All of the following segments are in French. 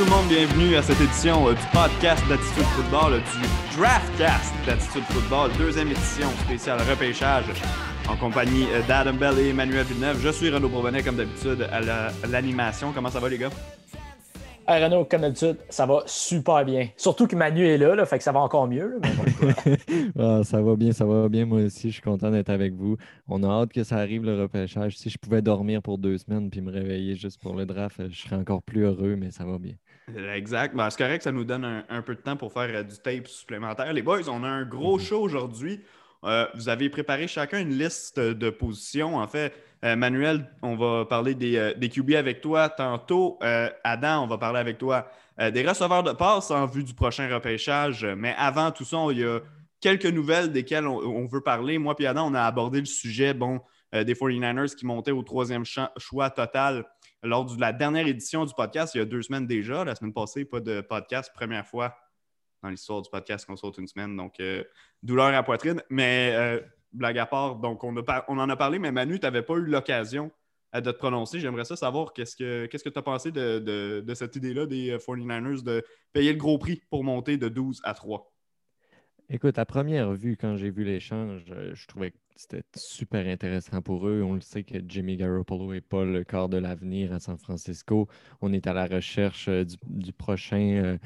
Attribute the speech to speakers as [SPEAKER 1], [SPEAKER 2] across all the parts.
[SPEAKER 1] Tout le monde, bienvenue à cette édition euh, du podcast d'Attitude Football, euh, du Draftcast d'Attitude Football, deuxième édition spéciale repêchage en compagnie euh, d'Adam Bell et Emmanuel Villeneuve. Je suis Renaud Bourbonnet comme d'habitude à la- à l'animation. Comment ça va les gars?
[SPEAKER 2] Hey Renaud, comme d'habitude, ça va super bien. Surtout que Manu est là, là, fait que ça va encore mieux. là, mais bon.
[SPEAKER 3] Ah, ça va bien, ça va bien. Moi aussi, je suis content d'être avec vous. On a hâte que ça arrive le repêchage. Si je pouvais dormir pour deux semaines puis me réveiller juste pour le draft, je serais encore plus heureux, mais ça va bien.
[SPEAKER 1] Exact. Ben, c'est correct, ça nous donne un, un peu de temps pour faire euh, du tape supplémentaire. Les boys, on a un gros
[SPEAKER 3] Mhm.
[SPEAKER 1] show aujourd'hui. Euh, vous avez préparé chacun une liste de positions. En fait, euh, Manuel, on va parler des, euh, des QB avec toi tantôt. Adam, on va parler avec toi des receveurs de passe en vue du prochain repêchage. Mais avant tout ça, il y a quelques nouvelles desquelles on, on veut parler. Moi et Adam, on a abordé le sujet bon, des 49ers qui montaient au troisième choix total lors de la dernière édition du podcast, il y a deux semaines déjà. La semaine passée, pas de podcast. Première fois dans l'histoire du podcast qu'on saute une semaine. Donc, euh, douleur à poitrine. Mais euh, blague à part, donc on, en a parlé, mais Manu, tu n'avais pas eu l'occasion euh, de te prononcer. J'aimerais ça savoir qu'est-ce que tu as pensé de, de- cette idée-là des euh, 49ers de payer le gros prix pour monter de 12 à 3.
[SPEAKER 3] Écoute, à première vue, quand j'ai vu l'échange, euh, je trouvais que c'était super intéressant pour eux. On le sait que Jimmy Garoppolo n'est pas le corps de l'avenir à San Francisco. On est à la recherche euh, du, prochain, euh,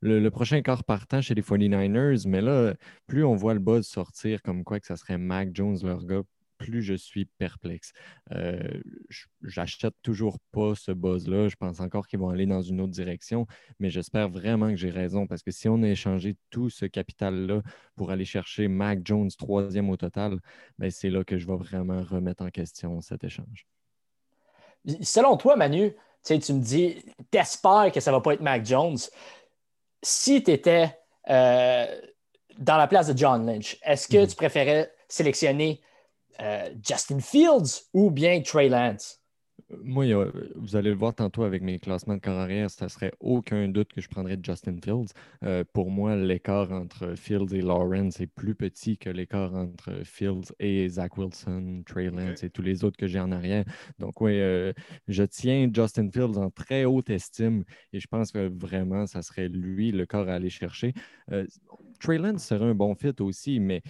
[SPEAKER 3] le, le prochain corps partant chez les 49ers. Mais là, plus on voit le buzz sortir comme quoi que ça serait Mac Jones, leur gars, plus je suis perplexe. Euh, J'achète toujours pas ce buzz-là. Je pense encore qu'ils vont aller dans une autre direction, mais j'espère vraiment que j'ai raison parce que si on a échangé tout ce capital-là pour aller chercher Mac Jones, troisième au total, ben c'est là que je vais vraiment remettre en question cet échange.
[SPEAKER 2] Selon toi, Manu, tu me dis, t'espères que ça va pas être Mac Jones. Si tu étais dans la place de John Lynch, est-ce que
[SPEAKER 3] Mhm.
[SPEAKER 2] tu préférais sélectionner euh, Justin Fields ou bien Trey Lance?
[SPEAKER 3] Moi, vous allez le voir tantôt avec mes classements de corps arrière, ça serait aucun doute que je prendrais Justin Fields. Euh, pour moi, l'écart entre Fields et Lawrence est plus petit que l'écart entre Fields et Zach Wilson, Trey Lance et tous les autres que j'ai en arrière. Donc, oui, euh, je tiens Justin Fields en très haute estime et je pense que vraiment, ça serait lui le corps à aller chercher. Euh, Trey Lance serait un bon fit aussi, mais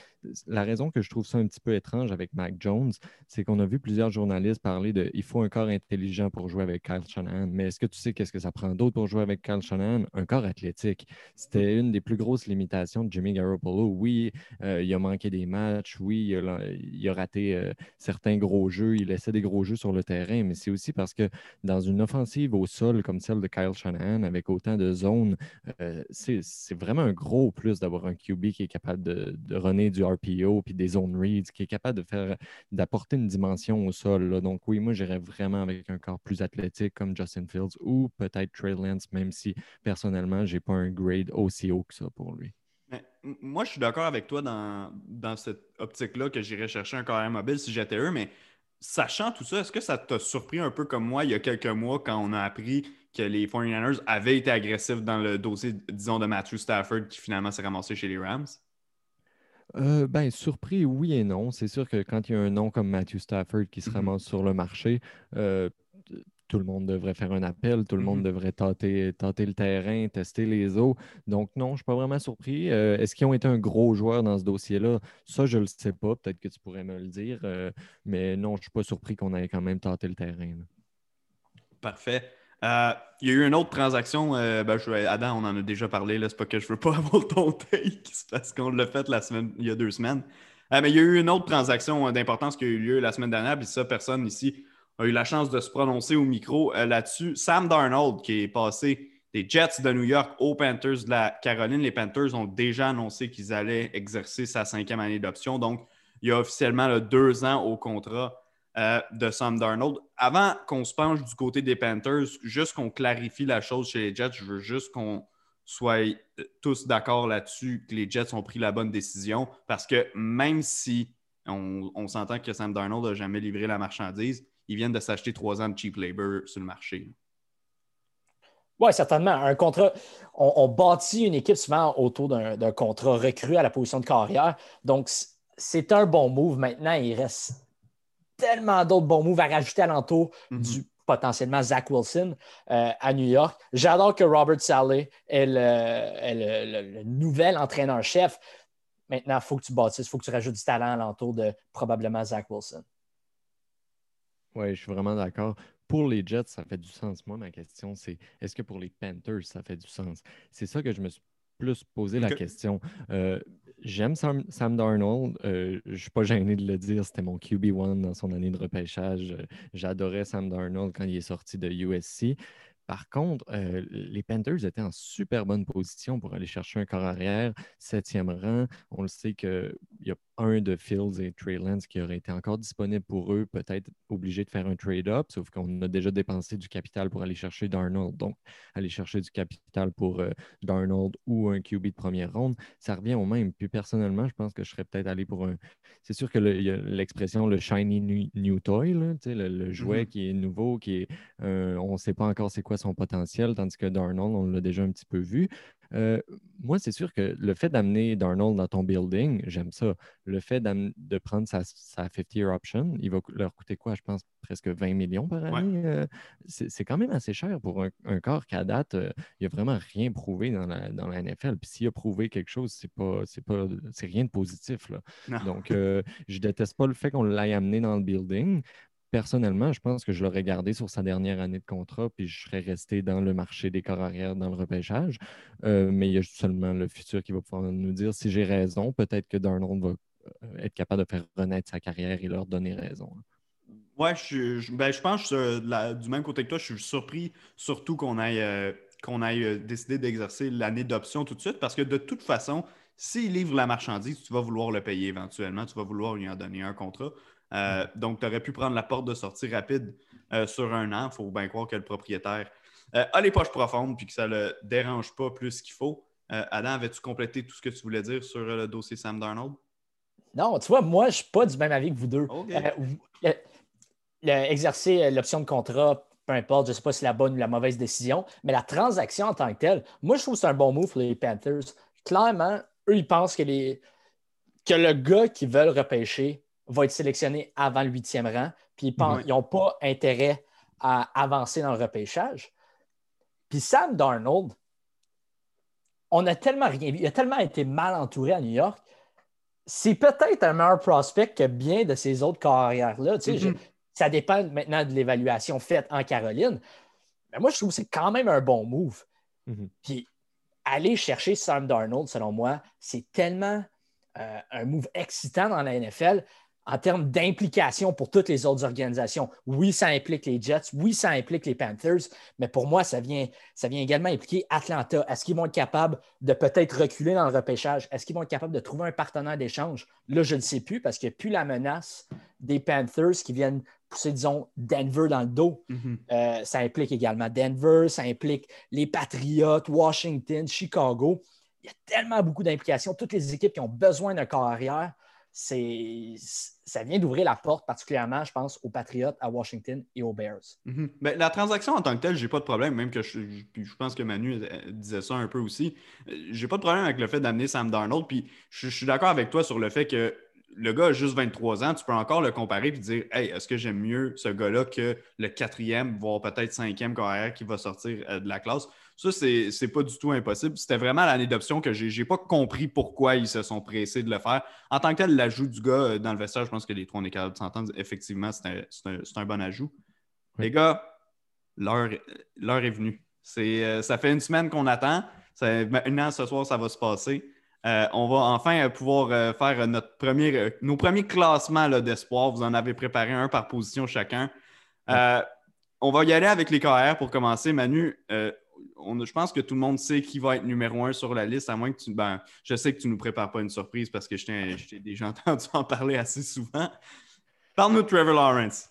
[SPEAKER 3] la raison que je trouve ça un petit peu étrange avec Mac Jones, c'est qu'on a vu plusieurs journalistes parler de il faut un corps intelligent pour jouer avec Kyle Shanahan. Mais est-ce que tu sais qu'est-ce que ça prend d'autre pour jouer avec Kyle Shanahan? Un corps athlétique. C'était une des plus grosses limitations de Jimmy Garoppolo. Oui, euh, il a manqué des matchs. Oui, il a, il a raté euh, certains gros jeux. Il laissait des gros jeux sur le terrain. Mais c'est aussi parce que dans une offensive au sol comme celle de Kyle Shanahan, avec autant de zones, euh, c'est c'est vraiment un gros plus d'avoir un QB qui est capable de, de runner du RPO puis des zone reads, qui est capable de faire d'apporter une dimension au sol. là. Donc oui, moi j'irais vraiment avec un corps plus athlétique comme Justin Fields ou peut-être Trey Lance, même si personnellement, j'ai pas un grade aussi haut que ça pour lui.
[SPEAKER 1] Mais, moi, je suis d'accord avec toi dans, dans cette optique-là que j'irais chercher un carrière mobile si j'étais eux, mais sachant tout ça, est-ce que ça t'a surpris un peu comme moi il y a quelques mois quand on a appris que les 49ers avaient été agressifs dans le dossier, disons, de Matthew Stafford qui finalement s'est ramassé chez les Rams?
[SPEAKER 3] Euh, ben, surpris, oui et non. C'est sûr que quand il y a un nom comme Matthew Stafford qui se ramasse sur le marché, euh, tout le monde devrait faire un appel, tout le monde
[SPEAKER 1] Mhm.
[SPEAKER 3] devrait tâter, tâter le terrain, tester les eaux. Donc, non, je ne suis pas vraiment surpris. Euh, Est-ce qu'ils ont été un gros joueur dans ce dossier-là? Ça, je ne le sais pas. Peut-être que tu pourrais me le dire. Euh, mais non, je ne suis pas surpris qu'on ait quand même tâté le terrain. là.
[SPEAKER 1] Parfait. Euh, il y a eu une autre transaction. euh, ben, je- Adam, on en a déjà parlé. C'est pas que je veux pas avoir ton take, parce qu'on l'a fait la semaine, il y a deux semaines. Euh, mais il y a eu une autre transaction d'importance qui a eu lieu la semaine dernière. Puis ça, personne ici a eu la chance de se prononcer au micro là-dessus. Sam Darnold, qui est passé des Jets de New York aux Panthers de la Caroline. Les Panthers ont déjà annoncé qu'ils allaient exercer sa cinquième année d'option. Donc, il y a officiellement deux ans au contrat euh, de Sam Darnold. Avant qu'on se penche du côté des Panthers, juste qu'on clarifie la chose chez les Jets, je veux juste qu'on soit tous d'accord là-dessus que les Jets ont pris la bonne décision parce que même si on, s'entend que Sam Darnold n'a jamais livré la marchandise, ils viennent de s'acheter trois ans de cheap labor sur le marché.
[SPEAKER 2] Oui, certainement. Un contrat, on, on bâtit une équipe souvent autour d'un contrat recru à la position de carrière. Donc, c'est un bon move. Maintenant, il reste tellement d'autres bons moves à rajouter alentour
[SPEAKER 1] Mhm.
[SPEAKER 2] du potentiellement Zach Wilson euh, à New York. J'adore que Robert Saleh est le, nouvel entraîneur-chef. Maintenant, il faut que tu bâtisses, il faut que tu rajoutes du talent alentour de probablement Zach Wilson.
[SPEAKER 3] Oui, je suis vraiment d'accord. Pour les Jets, ça fait du sens. Moi, ma question, c'est est-ce que pour les Panthers, ça fait du sens? C'est ça que je me suis plus posé la question. Euh, j'aime Sam, Darnold. Euh, je ne suis pas gêné de le dire. C'était mon QB1 dans son année de repêchage. J'adorais Sam Darnold quand il est sorti de USC. Par contre, euh, les Panthers étaient en super bonne position pour aller chercher un corps arrière, septième rang. On le sait qu'il y a un de Fields et Trey Lance qui aurait été encore disponible pour eux, peut-être obligé de faire un trade-up, sauf qu'on a déjà dépensé du capital pour aller chercher Darnold. Donc, aller chercher du capital pour euh, Darnold ou un QB de première ronde, ça revient au même. Puis personnellement, je pense que je serais peut-être allé pour un. C'est sûr que l'expression le shiny new, toy, le, jouet mm-hmm. qui est nouveau, qui est. Euh, on ne sait pas encore c'est quoi son potentiel, tandis que Darnold, on l'a déjà un petit peu vu. Euh, moi, c'est sûr que le fait d'amener Darnold dans ton building, j'aime ça. Le fait de prendre sa, 50-year option, il va leur coûter quoi? Je pense presque 20 millions par année. Euh, c'est quand même assez cher pour un, corps qui, à date, euh, il n'a vraiment rien prouvé dans la, dans la NFL. Puis s'il a prouvé quelque chose, c'est pas, pas, rien de positif. Là. Donc, je déteste pas le fait qu'on l'ait amené dans le building personnellement, je pense que je l'aurais gardé sur sa dernière année de contrat, puis je serais resté dans le marché des corps arrière dans le repêchage. Euh, mais il y a seulement le futur qui va pouvoir nous dire si j'ai raison. Peut-être que Darnold va euh, être capable de faire renaître sa carrière et leur donner raison.
[SPEAKER 1] Ouais, je, ben, je pense que du même côté que toi, je suis surpris surtout qu'on aille, euh, qu'on aille décider d'exercer l'année d'option tout de suite parce que de toute façon, s'il livre la marchandise, tu vas vouloir le payer éventuellement, tu vas vouloir lui en donner un contrat. Euh, donc, tu aurais pu prendre la porte de sortie rapide euh, sur un an. Il faut bien croire que le propriétaire euh, a les poches profondes puis que ça ne le dérange pas plus qu'il faut. Adam, avais-tu complété tout ce que tu voulais dire sur le dossier Sam Darnold?
[SPEAKER 2] Non, tu vois, moi, je ne suis pas du même avis que vous deux. exercer l'option de contrat, peu importe, je ne sais pas si c'est la bonne ou la mauvaise décision, mais la transaction en tant que telle, moi, je trouve que c'est un bon move pour les Panthers. Clairement, eux, ils pensent que, les... que le gars qui veulent repêcher va être sélectionné avant le huitième rang, puis ils n'ont pas intérêt à avancer dans le repêchage. Puis Sam Darnold, on a tellement rien vu, il a tellement été mal entouré à New York. C'est peut-être un meilleur prospect que bien de ces autres carrières-là. Mm-hmm. ça dépend maintenant de l'évaluation faite en Caroline. Mais moi, je trouve que c'est quand même un bon move. Mm-hmm. Puis aller chercher Sam Darnold, selon moi, c'est tellement euh, un move excitant dans la NFL en termes d'implication pour toutes les autres organisations. Oui, ça implique les Jets, oui, ça implique les Panthers, mais pour moi, ça vient, ça vient également impliquer Atlanta. Est-ce qu'ils vont être capables de peut-être reculer dans le repêchage? Est-ce qu'ils vont être capables de trouver un partenaire d'échange? Là, je ne sais plus parce qu'il n'y a plus la menace des Panthers qui viennent pousser, disons, Denver dans le dos. Mm-hmm. Euh, ça implique également Denver, ça implique les Patriots, Washington, Chicago. Il y a tellement beaucoup d'implications. Toutes les équipes qui ont besoin d'un corps arrière ça vient d'ouvrir la porte, particulièrement, je pense, aux Patriots, à Washington et aux Bears.
[SPEAKER 1] Mhm. Ben, la transaction en tant que telle, j'ai pas de problème, même que je, je pense que Manu euh, disait ça un peu aussi. Euh, j'ai pas de problème avec le fait d'amener Sam Darnold. Puis je, suis d'accord avec toi sur le fait que le gars a juste 23 ans, tu peux encore le comparer et dire Hey, est-ce que j'aime mieux ce gars-là que le quatrième, voire peut-être cinquième carrière qui va sortir euh, de la classe? Ça, c'est pas du tout impossible. C'était vraiment l'année d'option que j'ai pas compris pourquoi ils se sont pressés de le faire. En tant que tel, l'ajout du gars euh, dans le vestiaire, je pense que les trois, on est capables de s'entendre. Effectivement, c'est un, bon ajout. Les gars, l'heure est venue. Euh, ça fait une semaine qu'on attend. maintenant, ce soir, ça va se passer. Euh, on va enfin pouvoir faire notre premier, nos premiers classements d'espoir. Vous en avez préparé un par position chacun. on va y aller avec les KR pour commencer. Manu, je pense que tout le monde sait qui va être numéro un sur la liste, à moins que tu. Ben, je sais que tu ne nous prépares pas une surprise parce que je t'ai déjà entendu en parler assez souvent. Parle-nous de Trevor Lawrence.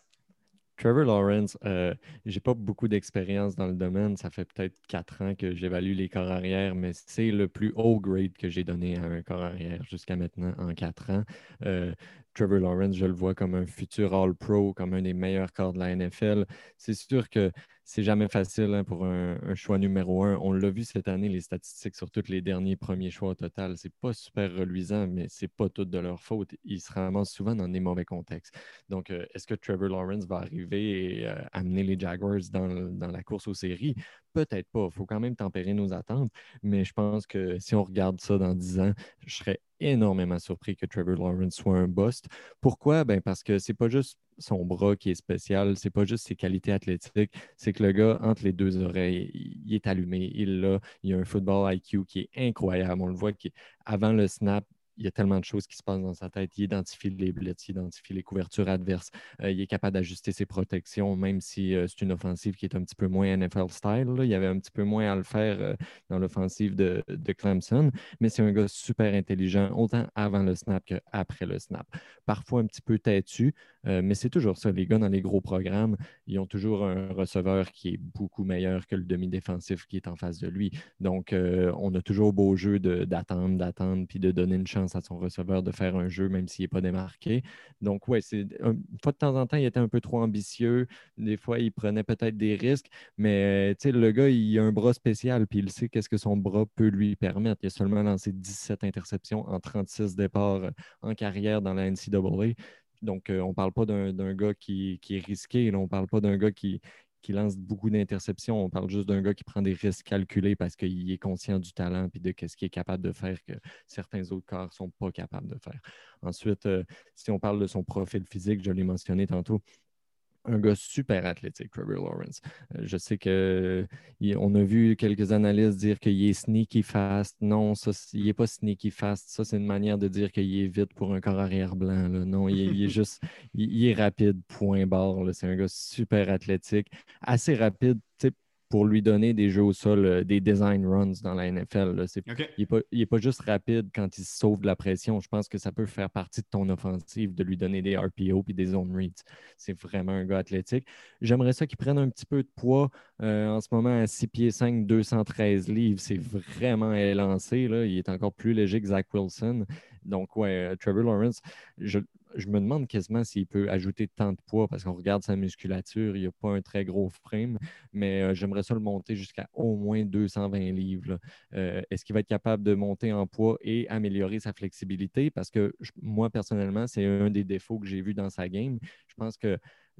[SPEAKER 3] Trevor Lawrence, euh, j'ai pas beaucoup d'expérience dans le domaine. Ça fait peut-être quatre ans que j'évalue les corps arrière, mais c'est le plus haut grade que j'ai donné à un corps arrière jusqu'à maintenant en quatre ans. Euh, Trevor Lawrence, je le vois comme un futur All-Pro, comme un des meilleurs corps de la NFL. C'est sûr que c'est jamais facile hein, pour un, choix numéro un. On l'a vu cette année, les statistiques sur tous les derniers premiers choix au total. C'est pas super reluisant, mais c'est pas tout de leur faute. Ils se ramassent souvent dans des mauvais contextes. Donc, euh, est-ce que Trevor Lawrence va arriver et euh, amener les Jaguars dans, dans, la course aux séries? Peut-être pas. Il faut quand même tempérer nos attentes. Mais je pense que si on regarde ça dans 10 ans, je serais énormément surpris que Trevor Lawrence soit un bust. Pourquoi? Ben parce que c'est pas juste son bras qui est spécial, c'est pas juste ses qualités athlétiques, c'est que le gars, entre les deux oreilles, il, est allumé, il a, il a un football IQ qui est incroyable. On le voit qu'avant le snap, il y a tellement de choses qui se passent dans sa tête. Il identifie les blitz, il identifie les couvertures adverses. Euh, il est capable d'ajuster ses protections, même si euh, c'est une offensive qui est un petit peu moins NFL style. Il y avait un petit peu moins à le faire euh, dans l'offensive de, de, Clemson, mais c'est un gars super intelligent, autant avant le snap qu'après le snap. Parfois un petit peu têtu, mais c'est toujours ça. Les gars dans les gros programmes, ils ont toujours un receveur qui est beaucoup meilleur que le demi-défensif qui est en face de lui. Donc, on a toujours beau jeu d'attendre, d'attendre, puis de donner une chance à son receveur de faire un jeu, même s'il n'est pas démarqué. Donc, ouais, c'est une fois de temps en temps, il était un peu trop ambitieux. Des fois, il prenait peut-être des risques, mais le gars, il a un bras spécial, puis il sait qu'est-ce que son bras peut lui permettre. Il a seulement lancé 17 interceptions en 36 départs euh, en carrière dans la NCAA. Donc, euh, on ne parle pas d'un gars qui, est risqué, on ne parle pas d'un gars qui, qui lance beaucoup d'interceptions. On parle juste d'un gars qui prend des risques calculés parce qu'il est conscient du talent et de ce qu'il est capable de faire que certains autres corps ne sont pas capables de faire. Ensuite, euh, si on parle de son profil physique, je l'ai mentionné tantôt, un gars super athlétique, Trevor Lawrence. Euh, je sais que on a vu quelques analystes dire qu'il est sneaky fast. Non, ça, il n'est pas sneaky fast. Ça, c'est une manière de dire qu'il est vite pour un corps arrière blanc. Non, il, est juste, il, est rapide, point barre. C'est un gars super athlétique, assez rapide pour lui donner des jeux au sol, euh, des design runs dans la NFL. Il n'est pas, juste rapide quand il se sauve de la pression. Je pense que ça peut faire partie de ton offensive de lui donner des RPO et des zone reads. C'est vraiment un gars athlétique. J'aimerais ça qu'il prenne un petit peu de poids. Euh, en ce moment, à 6 pieds 5, 213 livres, c'est vraiment élancé. Là. Il est encore plus léger que Zach Wilson. Donc, ouais, euh, Trevor Lawrence, je, je me demande quasiment s'il peut ajouter tant de poids parce qu'on regarde sa musculature, il n'y a pas un très gros frame, mais euh, j'aimerais ça le monter jusqu'à au moins 220 livres. Euh, est-ce qu'il va être capable de monter en poids et améliorer sa flexibilité? Parce que moi, personnellement, c'est un des défauts que j'ai vu dans sa game. Je pense que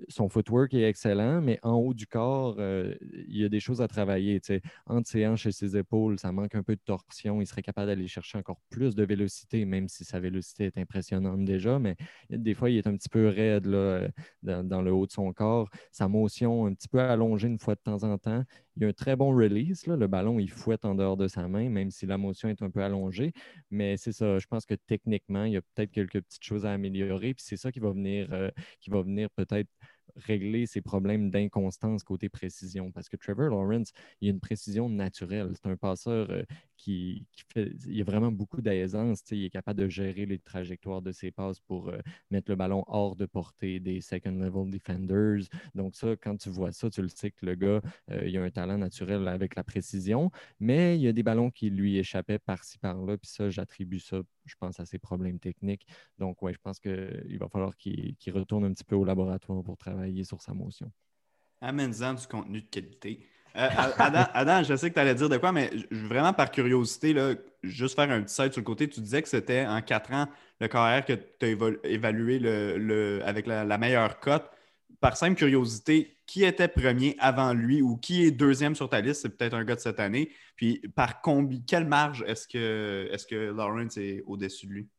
[SPEAKER 3] son footwork est excellent, mais en haut du corps, euh, il y a des choses à travailler. Entre ses hanches et ses épaules, ça manque un peu de torsion. Il serait capable d'aller chercher encore plus de vélocité, même si sa vélocité est impressionnante déjà. Mais des fois, il est un petit peu raide là, dans, le haut de son corps. Sa motion un petit peu allongée une fois de temps en temps. Il a un très bon release. Le ballon, il fouette en dehors de sa main, même si la motion est un peu allongée. Mais c'est ça. Je pense que techniquement, il y a peut-être quelques petites choses à améliorer. Puis c'est ça qui va venir, euh, qui va venir peut-être régler ses problèmes d'inconstance côté précision? Parce que Trevor Lawrence, il a une précision naturelle. C'est un passeur euh, qui, fait. Il a vraiment beaucoup d'aisance. Il est capable de gérer les trajectoires de ses passes pour euh, mettre le ballon hors de portée des second level defenders. Donc, ça, quand tu vois ça, tu le sais que le gars, euh, il a un talent naturel avec la précision, mais il y a des ballons qui lui échappaient par-ci, par-là. Puis ça, j'attribue ça, je pense, à ses problèmes techniques. Donc, ouais, je pense qu'il va falloir qu'il retourne un petit peu au laboratoire pour travailler sur sa motion.
[SPEAKER 1] Amène-en du contenu de qualité. Euh, Adam, je sais que tu allais dire de quoi, mais vraiment par curiosité, là, juste faire un petit site sur le côté, tu disais que c'était en quatre ans le carrière que tu as évalué le, avec la, meilleure cote. Par simple curiosité, qui était premier avant lui ou qui est deuxième sur ta liste? C'est peut-être un gars de cette année. Puis par combien, quelle marge est-ce que, est que Lawrence est au-dessus de lui?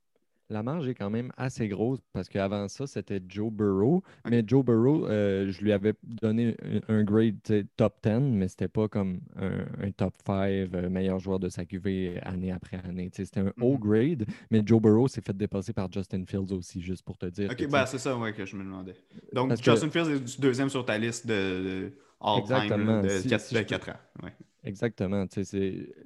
[SPEAKER 3] La marge est quand même assez grosse parce qu'avant ça, c'était Joe Burrow. Mais Joe Burrow, euh, je lui avais donné un, grade top 10, mais c'était pas comme un, top 5 euh, meilleur joueur de sa QV année après année. C'était un haut mm-hmm. grade, mais Joe Burrow s'est fait dépasser par Justin Fields aussi, juste pour te dire.
[SPEAKER 1] Ok, bah, c'est ça ouais, que je me demandais. Donc, Justin Fields est deuxième sur ta liste de, all-time de, 4, ans.
[SPEAKER 3] Exactement.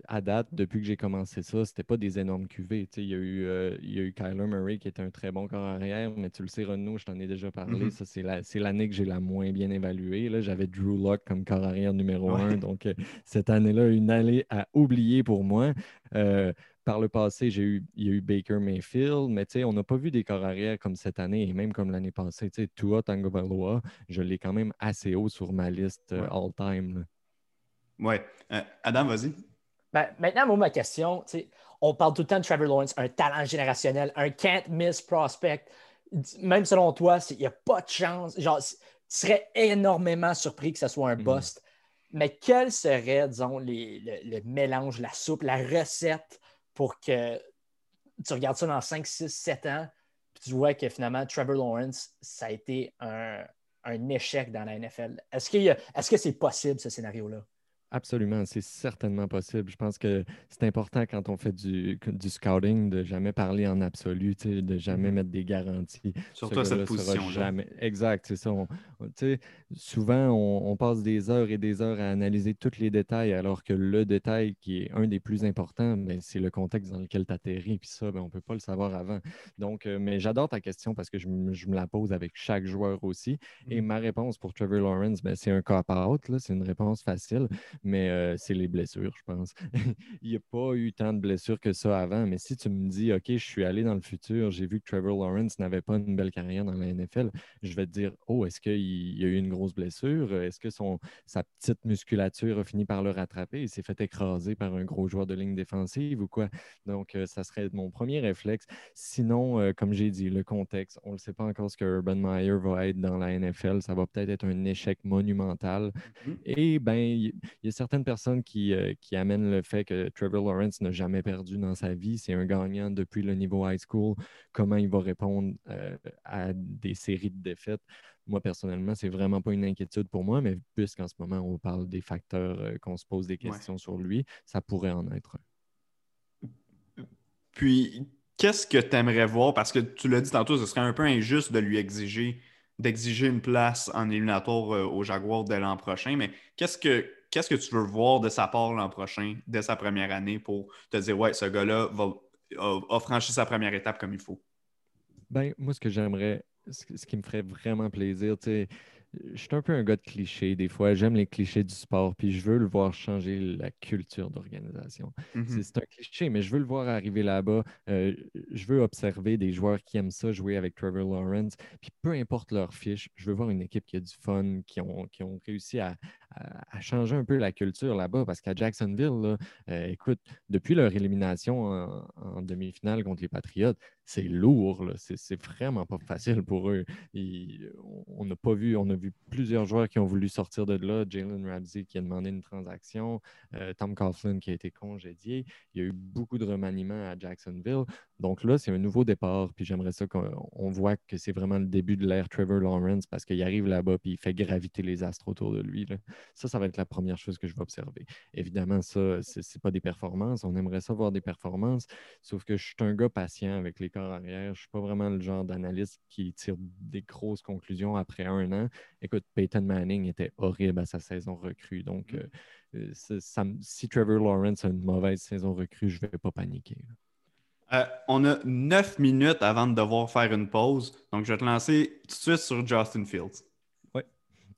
[SPEAKER 3] À date, depuis que j'ai commencé ça, c'était pas des énormes QV. Il y, a eu, euh, il y a eu Kyler Murray qui était un très bon corps arrière, mais tu le sais, Renaud, je t'en ai déjà parlé. Mm-hmm. Ça, c'est l'année que j'ai la moins bien évaluée. J'avais Drew Locke comme corps arrière numéro un. Donc, euh, cette année-là, une année à oublier pour moi. Euh, par le passé, j'ai eu, il y a eu Baker Mayfield, mais on n'a pas vu des corps arrière comme cette année et même comme l'année passée. Tua Tagovailoa, je l'ai quand même assez haut sur ma liste all-time.
[SPEAKER 1] Oui. Euh, Adam, vas-y.
[SPEAKER 2] Ben, maintenant, moi, ma question, on parle tout le temps de Trevor Lawrence, un talent générationnel, un can't miss prospect. Même selon toi, il n'y a pas de chance. Genre, tu serais énormément surpris que ce soit un mm. bust. Mais quel serait, disons, le, mélange, la soupe, la recette pour que tu regardes ça dans 5, 6, 7 ans, puis tu vois que finalement, Trevor Lawrence, ça a été un, échec dans la NFL. Est-ce, est-ce que c'est possible, ce scénario-là?
[SPEAKER 3] Absolument, c'est certainement possible. Je pense que c'est important quand on fait du, du scouting de jamais parler en absolu, de jamais mm-hmm. mettre des garanties.
[SPEAKER 1] Surtout à cette position.
[SPEAKER 3] Jamais... Exact, c'est ça. souvent, on, passe des heures et des heures à analyser tous les détails, alors que le détail qui est un des plus importants, ben, c'est le contexte dans lequel tu atterris. Puis ça, ben, on ne peut pas le savoir avant. Donc, euh, mais j'adore ta question parce que je, me la pose avec chaque joueur aussi. Et mm. ma réponse pour Trevor Lawrence, ben, c'est un cop-out. C'est une réponse facile mais euh, c'est les blessures, je pense. Il n'y a pas eu tant de blessures que ça avant, mais si tu me dis, OK, je suis allé dans le futur, j'ai vu que Trevor Lawrence n'avait pas une belle carrière dans la NFL, je vais te dire, oh, est-ce qu'il y a eu une grosse blessure? Est-ce que son, sa petite musculature a fini par le rattraper? Il s'est fait écraser par un gros joueur de ligne défensive ou quoi? Donc, euh, ça serait mon premier réflexe. Sinon, euh, comme j'ai dit, le contexte, on ne sait pas encore ce que Urban Meyer va être dans la NFL. Ça va peut-être être un échec monumental. Mm-hmm. Et bien, il y, a certaines personnes qui, euh, qui, amènent le fait que Trevor Lawrence n'a jamais perdu dans sa vie. C'est un gagnant depuis le niveau high school. Comment il va répondre euh, à des séries de défaites? Moi, personnellement, c'est vraiment pas une inquiétude pour moi, mais puisqu'en ce moment, on parle des facteurs euh, qu'on se pose des questions sur lui, ça pourrait en être
[SPEAKER 1] Puis, qu'est-ce que tu aimerais voir? Parce que tu l'as dit tantôt, ce serait un peu injuste de lui exiger d'exiger une place en éliminatoire au Jaguars dès l'an prochain, mais qu'est-ce que qu'est-ce que tu veux voir de sa part l'an prochain, dès sa première année, pour te dire, ouais, ce gars-là a, franchi sa première étape comme il faut?
[SPEAKER 3] Ben, moi, ce que j'aimerais, ce qui me ferait vraiment plaisir, tu sais, je suis un peu un gars de clichés des fois. J'aime les clichés du sport, puis je veux le voir changer la culture d'organisation. Mm-hmm. C'est un cliché, mais je veux le voir arriver là-bas. Euh, je veux observer des joueurs qui aiment ça, jouer avec Trevor Lawrence. Puis peu importe leur fiche, je veux voir une équipe qui a du fun, qui ont, qui ont réussi à, changer un peu la culture là-bas. Parce qu'à Jacksonville, euh, écoute, depuis leur élimination en, demi-finale contre les Patriots, c'est lourd. C'est vraiment pas facile pour eux. on n'a pas vu, on a vu plusieurs joueurs qui ont voulu sortir de là. Jalen Ramsey qui a demandé une transaction, euh, Tom Coughlin qui a été congédié. Il y a eu beaucoup de remaniements à Jacksonville. Donc là, c'est un nouveau départ. Puis j'aimerais ça qu'on voit que c'est vraiment le début de l'ère Trevor Lawrence parce qu'il arrive là-bas puis il fait graviter les astres autour de lui. Ça, ça va être la première chose que je vais observer. Évidemment, ça, c'est pas des performances. On aimerait ça voir des performances. Sauf que je suis un gars patient avec les corps arrière. Je suis pas vraiment le genre d'analyste qui tire des grosses conclusions après un an. Écoute, Peyton Manning était horrible à sa saison recrue. Donc, mm. euh, euh, si Trevor Lawrence a une mauvaise saison recrue, je ne vais pas paniquer.
[SPEAKER 1] Euh, on a neuf minutes avant de devoir faire une pause. Donc, je vais te lancer tout de suite sur Justin Fields.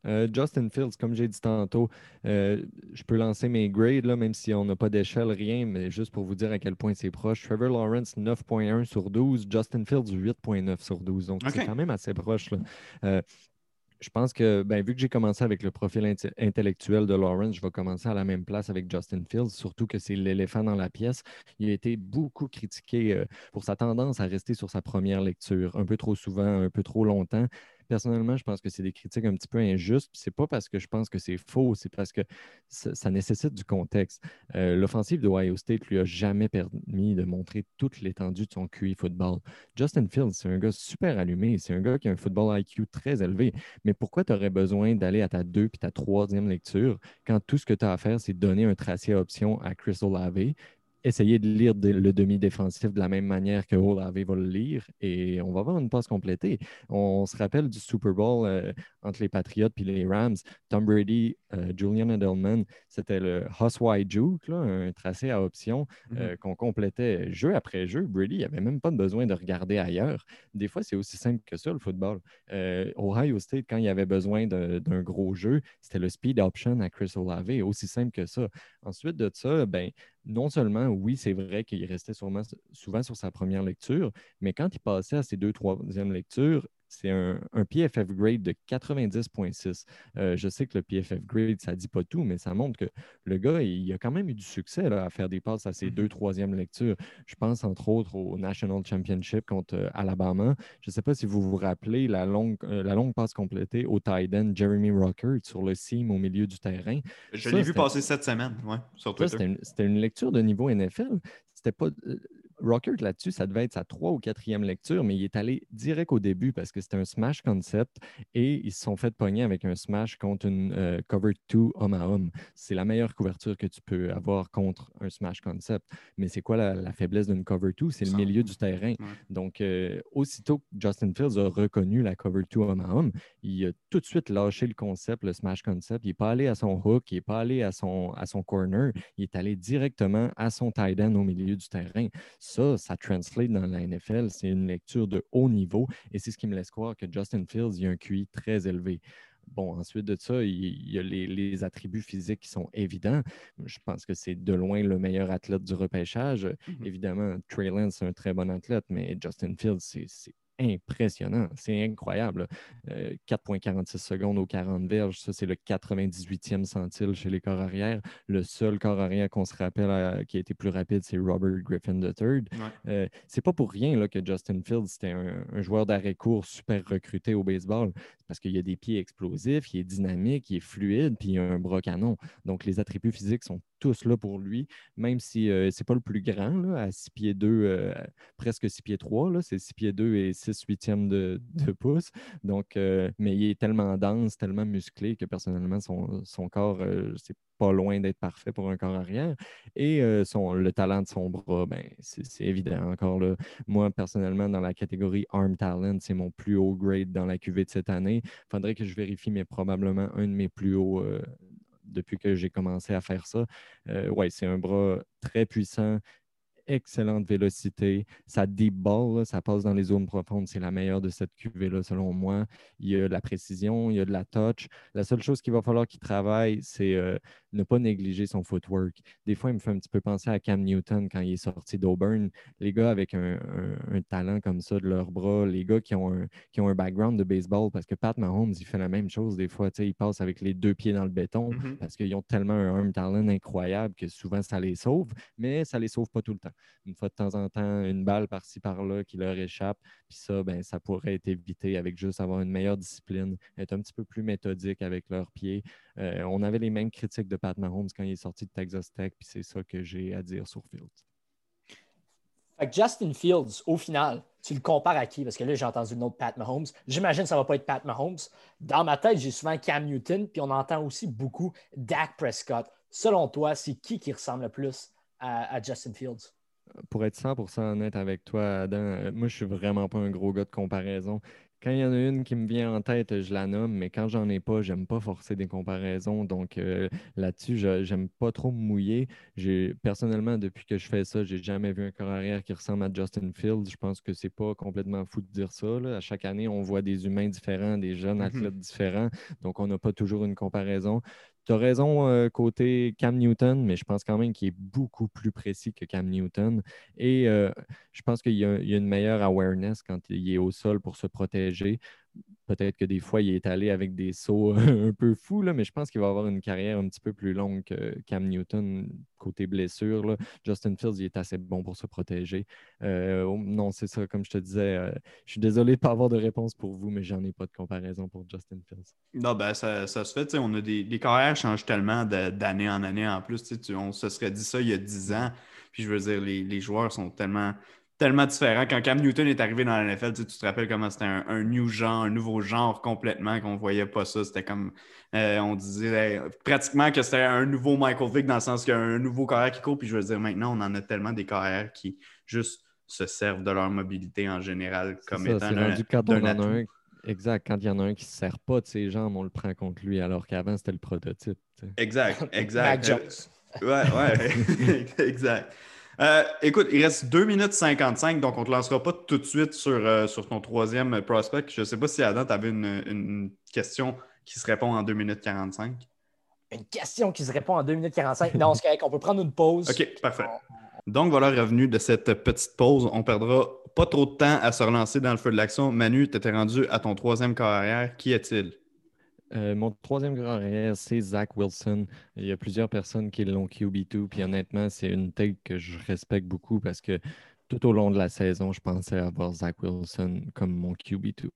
[SPEAKER 3] Oui. Justin Fields, comme j'ai dit tantôt, je peux lancer mes grades, là, même si on n'a pas d'échelle, rien, mais juste pour vous dire à quel point c'est proche. Trevor Lawrence, 9.1 sur 12. Justin Fields, 8.9 sur 12. Donc, c'est quand même assez proche. Là je pense que, ben, vu que j'ai commencé avec le profil intellectuel de Lawrence, je vais commencer à la même place avec Justin Fields, surtout que c'est l'éléphant dans la pièce. Il a été beaucoup critiqué euh, pour sa tendance à rester sur sa première lecture, un peu trop souvent, un peu trop longtemps. Personnellement, je pense que c'est des critiques un petit peu injustes. Ce n'est pas parce que je pense que c'est faux, c'est parce que ça, nécessite du contexte. Euh, l'offensive de Ohio State lui a jamais permis de montrer toute l'étendue de son QI football. Justin Fields, c'est un gars super allumé, c'est un gars qui a un football IQ très élevé. Mais pourquoi tu aurais besoin d'aller à ta deux puis ta troisième lecture quand tout ce que tu as à faire, c'est donner un tracé à option à Chris Olave essayer de lire le demi-défensif de la même manière que Olave va le lire et on va avoir une passe complétée. On se rappelle du Super Bowl euh, entre les Patriots et les Rams. Tom Brady, euh, Julian Edelman, c'était le Huss Wide Juke, un tracé à option euh, mhm. qu'on complétait jeu après jeu. Brady n'avait même pas besoin de regarder ailleurs. Des fois, c'est aussi simple que ça, le football. Ohio State, quand il y avait besoin d'un gros jeu, c'était le speed option à Chris Olave, aussi simple que ça. Ensuite de ça, ben, non seulement, oui, c'est vrai qu'il restait souvent sur sa première lecture, mais quand il passait à ses deux, troisième lectures, c'est un, PFF grade de 90.6. Euh, je sais que le PFF grade, ça ne dit pas tout, mais ça montre que le gars, il, a quand même eu du succès à faire des passes à ses deux, mm-hmm. troisième lectures. Je pense entre autres au National Championship contre euh, Alabama. Je ne sais pas si vous vous rappelez la longue, euh, la longue passe complétée au tight end Jeremy Rocker sur le seam au milieu du terrain.
[SPEAKER 1] Je l'ai vu passer cette semaine, ouais, sur Twitter.
[SPEAKER 3] C'était une, une, lecture de niveau NFL. C'était pas Rocker, là-dessus, ça devait être sa trois ou quatrième lecture, mais il est allé direct au début parce que c'était un smash concept et ils se sont fait pogner avec un smash contre une euh, cover 2 homme à homme. C'est la meilleure couverture que tu peux avoir contre un smash concept. Mais c'est quoi la, faiblesse d'une cover 2? C'est le milieu du terrain. Donc, euh, aussitôt que Justin Fields a reconnu la cover 2 homme à homme, il a tout de suite lâché le concept, le smash concept. Il n'est pas allé à son hook, il n'est pas allé à son, à son corner, il est allé directement à son tight end au milieu du terrain ça, ça translate dans la NFL. C'est une lecture de haut niveau et c'est ce qui me laisse croire que Justin Fields a un QI très élevé. Bon, ensuite de ça, il y a les, attributs physiques qui sont évidents. Je pense que c'est de loin le meilleur athlète du repêchage. Mm-hmm. Évidemment, Trey Lance, c'est un très bon athlète, mais Justin Fields, c'est impressionnant. C'est incroyable. 4,46 euh, secondes aux 40 verges, ça, c'est le 98e centile chez les corps arrière. Le seul corps arrière qu'on se rappelle euh, qui a été plus rapide, c'est Robert Griffin III. Euh, c'est pas pour rien là, que Justin Fields, c'était un, joueur d'arrêt court super recruté au baseball. Parce qu'il a des pieds explosifs, il est dynamique, il est fluide, puis il a un bras canon. Donc, les attributs physiques sont tous là pour lui, même si ce c'est pas le plus grand, à 6 pieds 2, presque 6 pieds 3, c'est 6 pieds 2 et 6 huitièmes de, de pouce. Donc, euh, mais il est tellement dense, tellement musclé que personnellement, son, corps, euh, c'est pas loin d'être parfait pour un corps arrière. Et euh, son, le talent de son bras, ben, c'est évident encore. Là. Moi, personnellement, dans la catégorie Arm Talent, c'est mon plus haut grade dans la QV de cette année. Il faudrait que je vérifie, mais probablement un de mes plus hauts depuis que j'ai commencé à faire ça. ouais, c'est un bras très puissant, excellente vélocité. Ça deep ball, ça passe dans les zones profondes. C'est la meilleure de cette QV-là, selon moi. Il y a de la précision, il y a de la touch. La seule chose qu'il va falloir qu'il travaille, c'est euh, ne pas négliger son footwork. Des fois, il me fait un petit peu penser à Cam Newton quand il est sorti d'Auburn. Les gars avec un, talent comme ça de leurs bras, les gars qui ont, un, qui ont un background de baseball, parce que Pat Mahomes, il fait la même chose des fois. Il passe avec les deux pieds dans le béton mm-hmm. parce qu'ils ont tellement un arm talent incroyable que souvent ça les sauve, mais ça les sauve pas tout le temps. Une fois de temps en temps, une balle par-ci par-là qui leur échappe, puis ça, ben, ça pourrait être évité avec juste avoir une meilleure discipline, être un petit peu plus méthodique avec leurs pieds. Euh, on avait les mêmes critiques de Pat Mahomes quand il est sorti de Texas Tech, puis c'est ça que j'ai à dire sur Fields.
[SPEAKER 2] Justin Fields, au final, tu le compares à qui? Parce que là, j'ai entendu le nom de Pat Mahomes. J'imagine que ça ne va pas être Pat Mahomes. Dans ma tête, j'ai souvent Cam Newton, puis on entend aussi beaucoup Dak Prescott. Selon toi, c'est qui qui ressemble le plus à, Justin Fields?
[SPEAKER 3] Pour être 100% honnête avec toi, Adam, euh, moi, je suis vraiment pas un gros gars de comparaison. Quand il y en a une qui me vient en tête, je la nomme, mais quand j'en ai pas, j'aime pas forcer des comparaisons. Donc euh, là-dessus, j'aime pas trop me mouiller. Personnellement, depuis que je fais ça, j'ai jamais vu un corps arrière qui ressemble à Justin Fields. Je pense que c'est pas complètement fou de dire ça. À chaque année, on voit des humains différents, des jeunes mm-hmm. athlètes différents. Donc, on n'a pas toujours une comparaison. Tu as raison euh, côté Cam Newton, mais je pense quand même qu'il est beaucoup plus précis que Cam Newton. Et euh, je pense qu'il y, a une meilleure awareness quand il est au sol pour se protéger. Peut-être que des fois, il est allé avec des sauts un peu fous, là, mais je pense qu'il va avoir une carrière un petit peu plus longue que Cam Newton côté blessure. Justin Fields, il est assez bon pour se protéger. Euh, oh, non, c'est ça, comme je te disais. Euh, je suis désolé de ne pas avoir de réponse pour vous, mais j'en ai pas de comparaison pour Justin Fields.
[SPEAKER 1] Non, ben ça, se fait. On a des, les carrières changent tellement d'année en année en plus. on se serait dit ça il y a 10 ans. Puis je veux dire, les, les joueurs sont tellement tellement différent. Quand Cam Newton est arrivé dans la NFL, tu, te rappelles comment c'était un, new genre, un nouveau genre complètement, qu'on voyait pas ça. C'était comme, euh, on disait pratiquement que c'était un nouveau Michael Vick dans le sens qu'il y a un nouveau carrière qui court. Puis je veux dire, maintenant, on en a tellement des carrières qui juste se servent de leur mobilité en général comme étant un,
[SPEAKER 3] Exact. Quand il y en a un qui ne se sert pas de ses jambes, on le prend contre lui, alors qu'avant, c'était le prototype.
[SPEAKER 1] Exact, exact. ouais, ouais, exact. Euh, écoute, il reste 2 minutes 55, donc on ne te lancera pas tout de suite sur, euh, sur ton troisième prospect. Je ne sais pas si Adam, tu avais une, question qui se répond en 2 minutes 45.
[SPEAKER 2] Une question qui se répond en 2 minutes 45. Non, c'est correct, on peut prendre une pause.
[SPEAKER 1] OK, parfait. Donc voilà, revenu de cette petite pause. On perdra pas trop de temps à se relancer dans le feu de l'action. Manu, tu étais rendu à ton troisième carrière. Qui est-il?
[SPEAKER 3] Euh, mon troisième carrière, c'est Zach Wilson. Il y a plusieurs personnes qui l'ont QB2, puis honnêtement, c'est une take que je respecte beaucoup parce que tout au long de la saison, je pensais avoir Zach Wilson comme mon QB2.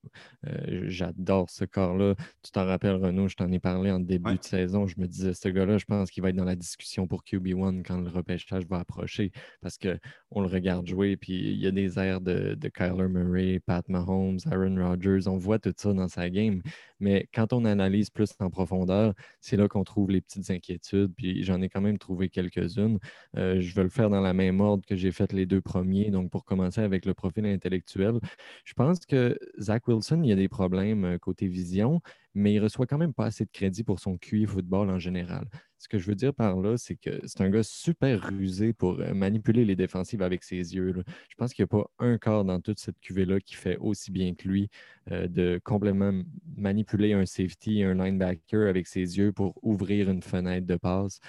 [SPEAKER 3] Euh, j'adore ce corps-là. Tu t'en rappelles, Renaud, je t'en ai parlé en début de saison. Je me disais, ce gars-là, je pense qu'il va être dans la discussion pour QB1 quand le repêchage va approcher parce qu'on le regarde jouer, puis il y a des airs de, de Kyler Murray, Pat Mahomes, Aaron Rodgers. On voit tout ça dans sa game. Mais quand on analyse plus en profondeur, c'est là qu'on trouve les petites inquiétudes. Puis j'en ai quand même trouvé quelques-unes. Euh, je vais le faire dans la même ordre que j'ai fait les deux premiers. Donc, pour commencer avec le profil intellectuel, je pense que Zach Wilson, il y a des problèmes euh, côté vision, mais il reçoit quand même pas assez de crédit pour son QI football en général. Ce que je veux dire par là, c'est que c'est un gars super rusé pour euh, manipuler les défensives avec ses yeux. Je pense qu'il n'y a pas un corps dans toute cette cuvée-là qui fait aussi bien que lui euh, de complètement manipuler un safety, un linebacker avec ses yeux pour ouvrir une fenêtre de passe.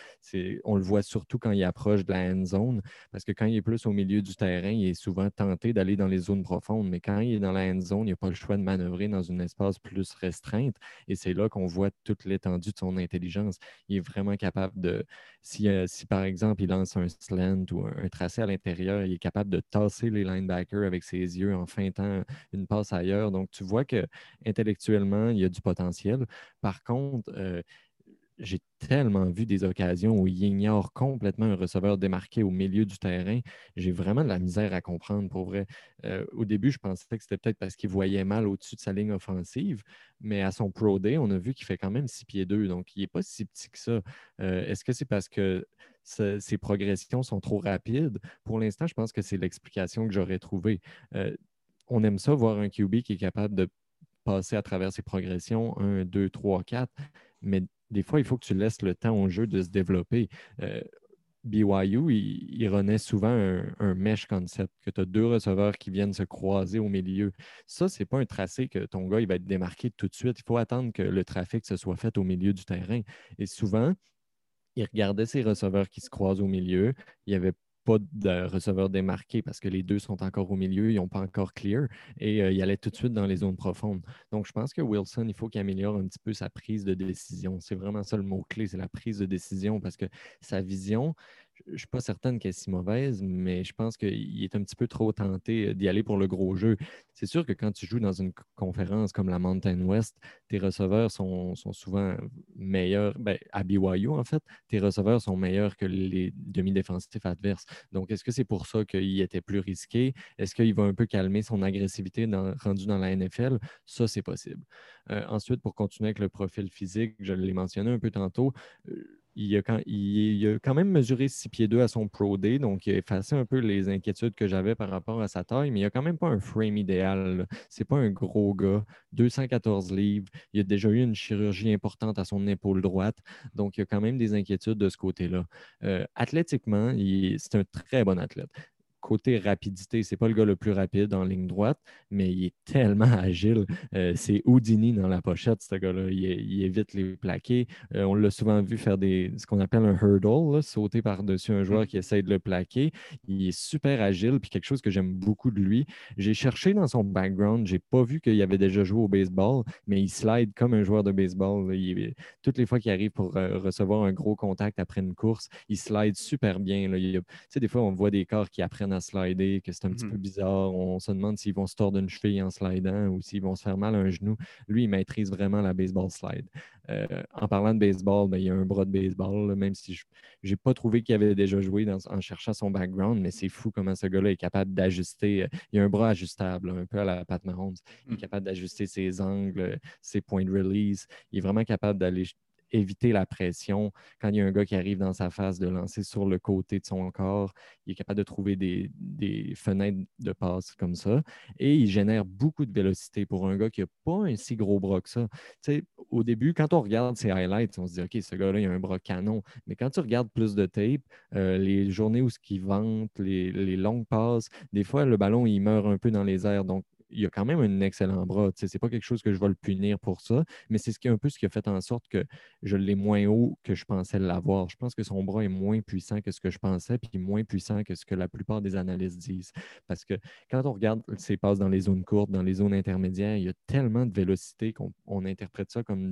[SPEAKER 3] On le voit surtout quand il approche de la end zone, parce que quand il est plus au milieu du terrain, il est souvent tenté d'aller dans les zones profondes, mais quand il est dans la end zone, il n'a pas le choix de manœuvrer dans un espace plus restreinte. Et c'est là qu'on voit toute l'étendue de son intelligence. Il est vraiment capable de, si, euh, si par exemple il lance un slant ou un, tracé à l'intérieur, il est capable de tasser les linebackers avec ses yeux en feintant une passe ailleurs. Donc tu vois que intellectuellement, il y a du potentiel. Par contre, euh, j'ai tellement vu des occasions où il ignore complètement un receveur démarqué au milieu du terrain. J'ai vraiment de la misère à comprendre pour vrai. Euh, au début, je pensais que c'était peut-être parce qu'il voyait mal au-dessus de sa ligne offensive, mais à son Pro Day, on a vu qu'il fait quand même 6 pieds 2, donc il n'est pas si petit que ça. Euh, est-ce que c'est parce que ses progressions sont trop rapides? Pour l'instant, je pense que c'est l'explication que j'aurais trouvée. Euh, on aime ça, voir un QB qui est capable de passer à travers ses progressions, 1, 2, 3, 4, mais des fois, il faut que tu laisses le temps au jeu de se développer. Euh, BYU, il, renaît souvent un, mesh concept, que tu as deux receveurs qui viennent se croiser au milieu. Ça, ce n'est pas un tracé que ton gars il va être démarqué tout de suite. Il faut attendre que le trafic se soit fait au milieu du terrain. Et souvent, il regardait ses receveurs qui se croisent au milieu. Il n'y avait pas de receveur démarqué parce que les deux sont encore au milieu, ils n'ont pas encore clear et euh, il allait tout de suite dans les zones profondes. Donc, je pense que Wilson, il faut qu'il améliore un petit peu sa prise de décision. C'est vraiment ça le mot-clé, c'est la prise de décision parce que sa vision, je ne suis pas certaine qu'elle est si mauvaise, mais je pense qu'il est un petit peu trop tenté d'y aller pour le gros jeu. C'est sûr que quand tu joues dans une conférence comme la Mountain West, tes receveurs sont, souvent meilleurs. Ben, à BYU, en fait, tes receveurs sont meilleurs que les demi-défensifs adverses. Donc, est-ce que c'est pour ça qu'il était plus risqué? Est-ce qu'il va un peu calmer son agressivité dans, rendu dans la NFL? Ça, c'est possible. Euh, ensuite, pour continuer avec le profil physique, je l'ai mentionné un peu tantôt. Euh, il a, quand, il, a, quand, même mesuré 6 pieds 2 à son Pro Day, donc il a effacé un peu les inquiétudes que j'avais par rapport à sa taille, mais il n'a quand même pas un frame idéal. C'est pas un gros gars, 214 livres. Il a déjà eu une chirurgie importante à son épaule droite, donc il y a quand même des inquiétudes de ce côté-là. Euh, athlétiquement, c'est un très bon athlète côté rapidité, c'est pas le gars le plus rapide en ligne droite, mais il est tellement agile. Euh, c'est Houdini dans la pochette, ce gars-là. Il, évite les plaqués. Euh, on l'a souvent vu faire des, ce qu'on appelle un hurdle, sauter par-dessus un joueur qui essaie de le plaquer. Il est super agile, puis quelque chose que j'aime beaucoup de lui. J'ai cherché dans son background, j'ai pas vu qu'il avait déjà joué au baseball, mais il slide comme un joueur de baseball. toutes les fois qu'il arrive pour euh, recevoir un gros contact après une course, il slide super bien. Tu sais, des fois, on voit des corps qui apprennent à slider, que c'est un petit peu mmh bizarre. On se demande s'ils vont se tordre une cheville en slidant ou s'ils vont se faire mal à un genou. Lui, il maîtrise vraiment la baseball slide. Euh, en parlant de baseball, ben, il y a un bras de baseball, même si je n'ai pas trouvé qu'il avait déjà joué en cherchant son background, mais c'est fou comment ce gars-là est capable d'ajuster. Euh, il y a un bras ajustable, un peu à la Pat Mahomes. Il est mmh. capable d'ajuster ses angles, ses points de release. Il est vraiment capable d'aller éviter la pression. Quand il y a un gars qui arrive dans sa face, de lancer sur le côté de son corps, il est capable de trouver des, fenêtres de passe comme ça. Et il génère beaucoup de vélocité pour un gars qui n'a pas un si gros bras que ça. au début, quand on regarde ses highlights, on se dit, OK, ce gars-là, il a un bras canon. Mais quand tu regardes plus de tape, euh, les journées où ce qu'il vante, les, les longues passes, des fois, le ballon, il meurt un peu dans les airs. Donc, il a quand même un excellent bras. Ce n'est pas quelque chose que je vais le punir pour ça, mais c'est ce qui, un peu ce qui a fait en sorte que je l'ai moins haut que je pensais l'avoir. Je pense que son bras est moins puissant que ce que je pensais, puis moins puissant que ce que la plupart des analystes disent. Parce que quand on regarde ses passes dans les zones courtes, dans les zones intermédiaires, il y a tellement de vélocité qu'on interprète ça comme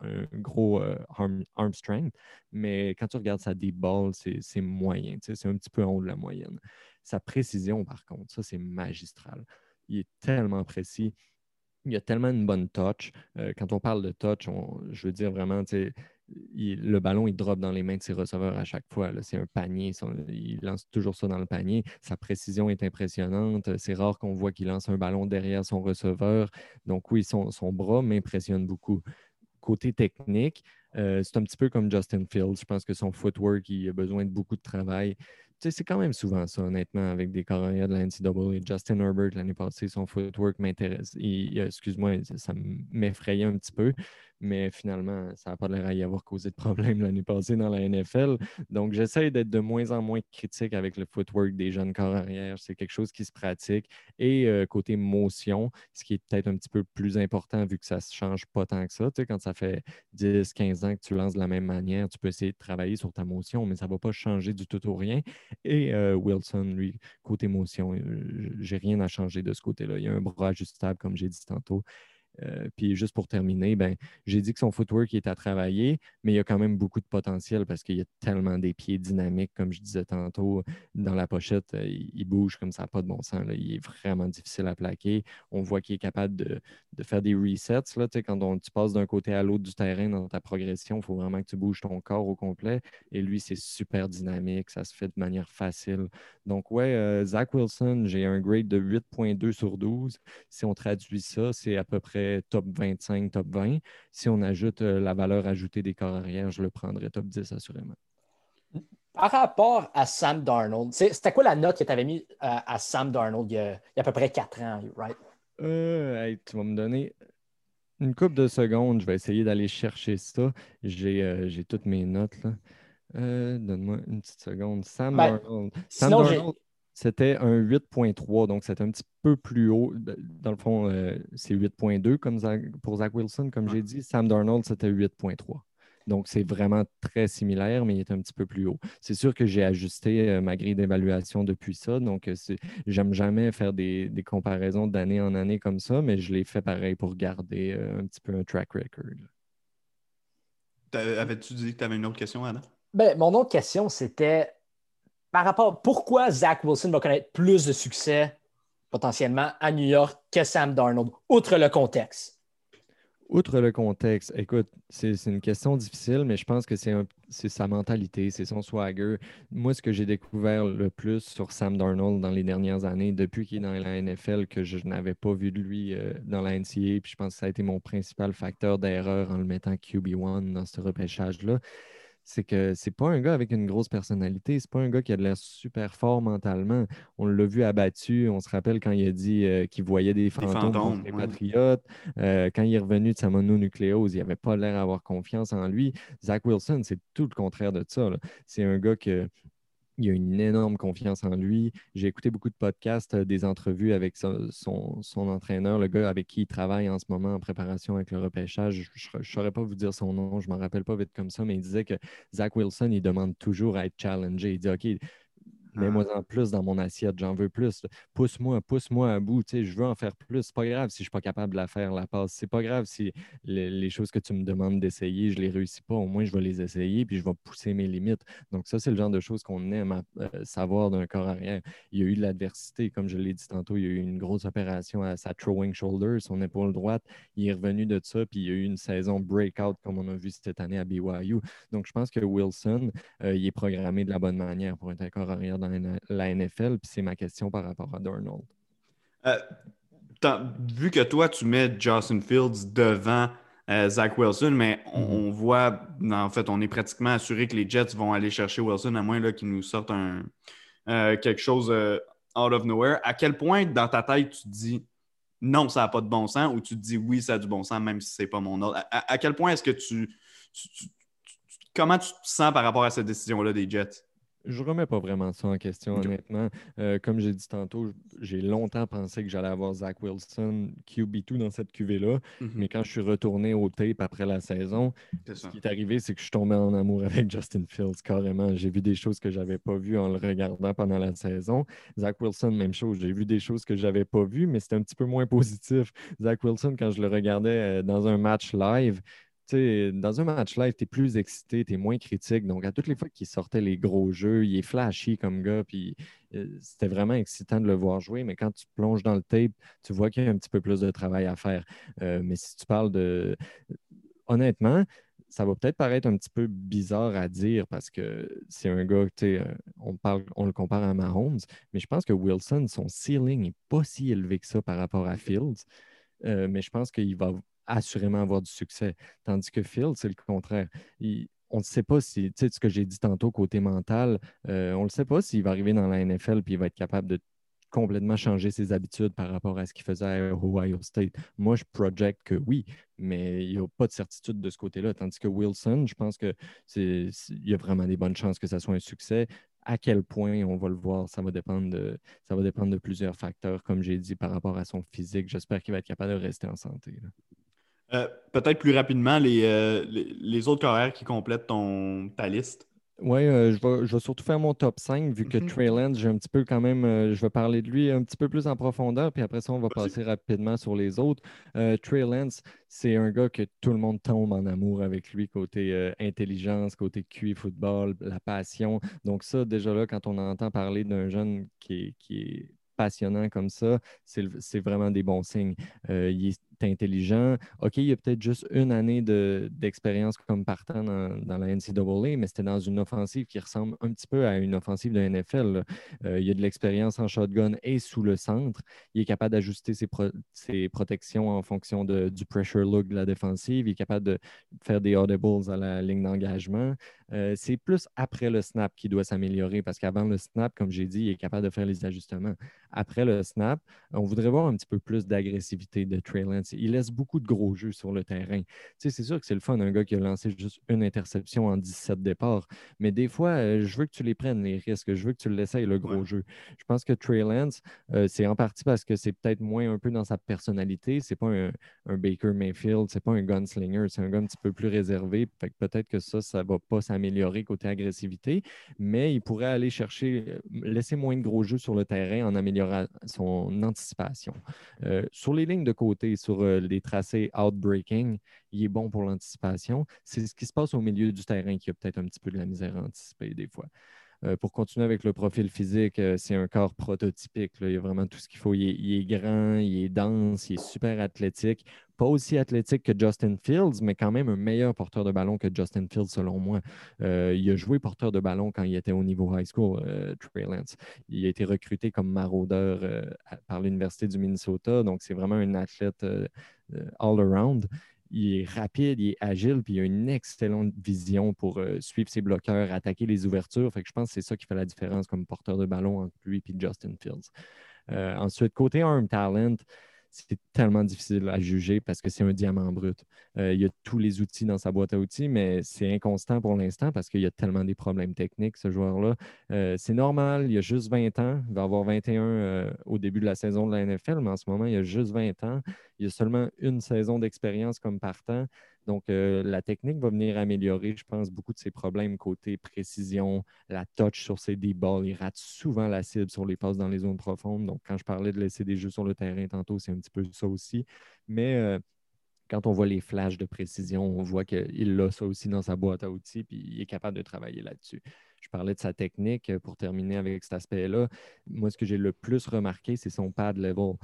[SPEAKER 3] un gros euh, arm, strength. Mais quand tu regardes sa deep ball, c'est moyen. C'est un petit peu en haut de la moyenne. Sa précision, par contre, ça, c'est magistral. Il est tellement précis. Il a tellement une bonne touch. Euh, quand on parle de touch, je veux dire vraiment, le ballon, il drop dans les mains de ses receveurs à chaque fois. C'est un panier. il lance toujours ça dans le panier. Sa précision est impressionnante. C'est rare qu'on voit qu'il lance un ballon derrière son receveur. Donc oui, son, bras m'impressionne beaucoup. Côté technique, euh, c'est un petit peu comme Justin Fields. Je pense que son footwork, il a besoin de beaucoup de travail c'est quand même souvent ça, honnêtement, avec des carrières de la NCAA. Justin Herbert, l'année passée, son footwork m'intéresse. Excuse-moi, ça m'effrayait un petit peu mais finalement, ça n'a pas l'air à y avoir causé de problème l'année passée dans la NFL. Donc, j'essaie d'être de moins en moins critique avec le footwork des jeunes corps arrière. C'est quelque chose qui se pratique. Et euh, côté motion, ce qui est peut-être un petit peu plus important vu que ça ne change pas tant que ça. Tu sais, quand ça fait 10, 15 ans que tu lances de la même manière, tu peux essayer de travailler sur ta motion, mais ça ne va pas changer du tout au rien. Et euh, Wilson, lui, côté motion, euh, j'ai rien à changer de ce côté-là. Il y a un bras ajustable, comme j'ai dit tantôt. Euh, puis juste pour terminer, ben, j'ai dit que son footwork est à travailler, mais il y a quand même beaucoup de potentiel parce qu'il y a tellement des pieds dynamiques, comme je disais tantôt, dans la pochette, euh, il, bouge comme ça, pas de bon sens. Il est vraiment difficile à plaquer. On voit qu'il est capable de, faire des resets. Là, quand tu passes d'un côté à l'autre du terrain dans ta progression, il faut vraiment que tu bouges ton corps au complet. Et lui, c'est super dynamique, ça se fait de manière facile. Donc, ouais, euh, Zach Wilson, j'ai un grade de 8.2 sur 12. Si on traduit ça, c'est à peu près top 25, top 20. Si on ajoute euh, la valeur ajoutée des corps arrière, je le prendrais top 10 assurément.
[SPEAKER 2] Par rapport à Sam Darnold, c'était quoi la note que tu avais mis à, Sam Darnold il y, a, à peu près 4 ans, right?
[SPEAKER 3] Euh, tu vas me donner une couple de secondes. Je vais essayer d'aller chercher ça. J'ai euh, toutes mes notes. là. Donne-moi une petite seconde. Sam ben, Darnold. Sam Darnold c'était un 8.3, donc c'est un petit peu plus haut. Ben, dans le fond, euh, c'est 8.2 comme pour Zach Wilson, comme j'ai dit. Sam Darnold, c'était 8.3. Donc, c'est vraiment très similaire, mais il est un petit peu plus haut. C'est sûr que j'ai ajusté euh, ma grille d'évaluation depuis ça. Donc, euh, j'aime jamais faire des, comparaisons d'année en année comme ça, mais je l'ai fait pareil pour garder un petit peu un track record.
[SPEAKER 1] Avais-tu dit que tu avais une autre question, Anna?
[SPEAKER 2] Ben, mon autre question, c'était par rapport pourquoi Zach Wilson va connaître plus de succès potentiellement à New York que Sam Darnold, outre le contexte?
[SPEAKER 3] Outre le contexte, écoute, c'est une question difficile, mais je pense que c'est sa mentalité, c'est son swagger. Moi, ce que j'ai découvert le plus sur Sam Darnold dans les dernières années, depuis qu'il est dans la NFL, que je n'avais pas vu de lui euh, dans la NCA, puis je pense que ça a été mon principal facteur d'erreur en le mettant QB1 dans ce repêchage-là, c'est que c'est pas un gars avec une grosse personnalité, c'est pas un gars qui a de l'air super fort mentalement. On l'a vu abattu, on se rappelle quand il a dit euh, qu'il voyait des fantômes, des, Patriotes. Euh, quand il est revenu de sa mononucléose, il n'avait pas l'air d'avoir confiance en lui. Zach Wilson, c'est tout le contraire de ça. C'est un gars que il a une énorme confiance en lui. J'ai écouté beaucoup de podcasts, euh, des entrevues avec son, entraîneur, le gars avec qui il travaille en ce moment en préparation avec le repêchage. Je ne saurais pas vous dire son nom, je ne m'en rappelle pas vite comme ça, mais il disait que Zach Wilson, il demande toujours à être challengé. Il dit OK, Mets-moi en plus dans mon assiette, j'en veux plus. Pousse-moi, pousse-moi à bout. je veux en faire plus. C'est pas grave si je suis pas capable de la faire, la passe. C'est pas grave si les, choses que tu me demandes d'essayer, je les réussis pas. Au moins, je vais les essayer puis je vais pousser mes limites. Donc, ça, c'est le genre de choses qu'on aime euh, savoir d'un corps arrière. Il y a eu de l'adversité, comme je l'ai dit tantôt, il y a eu une grosse opération à sa throwing shoulder, son épaule droite. Il est revenu de ça, puis il y a eu une saison breakout, comme on a vu cette année à BYU. Donc, je pense que Wilson, euh, il est programmé de la bonne manière pour être un corps arrière la NFL, puis c'est ma question par rapport à Darnold.
[SPEAKER 1] Euh, vu que toi, tu mets Justin Fields devant euh, Zach Wilson, mais mm-hmm. on, voit, en fait, on est pratiquement assuré que les Jets vont aller chercher Wilson, à moins qu'ils nous sortent un, euh, quelque chose out of nowhere. À quel point, dans ta tête, tu te dis non, ça n'a pas de bon sens, ou tu te dis oui, ça a du bon sens, même si ce n'est pas mon ordre? À, quel point est-ce que tu, Comment tu te sens par rapport à cette décision-là des Jets?
[SPEAKER 3] Je remets pas vraiment ça en question,
[SPEAKER 1] Ok.
[SPEAKER 3] honnêtement. Euh, comme j'ai dit tantôt, j'ai longtemps pensé que j'allais avoir Zach Wilson, QB2 dans cette QV-là.
[SPEAKER 1] Mhm.
[SPEAKER 3] Mais quand je suis retourné au tape après la saison, ce
[SPEAKER 1] ça.
[SPEAKER 3] qui est arrivé, c'est que je suis tombé en amour avec Justin Fields, carrément. J'ai vu des choses que je n'avais pas vues en le regardant pendant la saison. Zach Wilson, même chose. J'ai vu des choses que je n'avais pas vues, mais c'était un petit peu moins positif. Zach Wilson, quand je le regardais euh, dans un match live, dans un match live, tu es plus excité, tu es moins critique. Donc, à toutes les fois qu'il sortait les gros jeux, il est flashy comme gars, puis euh, c'était vraiment excitant de le voir jouer. Mais quand tu plonges dans le tape, tu vois qu'il y a un petit peu plus de travail à faire. Euh, mais si tu parles de. Honnêtement, ça va peut-être paraître un petit peu bizarre à dire parce que c'est un gars, tu euh, on, on le compare à Mahomes, mais je pense que Wilson, son ceiling n'est pas si élevé que ça par rapport à Fields. Mais je pense qu'il va assurément avoir du succès. Tandis que Fields, c'est le contraire. On ne sait pas si, tu sais, ce que j'ai dit tantôt côté mental, euh, on ne sait pas s'il va arriver dans la NFL et il va être capable de complètement changer ses habitudes par rapport à ce qu'il faisait à Ohio State. Moi, je projette que oui, mais il n'y a pas de certitude de ce côté-là. Tandis que Wilson, je pense que c'est, il y a vraiment des bonnes chances que ça soit un succès. À quel point on va le voir, ça va dépendre de, ça va dépendre de plusieurs facteurs, comme j'ai dit, par rapport à son physique. J'espère qu'il va être capable de rester en santé.
[SPEAKER 1] Euh, Peut-être plus rapidement, les, euh, les, les autres carrières qui complètent ton, ta liste.
[SPEAKER 3] Oui, je, vais, je vais surtout faire mon top 5, vu que
[SPEAKER 1] Mhm.
[SPEAKER 3] Trey Lance, j'ai un petit peu quand même, euh, je vais parler de lui un petit peu plus en profondeur, puis après ça, on va passer rapidement sur les autres. Euh, Trey Lance, c'est un gars que tout le monde tombe en amour avec lui, côté euh, intelligence, côté QI football, la passion. Donc ça, déjà là, quand on entend parler d'un jeune qui est, qui est passionnant comme ça, c'est vraiment des bons signes. Euh, il est intelligent. OK, il y a peut-être juste une année de- d'expérience comme partant dans, dans la NCAA, mais c'était dans une offensive qui ressemble un petit peu à une offensive de NFL. Euh, il y a de l'expérience en shotgun et sous le centre. Il est capable d'ajuster ses, ses protections en fonction de- du pressure look de la défensive. Il est capable de faire des audibles à la ligne d'engagement. Euh, c'est plus après le snap qui doit s'améliorer parce qu'avant le snap, comme j'ai dit, il est capable de faire les ajustements. Après le snap, on voudrait voir un petit peu plus d'agressivité de Trey Lance. Il laisse beaucoup de gros jeux sur le terrain. Tu sais, c'est sûr que c'est le fun, un gars qui a lancé juste une interception en 17 départs. Mais des fois, euh, je veux que tu les prennes, les risques. Je veux que tu l'essayes, le gros
[SPEAKER 1] Ouais.
[SPEAKER 3] jeu. Je pense que Trey Lance, euh, c'est en partie parce que c'est peut-être moins un peu dans sa personnalité. C'est pas un, un Baker Mayfield, c'est pas un gunslinger. C'est un gars un petit peu plus réservé. Fait que peut-être que ça, ça va pas s'améliorer côté agressivité. Mais il pourrait aller chercher, euh, laisser moins de gros jeux sur le terrain en améliorant son anticipation. Euh, sur les lignes de côté, sur euh, les tracés outbreaking, il est bon pour l'anticipation. C'est ce qui se passe au milieu du terrain qui a peut-être un petit peu de la misère à anticiper des fois. Euh, pour continuer avec le profil physique, euh, c'est un corps prototypique. Il y a vraiment tout ce qu'il faut. Il est grand, il est dense, il est super athlétique. Pas aussi athlétique que Justin Fields, mais quand même un meilleur porteur de ballon que Justin Fields, selon moi. Euh, il a joué porteur de ballon quand il était au niveau high school, euh, Trey Lance. Il a été recruté comme maraudeur euh, par l'Université du Minnesota. Donc, c'est vraiment un athlète all-around. Il est rapide, il est agile, puis il a une excellente vision pour suivre ses bloqueurs, attaquer les ouvertures. Fait que je pense que c'est ça qui fait la différence comme porteur de ballon entre lui et Justin Fields. Ensuite, côté arm talent, c'est tellement difficile à juger parce que c'est un diamant brut. Euh, il y a tous les outils dans sa boîte à outils, mais c'est inconstant pour l'instant parce qu'il y a tellement des problèmes techniques, ce joueur-là. Euh, c'est normal, il a juste 20 ans. Il va avoir 21 euh, au début de la saison de la NFL, mais en ce moment, il a juste 20 ans. Il a seulement une saison d'expérience comme partant. Donc, euh, la technique va venir améliorer, je pense, beaucoup de ses problèmes côté précision, la touch sur ses deep balls. Il rate souvent la cible sur les passes dans les zones profondes. Donc, quand je parlais de laisser des jeux sur le terrain tantôt, c'est un petit peu ça aussi. Mais euh, quand on voit les flashs de précision, on voit qu'il a ça aussi dans sa boîte à outils, puis il est capable de travailler là-dessus. Je parlais de sa technique euh, pour terminer avec cet aspect-là. Moi, ce que j'ai le plus remarqué, c'est son pad level.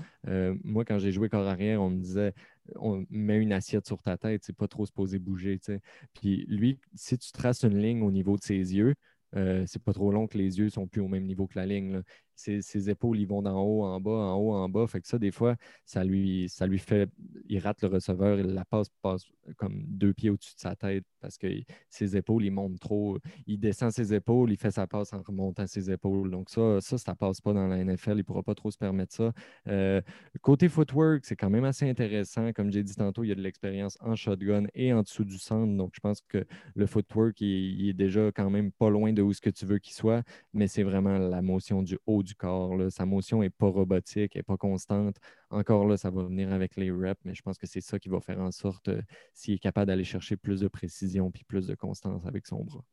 [SPEAKER 3] Moi, quand j'ai joué corps arrière, on me disait on met une assiette sur ta tête, c'est pas trop supposé bouger. tu sais. Puis lui, si tu traces une ligne au niveau de ses yeux, euh, c'est pas trop long que les yeux sont plus au même niveau que la ligne. Ses, épaules, ils vont d'en haut en bas, en haut en bas. Fait que ça, des fois, ça lui, ça lui fait. Il rate le receveur, la passe passe comme deux pieds au-dessus de sa tête parce que ses épaules, ils montent trop. Il descend ses épaules, il fait sa passe en remontant ses épaules. Donc, ça, ça, ça passe pas dans la NFL. Il ne pourra pas trop se permettre ça. Euh, côté footwork, c'est quand même assez intéressant. Comme j'ai dit tantôt, il y a de l'expérience en shotgun et en dessous du centre. Donc, je pense que le footwork, il, est déjà quand même pas loin de où ce que tu veux qu'il soit, mais c'est vraiment la motion du haut du corps. Sa motion n'est pas robotique, elle n'est pas constante. Encore là, ça va venir avec les reps, mais je pense que c'est ça qui va faire en sorte euh, s'il est capable d'aller chercher plus de précision puis plus de constance avec son bras.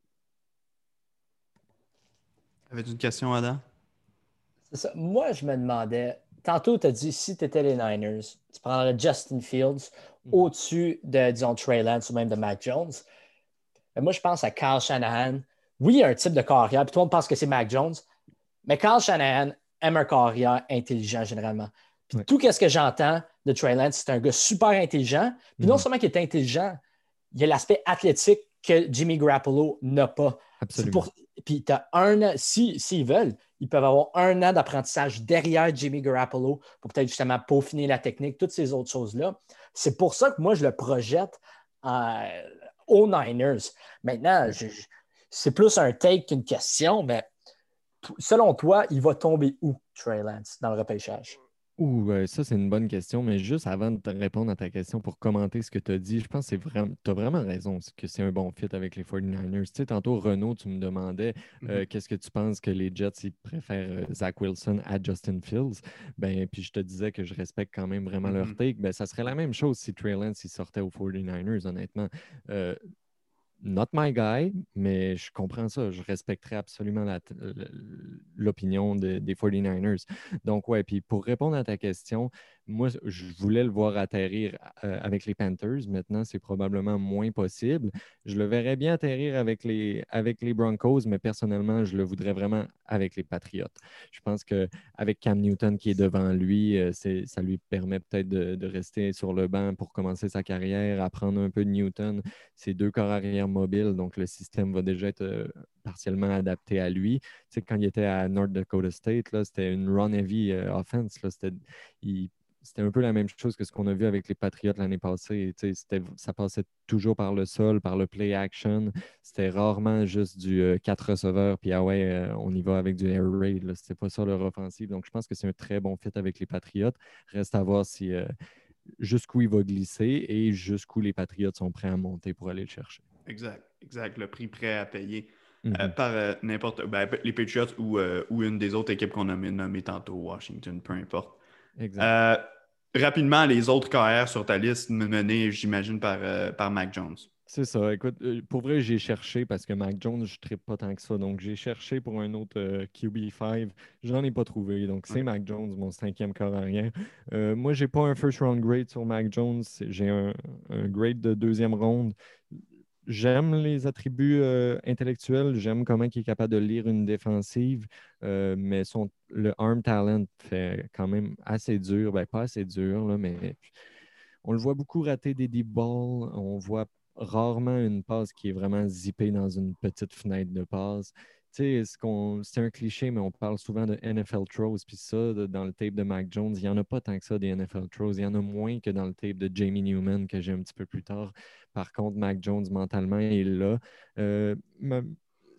[SPEAKER 1] Avais-tu une question, Adam?
[SPEAKER 2] Moi, je me demandais, tantôt, tu as dit si tu étais les Niners, tu prendrais Justin Fields mm. au-dessus de, disons, Trey Lance ou même de Mac Jones. Mais moi, je pense à Kyle Shanahan. Oui, il y a un type de carrière, puis tout le monde pense que c'est Mac Jones, mais Kyle Shanahan aime un carrière intelligent généralement. Puis tout ce que j'entends de Trey Lance, c'est un gars super intelligent. Puis non mm. seulement qu'il est intelligent, il y a l'aspect athlétique que Jimmy Grappolo n'a pas.
[SPEAKER 3] Absolument.
[SPEAKER 2] Puis tu as un s'ils si, veulent, ils peuvent avoir un an d'apprentissage derrière Jimmy Garoppolo pour peut-être justement peaufiner la technique, toutes ces autres choses-là. C'est pour ça que moi, je le projette euh, aux Niners. Maintenant, c'est plus un take qu'une question, mais selon toi, il va tomber où, Trey Lance, dans le repêchage?
[SPEAKER 3] Ouh, ça, c'est une bonne question, mais juste avant de te répondre à ta question pour commenter ce que tu as dit, je pense que vraiment, tu as vraiment raison que c'est un bon fit avec les 49ers. Tu sais, tantôt, Renaud, tu me demandais euh, mm-hmm. qu'est-ce que tu penses que les Jets ils préfèrent euh, Zach Wilson à Justin Fields? Ben, puis je te disais que je respecte quand même vraiment leur mm-hmm. take. Ben, ça serait la même chose si Trey Lance il sortait aux 49ers, honnêtement. Euh, not my guy, mais je comprends ça. Je respecterai absolument l'opinion des 49ers. Donc, ouais, puis pour répondre à ta question, moi, je voulais le voir atterrir euh, avec les Panthers. Maintenant, c'est probablement moins possible. Je le verrais bien atterrir avec les, avec les Broncos, mais personnellement, je le voudrais vraiment avec les Patriots. Je pense qu'avec Cam Newton qui est devant lui, euh, ça lui permet peut-être de, rester sur le banc pour commencer sa carrière, apprendre un peu de Newton. C'est deux corps arrière mobiles, donc le système va déjà être euh, partiellement adapté à lui. Tu sais, quand il était à North Dakota State, c'était une run-heavy offense. Là, c'était un peu la même chose que ce qu'on a vu avec les Patriots l'année passée. Ça passait toujours par le sol, par le play action. C'était rarement juste du 4 euh, receveurs, puis ah ouais, euh, on y va avec du air raid. C'était pas ça leur offensive. Donc, je pense que c'est un très bon fit avec les Patriots. Reste à voir si euh, jusqu'où il va glisser et jusqu'où les Patriots sont prêts à monter pour aller le chercher.
[SPEAKER 1] Exact, exact. Le prix prêt à payer. Mm-hmm. par n'importe ben, les Patriots ou, ou, une des autres équipes qu'on a nommées tantôt, Washington, peu importe. Euh, rapidement, les autres KR sur ta liste menés, j'imagine, par, euh, par Mac Jones.
[SPEAKER 3] C'est ça. Écoute, euh, pour vrai, j'ai cherché parce que Mac Jones, je ne pas tant que ça. Donc, j'ai cherché pour un autre QB5. Je n'en ai pas trouvé. Donc, c'est Mac Jones, mon cinquième corps arrière. moi, je n'ai pas un first round grade sur Mac Jones. J'ai un, un, grade de deuxième ronde j'aime les attributs euh, intellectuels, j'aime comment il est capable de lire une défensive, euh, mais son, le arm talent fait quand même assez dur, ben, pas assez dur, là, mais on le voit beaucoup rater des deep balls, on voit rarement une passe qui est vraiment zippée dans une petite fenêtre de passe. C'est un cliché, mais on parle souvent de NFL throws. Puis ça, dans le tape de Mac Jones, il n'y en a pas tant que ça des NFL throws. Il y en a moins que dans le tape de Jamie Newman que j'ai un petit peu plus tard. Par contre, Mac Jones, mentalement, il est là. Euh,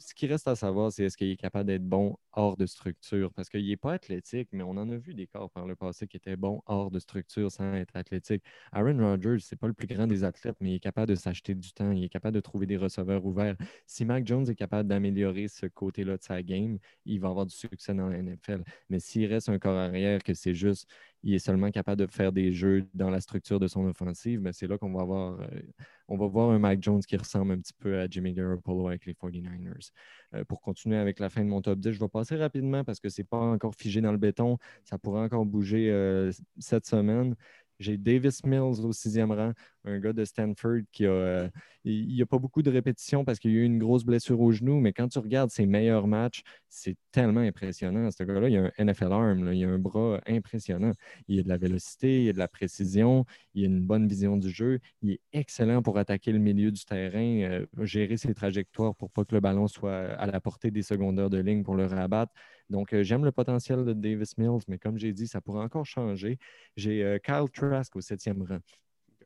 [SPEAKER 3] ce qui reste à savoir, c'est est-ce qu'il est capable d'être bon hors de structure? Parce qu'il n'est pas athlétique, mais on en a vu des corps par le passé qui étaient bons hors de structure sans être athlétique. Aaron Rodgers, c'est pas le plus grand des athlètes, mais il est capable de s'acheter du temps, il est capable de trouver des receveurs ouverts. Si Mac Jones est capable d'améliorer ce côté-là de sa game, il va avoir du succès dans la NFL. Mais s'il reste un corps arrière que c'est juste il est seulement capable de faire des jeux dans la structure de son offensive, mais c'est là qu'on va voir, euh, on va voir un Mike Jones qui ressemble un petit peu à Jimmy Garoppolo avec les 49ers. Euh, pour continuer avec la fin de mon top 10, je vais passer rapidement parce que ce n'est pas encore figé dans le béton. Ça pourrait encore bouger euh, cette semaine. J'ai Davis Mills au sixième rang. un gars de Stanford qui a. Euh, il a pas beaucoup de répétitions parce qu'il y a eu une grosse blessure au genou, mais quand tu regardes ses meilleurs matchs, c'est tellement impressionnant. Ce gars-là, il a un NFL arm, il a un bras impressionnant. Il a de la vélocité, il a de la précision, il a une bonne vision du jeu. Il est excellent pour attaquer le milieu du terrain, euh, gérer ses trajectoires pour pas que le ballon soit à la portée des secondaires de ligne pour le rabattre. Donc, euh, j'aime le potentiel de Davis Mills, mais comme j'ai dit, ça pourrait encore changer. J'ai Kyle Trask au septième rang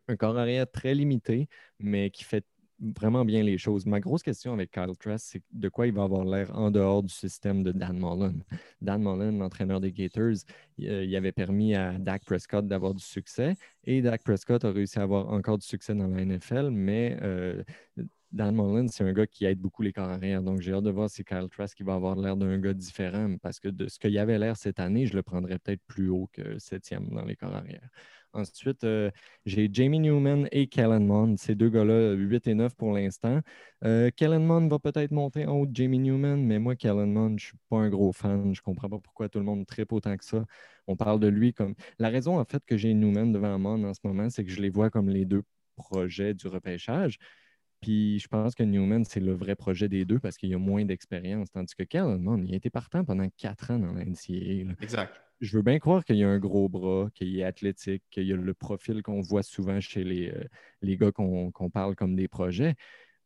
[SPEAKER 3] un corps arrière très limité, mais qui fait vraiment bien les choses. Ma grosse question avec Kyle Trask, c'est de quoi il va avoir l'air en dehors du système de Dan Mullen? Dan Mullen, l'entraîneur des Gators, euh, il avait permis à Dak Prescott d'avoir du succès et Dak Prescott a réussi à avoir encore du succès dans la NFL, mais euh, Dan Mullen, c'est un gars qui aide beaucoup les corps arrière. Donc, j'ai hâte de voir si Kyle Trask va avoir l'air d'un gars différent parce que de ce qu'il avait l'air cette année, je le prendrais peut-être plus haut que septième dans les corps arrière. Ensuite, euh, j'ai Jamie Newman et Kellen Mond. Ces deux gars-là, 8 et 9 pour l'instant. Euh, Mond va peut-être monter en haut Jamie Newman, mais moi, Kellen Mond, je ne suis pas un gros fan. Je ne comprends pas pourquoi tout le monde tripe autant que ça. On parle de lui comme. La raison, en fait, que j'ai Newman devant Mond en ce moment, c'est que je les vois comme les deux projets du repêchage. Puis je pense que Newman, c'est le vrai projet des deux parce qu'il y a moins d'expérience. Tandis que Kellen Mond, il a été partant pendant quatre ans dans la NCAA.
[SPEAKER 1] Exact
[SPEAKER 3] je veux bien croire qu'il y a un gros bras, qu'il est athlétique, qu'il y a le profil qu'on voit souvent chez les, euh, les gars qu'on parle comme des projets.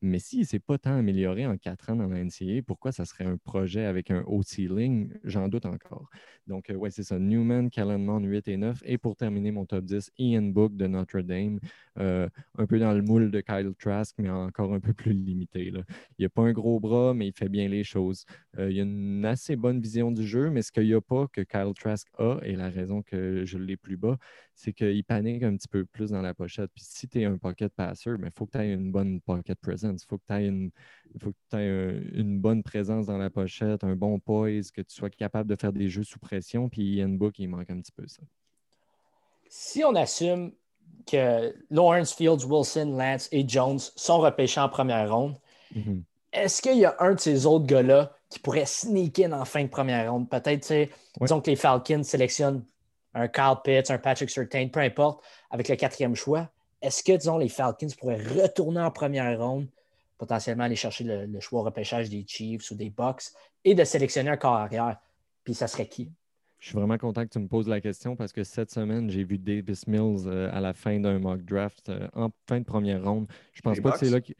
[SPEAKER 3] Mais s'il ne s'est pas tant amélioré en quatre ans dans la NCA, pourquoi ça serait un projet avec un haut ceiling? J'en doute encore. Donc, euh, ouais, c'est ça. Newman, Callanman, 8 et 9. Et pour terminer mon top 10, Ian Book de Notre Dame. Euh, un peu dans le moule de Kyle Trask, mais encore un peu plus limité. Il n'a pas un gros bras, mais il fait bien les choses. Euh, il a une assez bonne vision du jeu, mais ce qu'il n'y a pas que Kyle Trask a, et la raison que je l'ai plus bas, c'est qu'il panique un petit peu plus dans la pochette. Puis si tu es un pocket passer, il ben, faut que tu aies une bonne pocket presence. Il faut que tu aies, une, une, bonne présence dans la pochette, un bon poise, que tu sois capable de faire des jeux sous pression. Puis Ian Book, il manque un petit peu ça.
[SPEAKER 2] Si on assume que Lawrence Fields, Wilson, Lance et Jones sont repêchés en première ronde, mm-hmm. est-ce qu'il y a un de ces autres gars-là qui pourrait sneak in en fin de première ronde? Peut-être, disons que les Falcons sélectionnent un Kyle Pitts, un Patrick Surtain, peu importe, avec le quatrième choix, est-ce que, disons, les Falcons pourraient retourner en première ronde, potentiellement aller chercher le, choix au repêchage des Chiefs ou des Bucks et de sélectionner un corps arrière? Puis ça serait qui?
[SPEAKER 3] Je suis vraiment content que tu me poses la question parce que cette semaine, j'ai vu Davis Mills euh, à la fin d'un mock draft euh, en fin de première ronde. Je pense pas que c'est là que.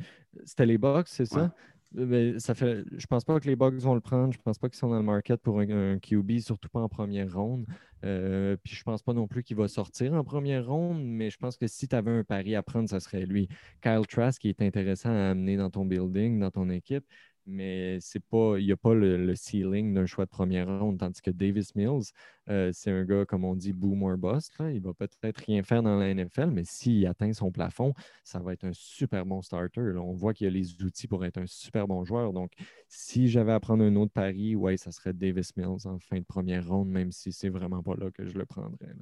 [SPEAKER 3] C'était les Bucks, c'est ça? Mais ça fait, je pense pas que les Bucks vont le prendre. Je pense pas qu'ils sont dans le market pour un, QB, surtout pas en première ronde. Euh, puis je pense pas non plus qu'il va sortir en première ronde, mais je pense que si tu avais un pari à prendre, ça serait lui. Kyle Trask, qui est intéressant à amener dans ton building, dans ton équipe mais c'est pas, il n'y a pas le, ceiling d'un choix de première ronde, tandis que Davis Mills, euh, c'est un gars, comme on dit, boomer boss. Là. Il va peut-être rien faire dans la NFL, mais s'il atteint son plafond, ça va être un super bon starter. On voit qu'il a les outils pour être un super bon joueur. Donc, si j'avais à prendre un autre pari, ouais, ça serait Davis Mills en fin de première ronde, même si c'est vraiment pas là que je le prendrais.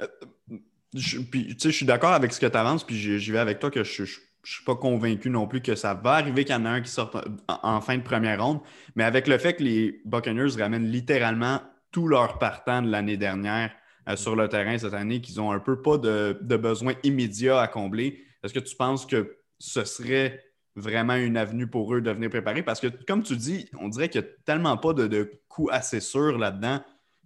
[SPEAKER 1] Euh, je, je suis d'accord avec ce que tu avances, puis j'y vais avec toi que je je ne suis pas convaincu non plus que ça va arriver qu'il y en a un qui sorte en, fin de première ronde. Mais avec le fait que les Buccaneers ramènent littéralement tous leurs partants de l'année dernière euh, sur le terrain cette année, qu'ils n'ont un peu pas de, besoin immédiat à combler, est-ce que tu penses que ce serait vraiment une avenue pour eux de venir préparer? Parce que, comme tu dis, on dirait qu'il n'y a tellement pas de, de coup assez sûr là-dedans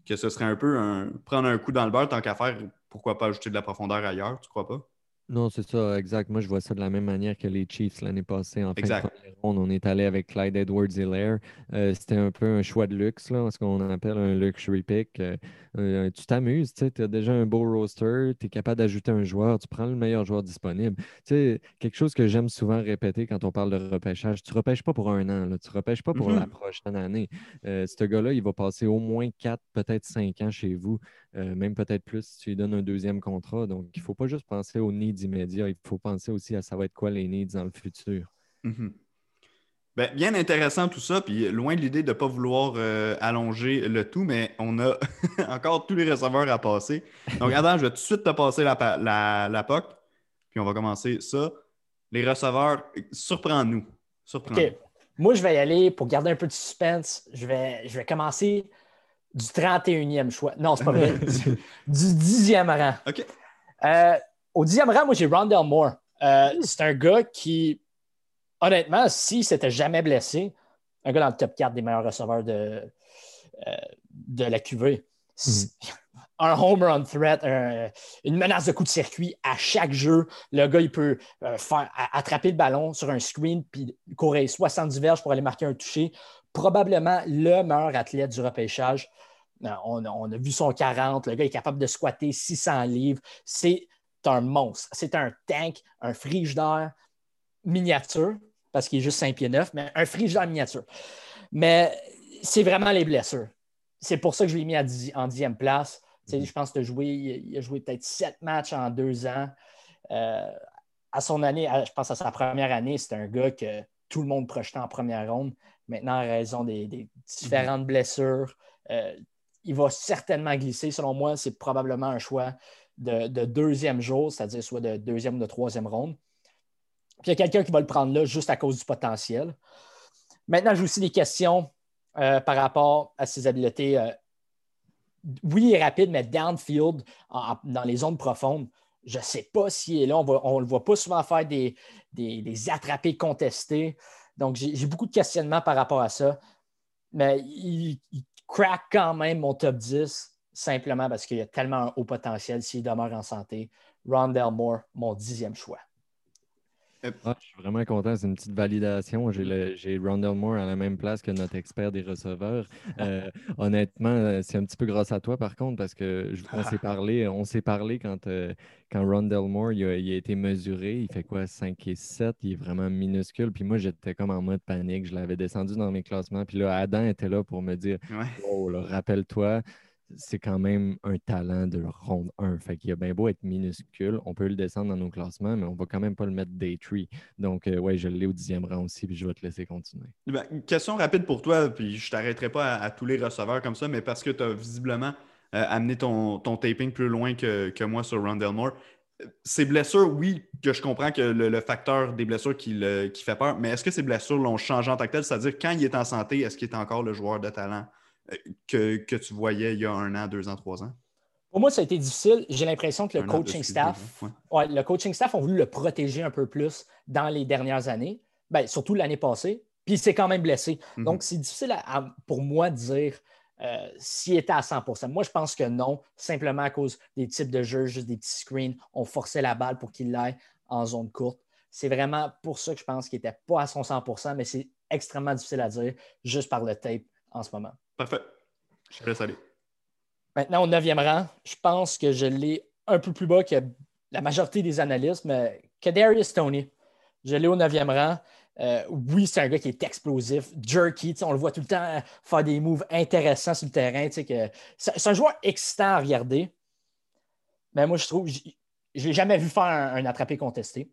[SPEAKER 1] que ce serait un peu un, prendre un coup dans le beurre tant qu'à faire, pourquoi pas ajouter de la profondeur ailleurs, tu crois pas?
[SPEAKER 3] Non, c'est ça, exact. Moi, je vois ça de la même manière que les Chiefs l'année passée. En fin de première ronde, on est allé avec Clyde Edwards-Hilaire. Euh, c'était un peu un choix de luxe, là, ce qu'on appelle un luxury pick. Euh, euh, tu t'amuses, tu as déjà un beau roster, tu es capable d'ajouter un joueur, tu prends le meilleur joueur disponible. Tu quelque chose que j'aime souvent répéter quand on parle de repêchage, tu ne repêches pas pour un an, tu ne repêches pas pour la mm-hmm. prochaine année. ce gars-là, il va passer au moins quatre, peut-être cinq ans chez vous, même peut-être plus si tu lui donnes un deuxième contrat. Donc, il ne faut pas juste penser au nid immédiat. Il faut penser aussi à ça va être quoi les needs dans le futur.
[SPEAKER 1] Mhm. Ben, bien intéressant tout ça, puis loin de l'idée de ne pas vouloir euh, allonger le tout, mais on a encore tous les receveurs à passer. Donc, Adam, je vais tout de suite te passer la, la, POC, puis on va commencer ça. Les receveurs, surprends-nous. Surprends OK.
[SPEAKER 2] Moi, je vais y aller pour garder un peu de suspense. Je vais, je vais commencer du 31e choix. Non, c'est pas vrai. du, 10e rang.
[SPEAKER 1] OK.
[SPEAKER 2] Euh, Au dixième rang, moi, j'ai Rondell Moore. Euh, c'est un gars qui, honnêtement, s'il s'était jamais blessé, un gars dans le top 4 des meilleurs receveurs de, euh, de la QV. Mm-hmm. Un home run threat, une menace de coup de circuit à chaque jeu. Le gars, il peut euh, faire, attraper le ballon sur un screen puis courir 70 verges pour aller marquer un toucher. Probablement le meilleur athlète du repêchage. On, on, a vu son 40. Le gars est capable de squatter 600 livres. C'est un monstre. C'est un tank, un frigidaire miniature, parce qu'il est juste 5 pieds 9, mais un frigidaire miniature. Mais c'est vraiment les blessures. C'est pour ça que je l'ai mis en dixième place. Mhm. Je pense qu'il a joué, il a joué peut-être sept matchs en deux ans. Euh, à son année, je pense à sa première année, c'était un gars que tout le monde projetait en première ronde. Maintenant, en raison des, différentes mhm. blessures, euh, il va certainement glisser. Selon moi, c'est probablement un choix de, deuxième jour, c'est-à-dire soit de deuxième ou de troisième ronde. Puis il y a quelqu'un qui va le prendre là juste à cause du potentiel. Maintenant, j'ai aussi des questions euh, par rapport à ses habiletés. Euh, oui, il est rapide, mais downfield, dans les zones profondes, je ne sais pas s'il est là. On ne le voit pas souvent faire des, des, attrapés contestés. Donc, j'ai beaucoup de questionnements par rapport à ça. Mais il, il crack quand même mon top 10 simplement parce qu'il y a tellement un haut potentiel s'il demeure en santé. Rondell Moore, mon dixième choix.
[SPEAKER 3] Ah, je suis vraiment content. C'est une petite validation. J'ai Rondell Moore à la même place que notre expert des receveurs. Euh, honnêtement, euh, c'est un petit peu grâce à toi, par contre, parce que on s'est parlé, on s'est parlé quand, euh, quand Rondell Moore il a, été mesuré. Il fait quoi, 5 et 7? Il est vraiment minuscule. Puis moi, j'étais comme en mode panique. Je l'avais descendu dans mes classements. Puis là, Adam était là pour me dire Oh, rappelle-toi, c'est quand même un talent de ronde 1. Fait qu'il a bien beau être minuscule, on peut le descendre dans nos classements, mais on va quand même pas le mettre day 3. Donc, euh, je l'ai au dixième rang aussi, puis je vais te laisser continuer.
[SPEAKER 1] Ben, question rapide pour toi, puis je t'arrêterai pas à, tous les receveurs comme ça, mais parce que tu as visiblement euh, amené ton, taping plus loin que, moi sur Rondell Moore. Ces blessures, oui, que je comprends que le, facteur des blessures qui, qui fait peur, mais est-ce que ces blessures l'ont changé en tant que tel? C'est-à-dire, quand il est en santé, est-ce qu'il est encore le joueur de talent? Que, tu voyais il y a un an, deux ans, trois ans?
[SPEAKER 2] Pour moi, ça a été difficile. J'ai l'impression que le coaching staff, le coaching staff ont voulu le protéger un peu plus dans les dernières années, ben, surtout l'année passée. Puis il s'est quand même blessé. Mhm. Donc, c'est difficile pour moi de dire euh, s'il était à 100% Moi, je pense que non, simplement à cause des types de jeux, juste des petits screens. On forçait la balle pour qu'il aille en zone courte. C'est vraiment pour ça que je pense qu'il n'était pas à son 100% mais c'est extrêmement difficile à dire juste par le tape en ce moment.
[SPEAKER 1] Parfait. Je te laisse aller.
[SPEAKER 2] Maintenant, au neuvième rang, je pense que je l'ai un peu plus bas que la majorité des analystes, mais Kadarius Tony. Je l'ai au neuvième rang. Euh, oui, c'est un gars qui est explosif, jerky, on le voit tout le temps faire des moves intéressants sur le terrain. C'est un joueur excitant à regarder. Mais moi, je trouve, je l'ai jamais vu faire un, attrapé contesté.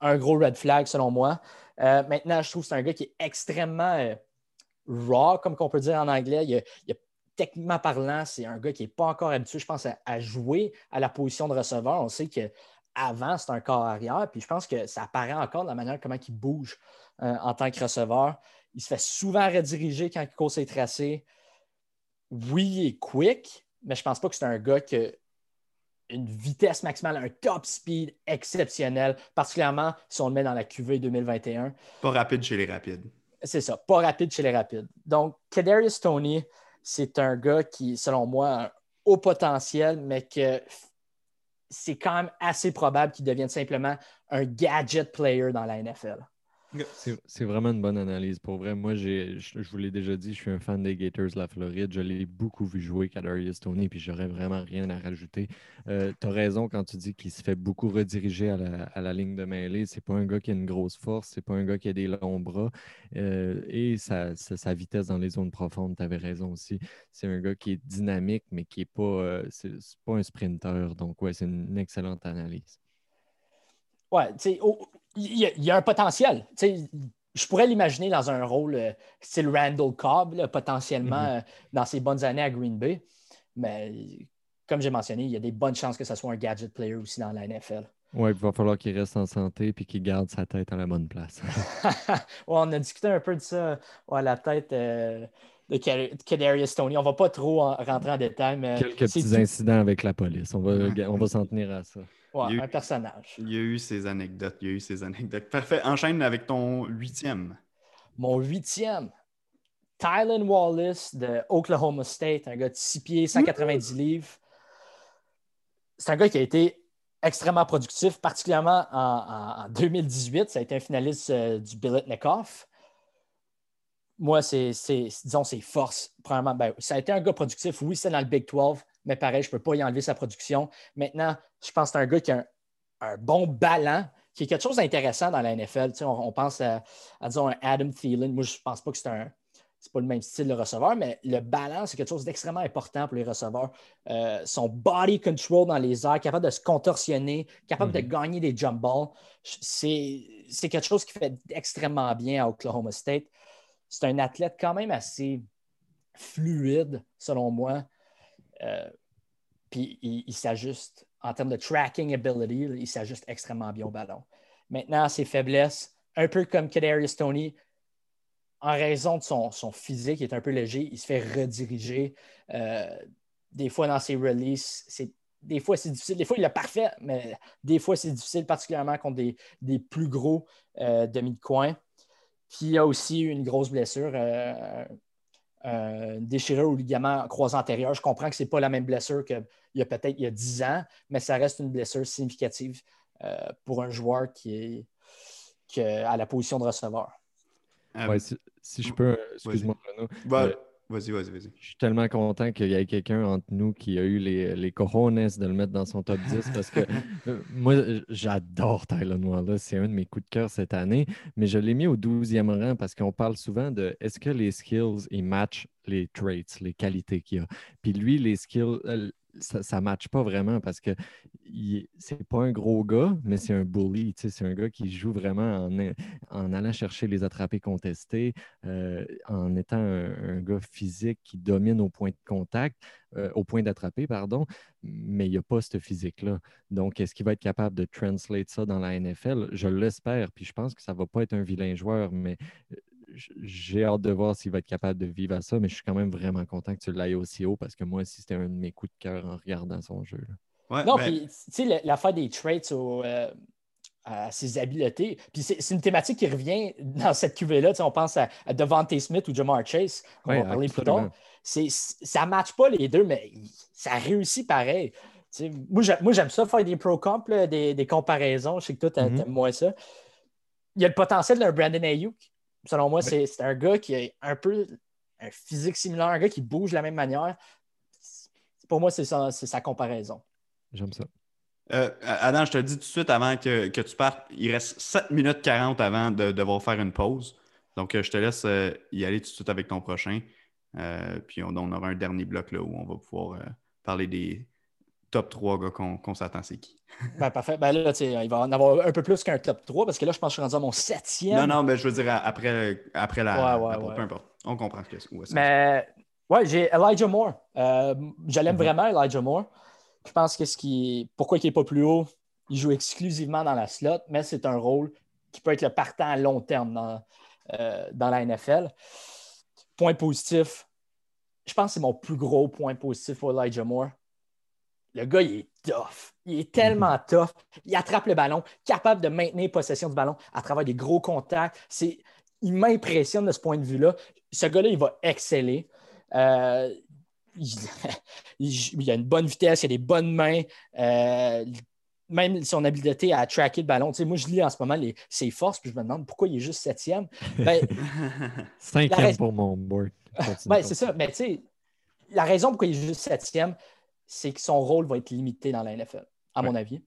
[SPEAKER 2] Un gros red flag, selon moi. Euh, maintenant, je trouve que c'est un gars qui est extrêmement euh, raw, comme on peut dire en anglais. Il, techniquement parlant, c'est un gars qui n'est pas encore habitué, je pense, à, jouer à la position de receveur. On sait qu'avant, c'est un corps arrière, puis je pense que ça apparaît encore de la manière comment il bouge euh, en tant que receveur. Il se fait souvent rediriger quand il court ses tracés. Oui, il est quick, mais je ne pense pas que c'est un gars qui a une vitesse maximale, un top speed exceptionnel, particulièrement si on le met dans la QV 2021.
[SPEAKER 1] Pas rapide chez les rapides.
[SPEAKER 2] C'est ça, pas rapide chez les rapides. Donc, Kadarius Tony, c'est un gars qui, selon moi, a un haut potentiel, mais que c'est quand même assez probable qu'il devienne simplement un gadget player dans la NFL.
[SPEAKER 3] C'est vraiment une bonne analyse. Pour vrai, moi, je, je vous l'ai déjà dit, je suis un fan des Gators de la Floride. Je l'ai beaucoup vu jouer Kadarius Tony, puis j'aurais vraiment rien à rajouter. Euh, tu as raison quand tu dis qu'il se fait beaucoup rediriger à la, ligne de mêlée. C'est pas un gars qui a une grosse force, c'est pas un gars qui a des longs bras. Euh, et sa, sa, vitesse dans les zones profondes, tu avais raison aussi. C'est un gars qui est dynamique, mais qui n'est pas, euh, pas un sprinter. Donc, ouais, c'est une excellente analyse.
[SPEAKER 2] Ouais, tu sais, il y, a un potentiel. je pourrais l'imaginer dans un rôle euh, style Randall Cobb, potentiellement mm-hmm. euh, dans ses bonnes années à Green Bay. Mais comme j'ai mentionné, il y a des bonnes chances que ce soit un gadget player aussi dans la NFL.
[SPEAKER 3] Oui, il va falloir qu'il reste en santé et qu'il garde sa tête à la bonne place.
[SPEAKER 2] on a discuté un peu de ça à la tête euh, de Kadarius Tony. On ne va pas trop rentrer en détail. Mais
[SPEAKER 3] Quelques petits incidents avec la police. On va, on va s'en tenir à ça.
[SPEAKER 2] Ouais, un personnage.
[SPEAKER 1] Il y a eu ses anecdotes. Il y a eu ses anecdotes. Parfait. Enchaîne avec ton huitième.
[SPEAKER 2] Mon huitième. Tylen Wallace de Oklahoma State, un gars de 6 pieds, 190 livres. C'est un gars qui a été extrêmement productif, particulièrement en, 2018. Ça a été un finaliste euh, du Billet Nekoff. Moi, c'est, disons, ses forces. Premièrement, ben, ça a été un gars productif. Oui, c'est dans le Big 12, mais pareil, je ne peux pas y enlever sa production. Maintenant, je pense que c'est un gars qui a un, bon ballon, qui est quelque chose d'intéressant dans la NFL. on, pense à, disons, un Adam Thielen. Moi, je ne pense pas que c'est un, c'est pas le même style de receveur, mais le ballon, c'est quelque chose d'extrêmement important pour les receveurs. Euh, son body control dans les airs, capable de se contorsionner, capable de mhm. gagner des jump balls, c'est, quelque chose qui fait extrêmement bien à Oklahoma State. C'est un athlète quand même assez fluide, selon moi. Euh, puis il, s'ajuste en termes de tracking ability, il s'ajuste extrêmement bien au ballon. Maintenant, ses faiblesses, un peu comme Kadarius Tony, en raison de son, physique, il est un peu léger, il se fait rediriger. Euh, des fois, dans ses releases, c'est, des fois, c'est difficile. Des fois, il est parfait, mais des fois, c'est difficile, particulièrement contre des, plus gros euh, demi de coin. Puis, il y a aussi une grosse blessure, euh, une déchirure au ligament croisé antérieur. Je comprends que ce n'est pas la même blessure qu'il y a peut-être il y a 10 ans, mais ça reste une blessure significative pour un joueur qui est, qui à la position de receveur.
[SPEAKER 3] Ouais, si, je peux, excuse-moi, Bruno.
[SPEAKER 1] Euh, vas-y, vas-y, vas-y.
[SPEAKER 3] Je suis tellement content qu'il y ait quelqu'un entre nous qui a eu les, les cojones de le mettre dans son top 10 parce que euh, moi, j'adore Tyler Wallace. C'est un de mes coups de cœur cette année, mais je l'ai mis au 12e rang parce qu'on parle souvent de est-ce que les skills, ils matchent les traits, les qualités qu'il a. Puis lui, les skills, euh, ça ne matche pas vraiment parce que c'est pas un gros gars, mais c'est un bully. C'est un gars qui joue vraiment en, en allant chercher les attrapés contestés, euh, en étant un, gars physique qui domine au point de contact, euh, au point d'attraper, pardon, mais il n'y a pas ce physique-là. Donc, est-ce qu'il va être capable de translate ça dans la NFL? Je l'espère, puis je pense que ça ne va pas être un vilain joueur, mais euh, j'ai hâte de voir s'il va être capable de vivre à ça, mais je suis quand même vraiment content que tu l'ailles aussi haut parce que moi aussi, c'était un de mes coups de cœur en regardant son jeu.
[SPEAKER 2] non, ben puis, tu sais, l'affaire des traits euh, à ses habiletés, puis c'est une thématique qui revient dans cette cuvée-là. On pense à, Devante Smith ou Jamar Chase, on va parler plus tard. Ça ne matche pas les deux, mais ça réussit pareil. moi, j'aime ça faire des pro comp, des, comparaisons. Je sais que toi, tu mm-hmm. aimes moins ça. Il y a le potentiel d'un Brandon Ayuk Selon moi, c'est un gars qui a un peu un physique similaire, un gars qui bouge de la même manière. Pour moi, c'est sa comparaison.
[SPEAKER 3] J'aime ça.
[SPEAKER 1] Euh, Adam, je te le dis tout de suite avant que, tu partes, il reste 7 minutes 40 avant de devoir faire une pause. Donc, euh, je te laisse euh, y aller tout de suite avec ton prochain. puis on, on, aura un dernier bloc là où on va pouvoir parler des, top 3 gars qu'on s'attend, c'est qui?
[SPEAKER 2] ben, parfait. Ben là, il va en avoir un peu plus qu'un top 3 parce que là, je pense que je suis rendu à mon septième.
[SPEAKER 1] Non, non, mais je veux dire après, après la. Ouais, ouais, Peu importe. On comprend ce que c'est.
[SPEAKER 2] Mais ouais, j'ai Elijah Moore. Euh, je l'aime mhm. vraiment, Elijah Moore. Je pense que ce qui. Pourquoi il n'est pas plus haut? Il joue exclusivement dans la slot, mais c'est un rôle qui peut être le partant à long terme dans, euh, dans la NFL. Point positif. Je pense que c'est mon plus gros point positif pour Elijah Moore le gars, il est tough. Il est tellement mhm. tough. Il attrape le ballon, capable de maintenir possession du ballon à travers des gros contacts. C'est, il m'impressionne de ce point de vue-là. Ce gars-là, il va exceller. Euh, il, a une bonne vitesse, il a des bonnes mains. Euh, même son habileté à tracker le ballon. moi, je lis en ce moment les, ses forces, puis je me demande pourquoi il est juste septième. Ben,
[SPEAKER 3] Cinquième pour mon board.
[SPEAKER 2] Ben, c'est ça. Mais tu sais, la raison pourquoi il est juste septième, c'est que son rôle va être limité dans la NFL, à mon avis.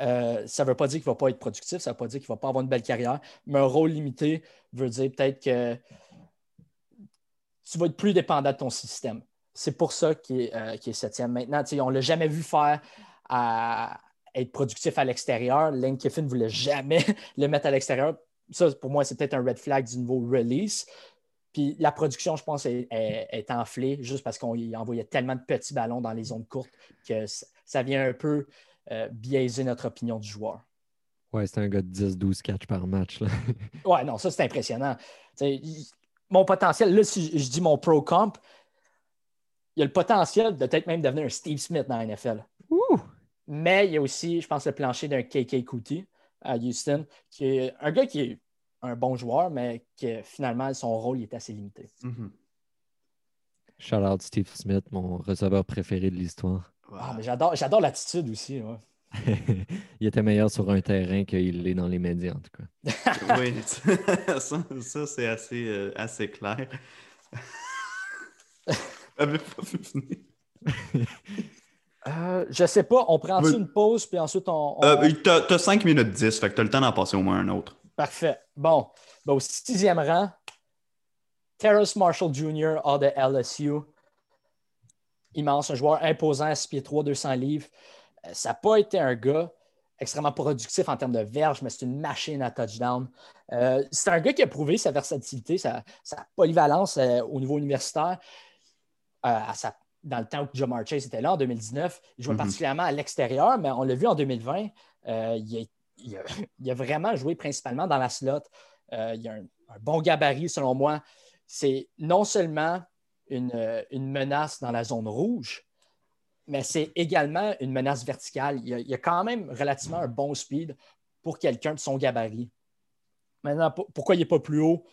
[SPEAKER 2] Euh, ça ne veut pas dire qu'il ne va pas être productif, ça ne veut pas dire qu'il ne va pas avoir une belle carrière, mais un rôle limité veut dire peut-être que tu vas être plus dépendant de ton système. C'est pour ça qu'il est, euh, septième. Maintenant, on ne l'a jamais vu faire à être productif à l'extérieur. Lane Kiffin ne voulait jamais le mettre à l'extérieur. Ça, pour moi, c'est peut-être un red flag du nouveau release. Puis la production, je pense, est, enflée juste parce qu'on envoyait tellement de petits ballons dans les zones courtes que ça vient un peu euh, biaiser notre opinion du joueur.
[SPEAKER 3] Ouais, c'est un gars de 10-12 catch par match. Là.
[SPEAKER 2] ouais, non, ça c'est impressionnant. mon potentiel, là, si je dis mon pro comp, il y a le potentiel de peut-être même devenir un Steve Smith dans la NFL.
[SPEAKER 3] Ouh!
[SPEAKER 2] Mais il y a aussi, je pense, le plancher d'un KK Kuti à Houston, qui est un gars qui est un bon joueur, mais que finalement, son rôle est assez limité.
[SPEAKER 1] Mhm.
[SPEAKER 3] Shout out Steve Smith, mon receveur préféré de l'histoire.
[SPEAKER 2] Ah, mais j'adore, j'adore l'attitude aussi. ouais.
[SPEAKER 3] il était meilleur sur un terrain qu'il l'est dans les médias, en tout cas.
[SPEAKER 1] oui, ça, ça, c'est assez, euh, assez clair. J'avais pas.
[SPEAKER 2] Euh, je sais pas, on prend
[SPEAKER 1] Oui.
[SPEAKER 2] une pause, puis ensuite on. on-
[SPEAKER 1] Euh, t'as, t'as 5 minutes 10, fait que t'as le temps d'en passer au moins un autre.
[SPEAKER 2] Parfait. Bon, Ben, au sixième rang, Terrace Marshall Jr. A de LSU. Immense, un joueur imposant à 6 pieds 3, 200 livres. Euh, Ça n'a pas été un gars extrêmement productif en termes de verge, mais c'est une machine à touchdown. Euh, c'est un gars qui a prouvé sa versatilité, sa, sa polyvalence euh, au niveau universitaire. Euh, à sa- dans le temps où Jamar Chase était là en 2019, il jouait
[SPEAKER 1] Mhm.
[SPEAKER 2] particulièrement à l'extérieur, mais on l'a vu en 2020. euh, il, a, il a- a vraiment joué principalement dans la slot. Euh, il a un, bon gabarit, selon moi. C'est non seulement une, euh, une menace dans la zone rouge, mais c'est également une menace verticale. Il a, il a quand même relativement un bon speed pour quelqu'un de son gabarit. Maintenant, pour- pourquoi il n'est pas plus haut?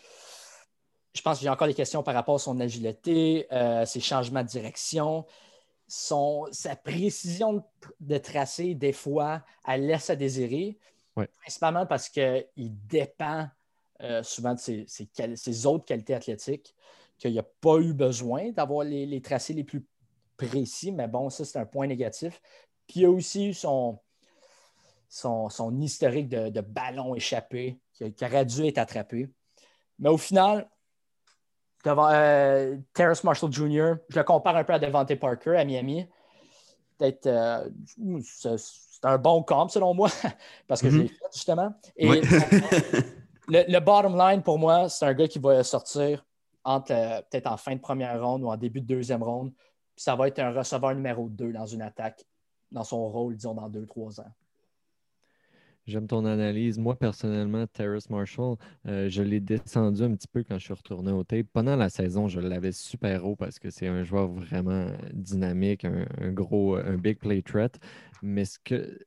[SPEAKER 2] Je pense que j'ai encore des questions par rapport à son agilité, euh, ses changements de direction, son, sa précision de tracé, des fois, elle laisse à désirer, Principalement parce qu'il dépend euh, souvent de ses, autres qualités athlétiques, qu'il n'a pas eu besoin d'avoir les, tracés les plus précis, mais bon, ça, c'est un point négatif. Puis il y a aussi eu son, son, historique de, de ballon échappé qui, aurait dû être attrapé. Mais au final, devant euh, Terrace Marshall Jr., je le compare un peu à Devante Parker à Miami. Peut-être, euh, c'est un bon comp selon moi, parce que je
[SPEAKER 1] Mhm.
[SPEAKER 2] l'ai fait justement. Et
[SPEAKER 1] Ouais.
[SPEAKER 2] le, le bottom line pour moi, c'est un gars qui va sortir entre euh, peut-être en fin de première ronde ou en début de deuxième ronde. Puis ça va être un receveur numéro 2 dans une attaque, dans son rôle, disons, dans 2-3 ans.
[SPEAKER 3] J'aime ton analyse. Moi, personnellement, Terrace Marshall, euh, je l'ai descendu un petit peu quand je suis retourné au tape. Pendant la saison, je l'avais super haut parce que c'est un joueur vraiment dynamique, un, un gros, un big play threat. Mais ce que.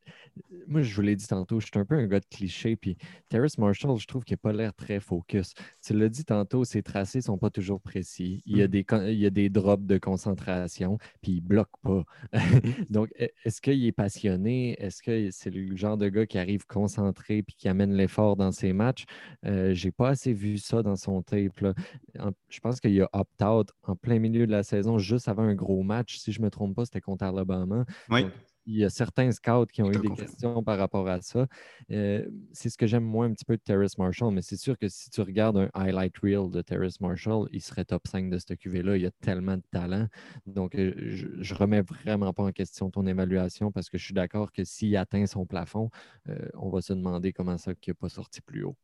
[SPEAKER 3] Moi, je vous l'ai dit tantôt, je suis un peu un gars de cliché. Puis Terrace Marshall, je trouve qu'il n'a pas l'air très focus. Tu l'as dit tantôt, ses tracés ne sont pas toujours précis. Il y a des, con- il y a des drops de concentration, puis il ne bloque pas. Donc, e- est-ce qu'il est passionné? Est-ce que c'est le genre de gars qui arrive concentré puis qui amène l'effort dans ses matchs? Euh, J'ai pas assez vu ça dans son tape. là. En- je pense qu'il a opt-out en plein milieu de la saison, juste avant un gros match. Si je ne me trompe pas, c'était contre Alabama.
[SPEAKER 1] Oui.
[SPEAKER 3] Donc, il y a certains scouts qui ont eu des questions par rapport à ça. Euh, c'est ce que j'aime moins un petit peu de Terrace Marshall, mais c'est sûr que si tu regardes un highlight reel de Terrace Marshall, il serait top 5 de cette QV-là. Il y a tellement de talent. Donc, euh, je, je remets vraiment pas en question ton évaluation parce que je suis d'accord que s'il atteint son plafond, euh, on va se demander comment ça qu'il n'a pas sorti plus haut.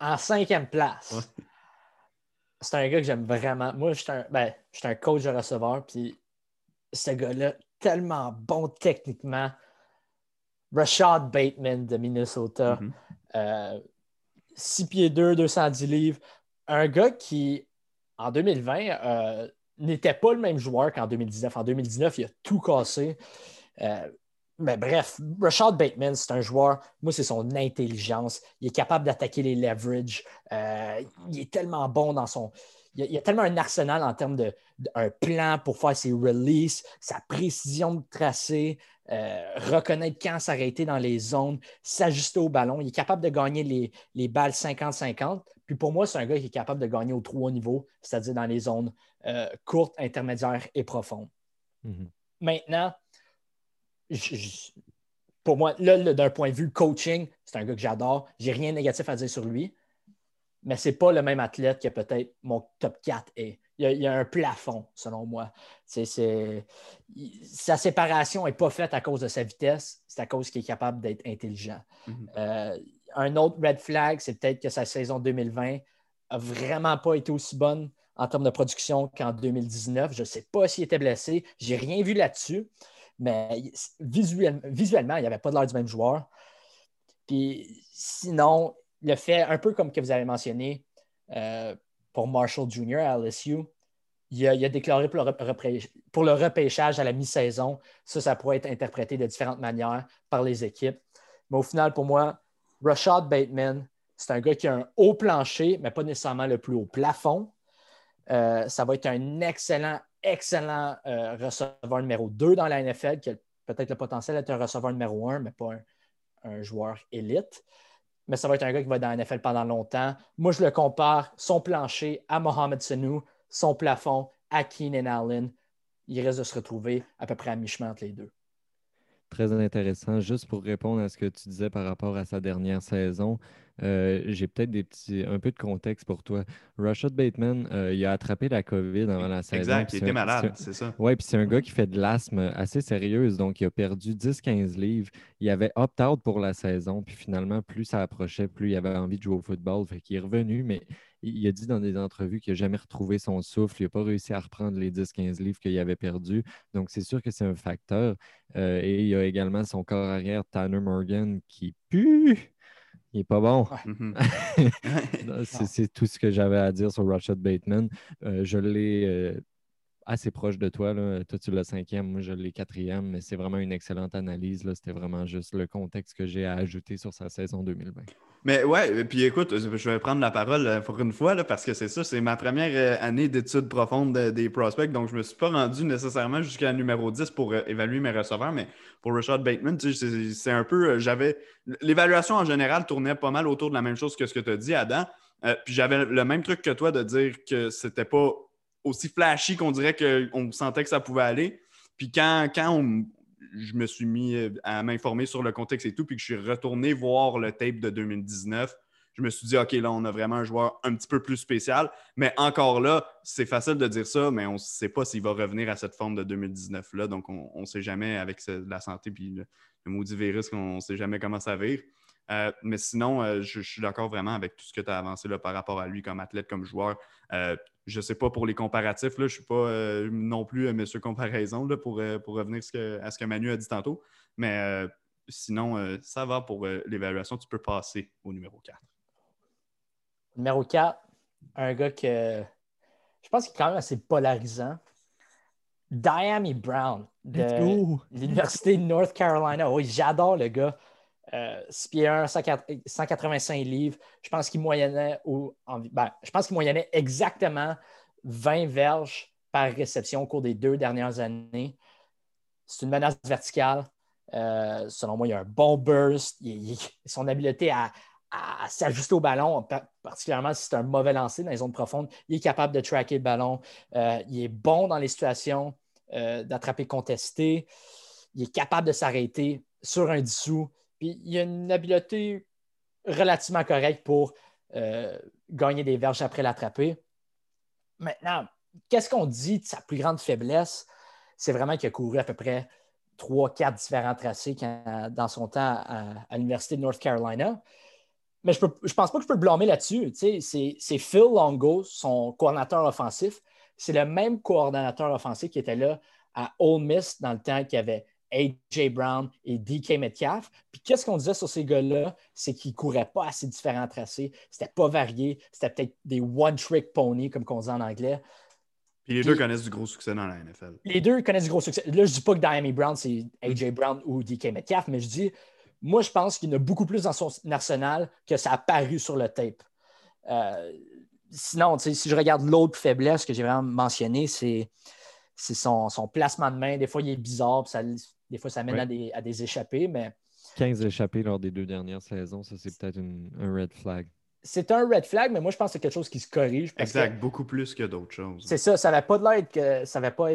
[SPEAKER 2] En cinquième place,
[SPEAKER 1] Ouais.
[SPEAKER 2] c'est un gars que j'aime vraiment. Moi, je suis un, ben, je suis un coach de receveur, puis ce gars-là, tellement bon techniquement. Rashad Bateman de Minnesota,
[SPEAKER 1] Mhm.
[SPEAKER 2] euh, 6 pieds 2, 210 livres. Un gars qui, en 2020, euh, n'était pas le même joueur qu'en 2019. En 2019, il a tout cassé. Euh, mais bref, Rashad Bateman, c'est un joueur, moi, c'est son intelligence. Il est capable d'attaquer les leverages. Il est tellement bon dans son. Il y, a, il y a tellement un arsenal en termes de, d'un plan pour faire ses releases, sa précision de tracé, euh, reconnaître quand s'arrêter dans les zones, s'ajuster au ballon. Il est capable de gagner les, les balles 50-50. Puis pour moi, c'est un gars qui est capable de gagner aux trois niveaux, c'est-à-dire dans les zones euh, courtes, intermédiaires et profondes.
[SPEAKER 3] Mhm.
[SPEAKER 2] Maintenant, je- je- pour moi, là, là, d'un point de vue coaching, c'est un gars que j'adore. J'ai rien de négatif à dire sur lui, mais c'est pas le même athlète que peut-être mon top 4 est. Il y a, il y a un plafond, selon moi. C'est, sa séparation n'est pas faite à cause de sa vitesse, c'est à cause qu'il est capable d'être intelligent.
[SPEAKER 1] Mhm.
[SPEAKER 2] Euh, un autre red flag, c'est peut-être que sa saison 2020 a vraiment pas été aussi bonne en termes de production qu'en 2019. Je ne sais pas s'il était blessé. J'ai rien vu là-dessus. Mais visuel- visuellement, il n'y avait pas de l'air du même joueur. Puis sinon, le fait, un peu comme que vous avez mentionné euh, pour Marshall Jr. à LSU, il a, déclaré pour le, repêchage à la mi-saison. Ça, ça pourrait être interprété de différentes manières par les équipes. Mais au final, pour moi, Rashad Bateman, c'est un gars qui a un haut plancher, mais pas nécessairement le plus haut plafond. Euh, ça va être un excellent, excellent euh, receveur numéro 2 dans la NFL, qui a peut-être le potentiel d'être un receveur numéro 1, mais pas un, joueur élite. Mais ça va être un gars qui va être dans la NFL pendant longtemps. Moi, je le compare, son plancher à Mohamed Sanu, son plafond à Keenan Allen. Il reste de se retrouver à peu près à mi-chemin entre les deux.
[SPEAKER 3] Très intéressant. Juste pour répondre à ce que tu disais par rapport à sa dernière saison, euh, j'ai peut-être des petits, un peu de contexte pour toi. Rashad Bateman, euh, il a attrapé la COVID avant la saison.
[SPEAKER 1] Exact, il était malade, c'est ça.
[SPEAKER 3] Oui, puis c'est un gars qui fait de l'asthme assez sérieuse, donc il a perdu 10-15 livres. Il avait opt-out pour la saison, puis finalement, plus ça approchait, plus il avait envie de jouer au football. Fait qu'il est revenu, mais il a dit dans des entrevues qu'il n'a jamais retrouvé son souffle, il n'a pas réussi à reprendre les 10-15 livres qu'il avait perdus. Donc, c'est sûr que c'est un facteur. Euh, et il y a également son corps arrière, Tanner Morgan, qui pue. Il n'est pas bon. Mhm. c'est tout ce que j'avais à dire sur Rashad Bateman. Euh, je l'ai euh, assez proche de toi. Là. Toi, tu l'as cinquième, moi, je l'ai quatrième, mais c'est vraiment une excellente analyse. C'était vraiment juste le contexte que j'ai à ajouter sur sa saison 2020.
[SPEAKER 1] Mais ouais, puis écoute, je vais prendre la parole euh, pour une fois, là, parce que c'est ça, c'est ma première euh, année d'études profondes des prospects, donc je ne me suis pas rendu nécessairement jusqu'à numéro 10 pour euh, évaluer mes receveurs, mais pour Richard Bateman, c'est un peu, j'avais, l'évaluation en général tournait pas mal autour de la même chose que ce que tu as dit, Adam, puis j'avais le même truc que toi de dire que c'était pas aussi flashy qu'on dirait qu'on sentait que ça pouvait aller. Puis quand, quand je me suis mis euh, à m'informer sur le contexte et tout, puis que je suis retourné voir le tape de 2019, je me suis dit, OK, là, on a vraiment un joueur un petit peu plus spécial. Mais encore là, c'est facile de dire ça, mais on ne sait pas s'il va revenir à cette forme de 2019-là. Donc, on ne sait jamais avec la santé puis le, maudit virus, on ne sait jamais comment ça vire. Euh, mais sinon, euh, je, suis d'accord vraiment avec tout ce que tu as avancé là, par rapport à lui comme athlète, comme joueur je ne sais pas pour les comparatifs, là, je ne suis pas euh, non plus monsieur comparaison là, pour, euh, pour revenir à ce que Manu a dit tantôt. Mais euh, sinon, ça va pour l'évaluation. Tu peux passer au numéro 4.
[SPEAKER 2] Numéro 4, un gars que je pense qu'il est quand même assez polarisant. Diami Brown de l'Université de North Carolina. Oui, j'adore le gars. Euh, 185 livres. Je pense qu'il moyennait, ben, exactement 20 verges par réception au cours des deux dernières années. C'est une menace verticale. Euh, selon moi, il a un bon burst. son habileté à, s'ajuster au ballon, particulièrement si c'est un mauvais lancer dans les zones profondes, il est capable de tracker le ballon. Euh, il est bon dans les situations euh, d'attraper contesté. Il est capable de s'arrêter sur un dissous. Puis il a une habileté relativement correcte pour euh, gagner des verges après l'attraper. Maintenant, qu'est-ce qu'on dit de sa plus grande faiblesse? C'est vraiment qu'il a couru à peu près trois, quatre différents tracés dans son temps à, l'Université de North Carolina. Mais je ne pense pas que je peux le blâmer là-dessus. C'est Phil Longo, son coordinateur offensif. C'est le même coordinateur offensif qui était là à Ole Miss dans le temps qu'il avait AJ Brown et DK Metcalf. Puis qu'est-ce qu'on disait sur ces gars-là? C'est qu'ils ne couraient pas assez différents tracés. C'était pas varié. C'était peut-être des one-trick pony, comme on dit en anglais.
[SPEAKER 1] Puis les deux connaissent du gros succès dans la NFL.
[SPEAKER 2] Les deux connaissent du gros succès. Là, je ne dis pas que Diami Brown, c'est AJ Brown ou DK Metcalf, mais je dis, moi, je pense qu'il y en a beaucoup plus dans son arsenal que ça a paru sur le tape. Euh, sinon, si je regarde l'autre faiblesse que j'ai vraiment mentionné, c'est son, son, placement de main. Des fois, il est bizarre, ça, des fois, ça mène à, des, à, des, échappées, mais.
[SPEAKER 3] 15 échappées lors des deux dernières saisons, ça, c'est peut-être un red flag.
[SPEAKER 2] C'est un red flag, mais moi, je pense que c'est quelque chose qui se corrige.
[SPEAKER 1] exact, beaucoup plus que d'autres choses.
[SPEAKER 2] C'est ça, ça n'avait pas de l'air que ça pas,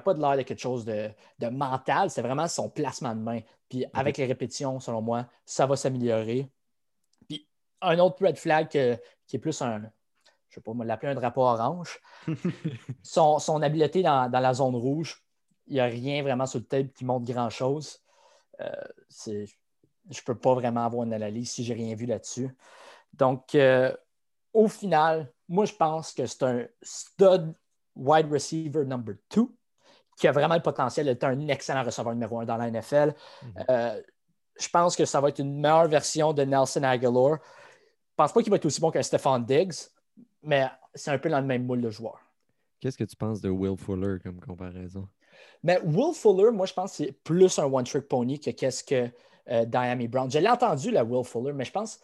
[SPEAKER 2] pas de l'air de quelque chose de, de mental, c'est vraiment son placement de main. Puis avec les répétitions, selon moi, ça va s'améliorer. Puis un autre red flag qui est plus un, je ne sais pas, l'appeler un drapeau orange, son, son, habileté dans, dans la zone rouge il n'y a rien vraiment sur le tape qui montre grand-chose. Euh, je ne peux pas vraiment avoir une analyse si je n'ai rien vu là-dessus. Donc, euh, au final, moi, je pense que c'est un stud wide receiver number two qui a vraiment le potentiel d'être un excellent receveur numéro un dans la NFL. Mhm. Euh, je pense que ça va être une meilleure version de Nelson Aguilar. Je ne pense pas qu'il va être aussi bon qu'un Stephon Diggs, mais c'est un peu dans le même moule de joueur.
[SPEAKER 3] Qu'est-ce que tu penses de Will Fuller comme comparaison?
[SPEAKER 2] Mais Will Fuller, moi, je pense que c'est plus un one-trick pony que qu'est-ce que euh, Diami Brown. Je l'ai entendu, la Will Fuller, mais je pense.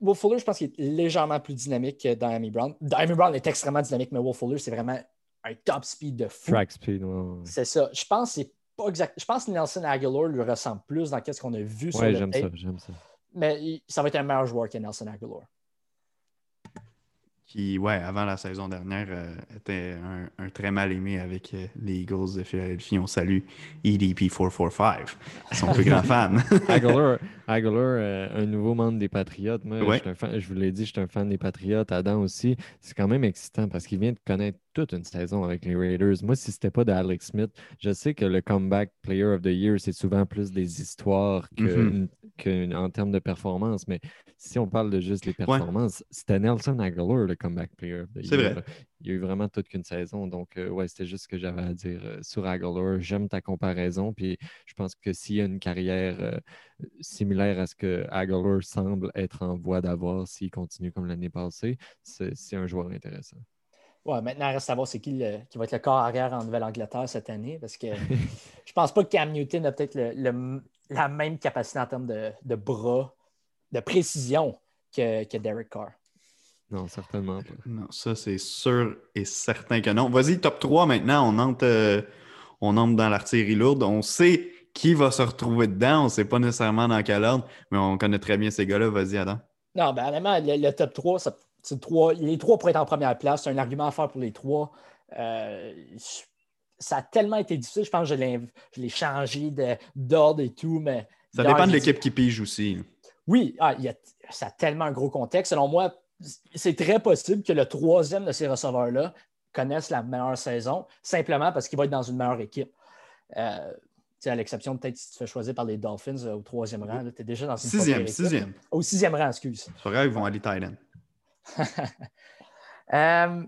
[SPEAKER 2] Will Fuller, je pense qu'il est légèrement plus dynamique que Diami Brown. Diami Brown est extrêmement dynamique, mais Will Fuller, c'est vraiment un top speed de fou.
[SPEAKER 3] Track speed,
[SPEAKER 2] C'est ça. Je pense que c'est pas exact. Je pense que Nelson Aguilar lui ressemble plus dans ce qu'on a vu sur
[SPEAKER 3] le
[SPEAKER 2] j'aime
[SPEAKER 3] ça, j'aime ça.
[SPEAKER 2] Mais ça va être un meilleur joueur que Nelson Aguilar
[SPEAKER 1] qui, ouais, avant la saison dernière, euh, était un, très mal aimé avec euh, les Eagles de Philadelphie. On salue EDP445, son plus grand fan.
[SPEAKER 3] Aguilar, euh, un nouveau membre des Patriotes. Moi, je, je vous l'ai dit, je suis un fan des Patriotes. Adam aussi. C'est quand même excitant parce qu'il vient de connaître toute une saison avec les Raiders. Moi, si c'était pas d'Alex Smith, je sais que le comeback player of the year, c'est souvent plus des histoires que, mm-hmm. en termes de performance. Mais si on parle de juste les performances, c'était Nelson Aguilar, le comeback player of the year.
[SPEAKER 1] C'est vrai.
[SPEAKER 3] Il y a eu vraiment toute qu'une saison. Donc, euh, ouais, c'était juste ce que j'avais à dire euh, sur Aguilar. J'aime ta comparaison. Puis je pense que s'il y a une carrière euh, similaire à ce que Aguilar semble être en voie d'avoir s'il continue comme l'année passée, c'est un joueur intéressant.
[SPEAKER 2] Ouais, maintenant, il reste à savoir c'est qui, qui va être le corps arrière en Nouvelle-Angleterre cette année, parce que je pense pas que Cam Newton a peut-être la même capacité en termes de, bras, de précision que, que, Derek Carr.
[SPEAKER 3] Non, certainement pas.
[SPEAKER 1] Non, ça, c'est sûr et certain que non. Vas-y, top 3 maintenant. On entre, euh, on entre dans l'artillerie lourde. On sait qui va se retrouver dedans. On ne sait pas nécessairement dans quel ordre, mais on connaît très bien ces gars-là. Vas-y, Adam.
[SPEAKER 2] Non, ben, honnêtement, le, top 3, ça trois, les trois pourraient être en première place. C'est un argument à faire pour les trois. Euh, ça a tellement été difficile. Je pense que je l'ai changé d'ordre et tout, mais.
[SPEAKER 1] Ça dépend de l'équipe qui pige aussi.
[SPEAKER 2] Oui, ah, ça a tellement un gros contexte. Selon moi, c'est très possible que le troisième de ces receveurs-là connaisse la meilleure saison, simplement parce qu'il va être dans une meilleure équipe. Euh, à l'exception peut-être si tu fais choisir par les Dolphins euh, au troisième rang, tu es déjà dans une
[SPEAKER 1] sixième, sixième.
[SPEAKER 2] Au sixième rang, excuse.
[SPEAKER 1] C'est vrai, ils vont aller Titan.
[SPEAKER 2] Euh,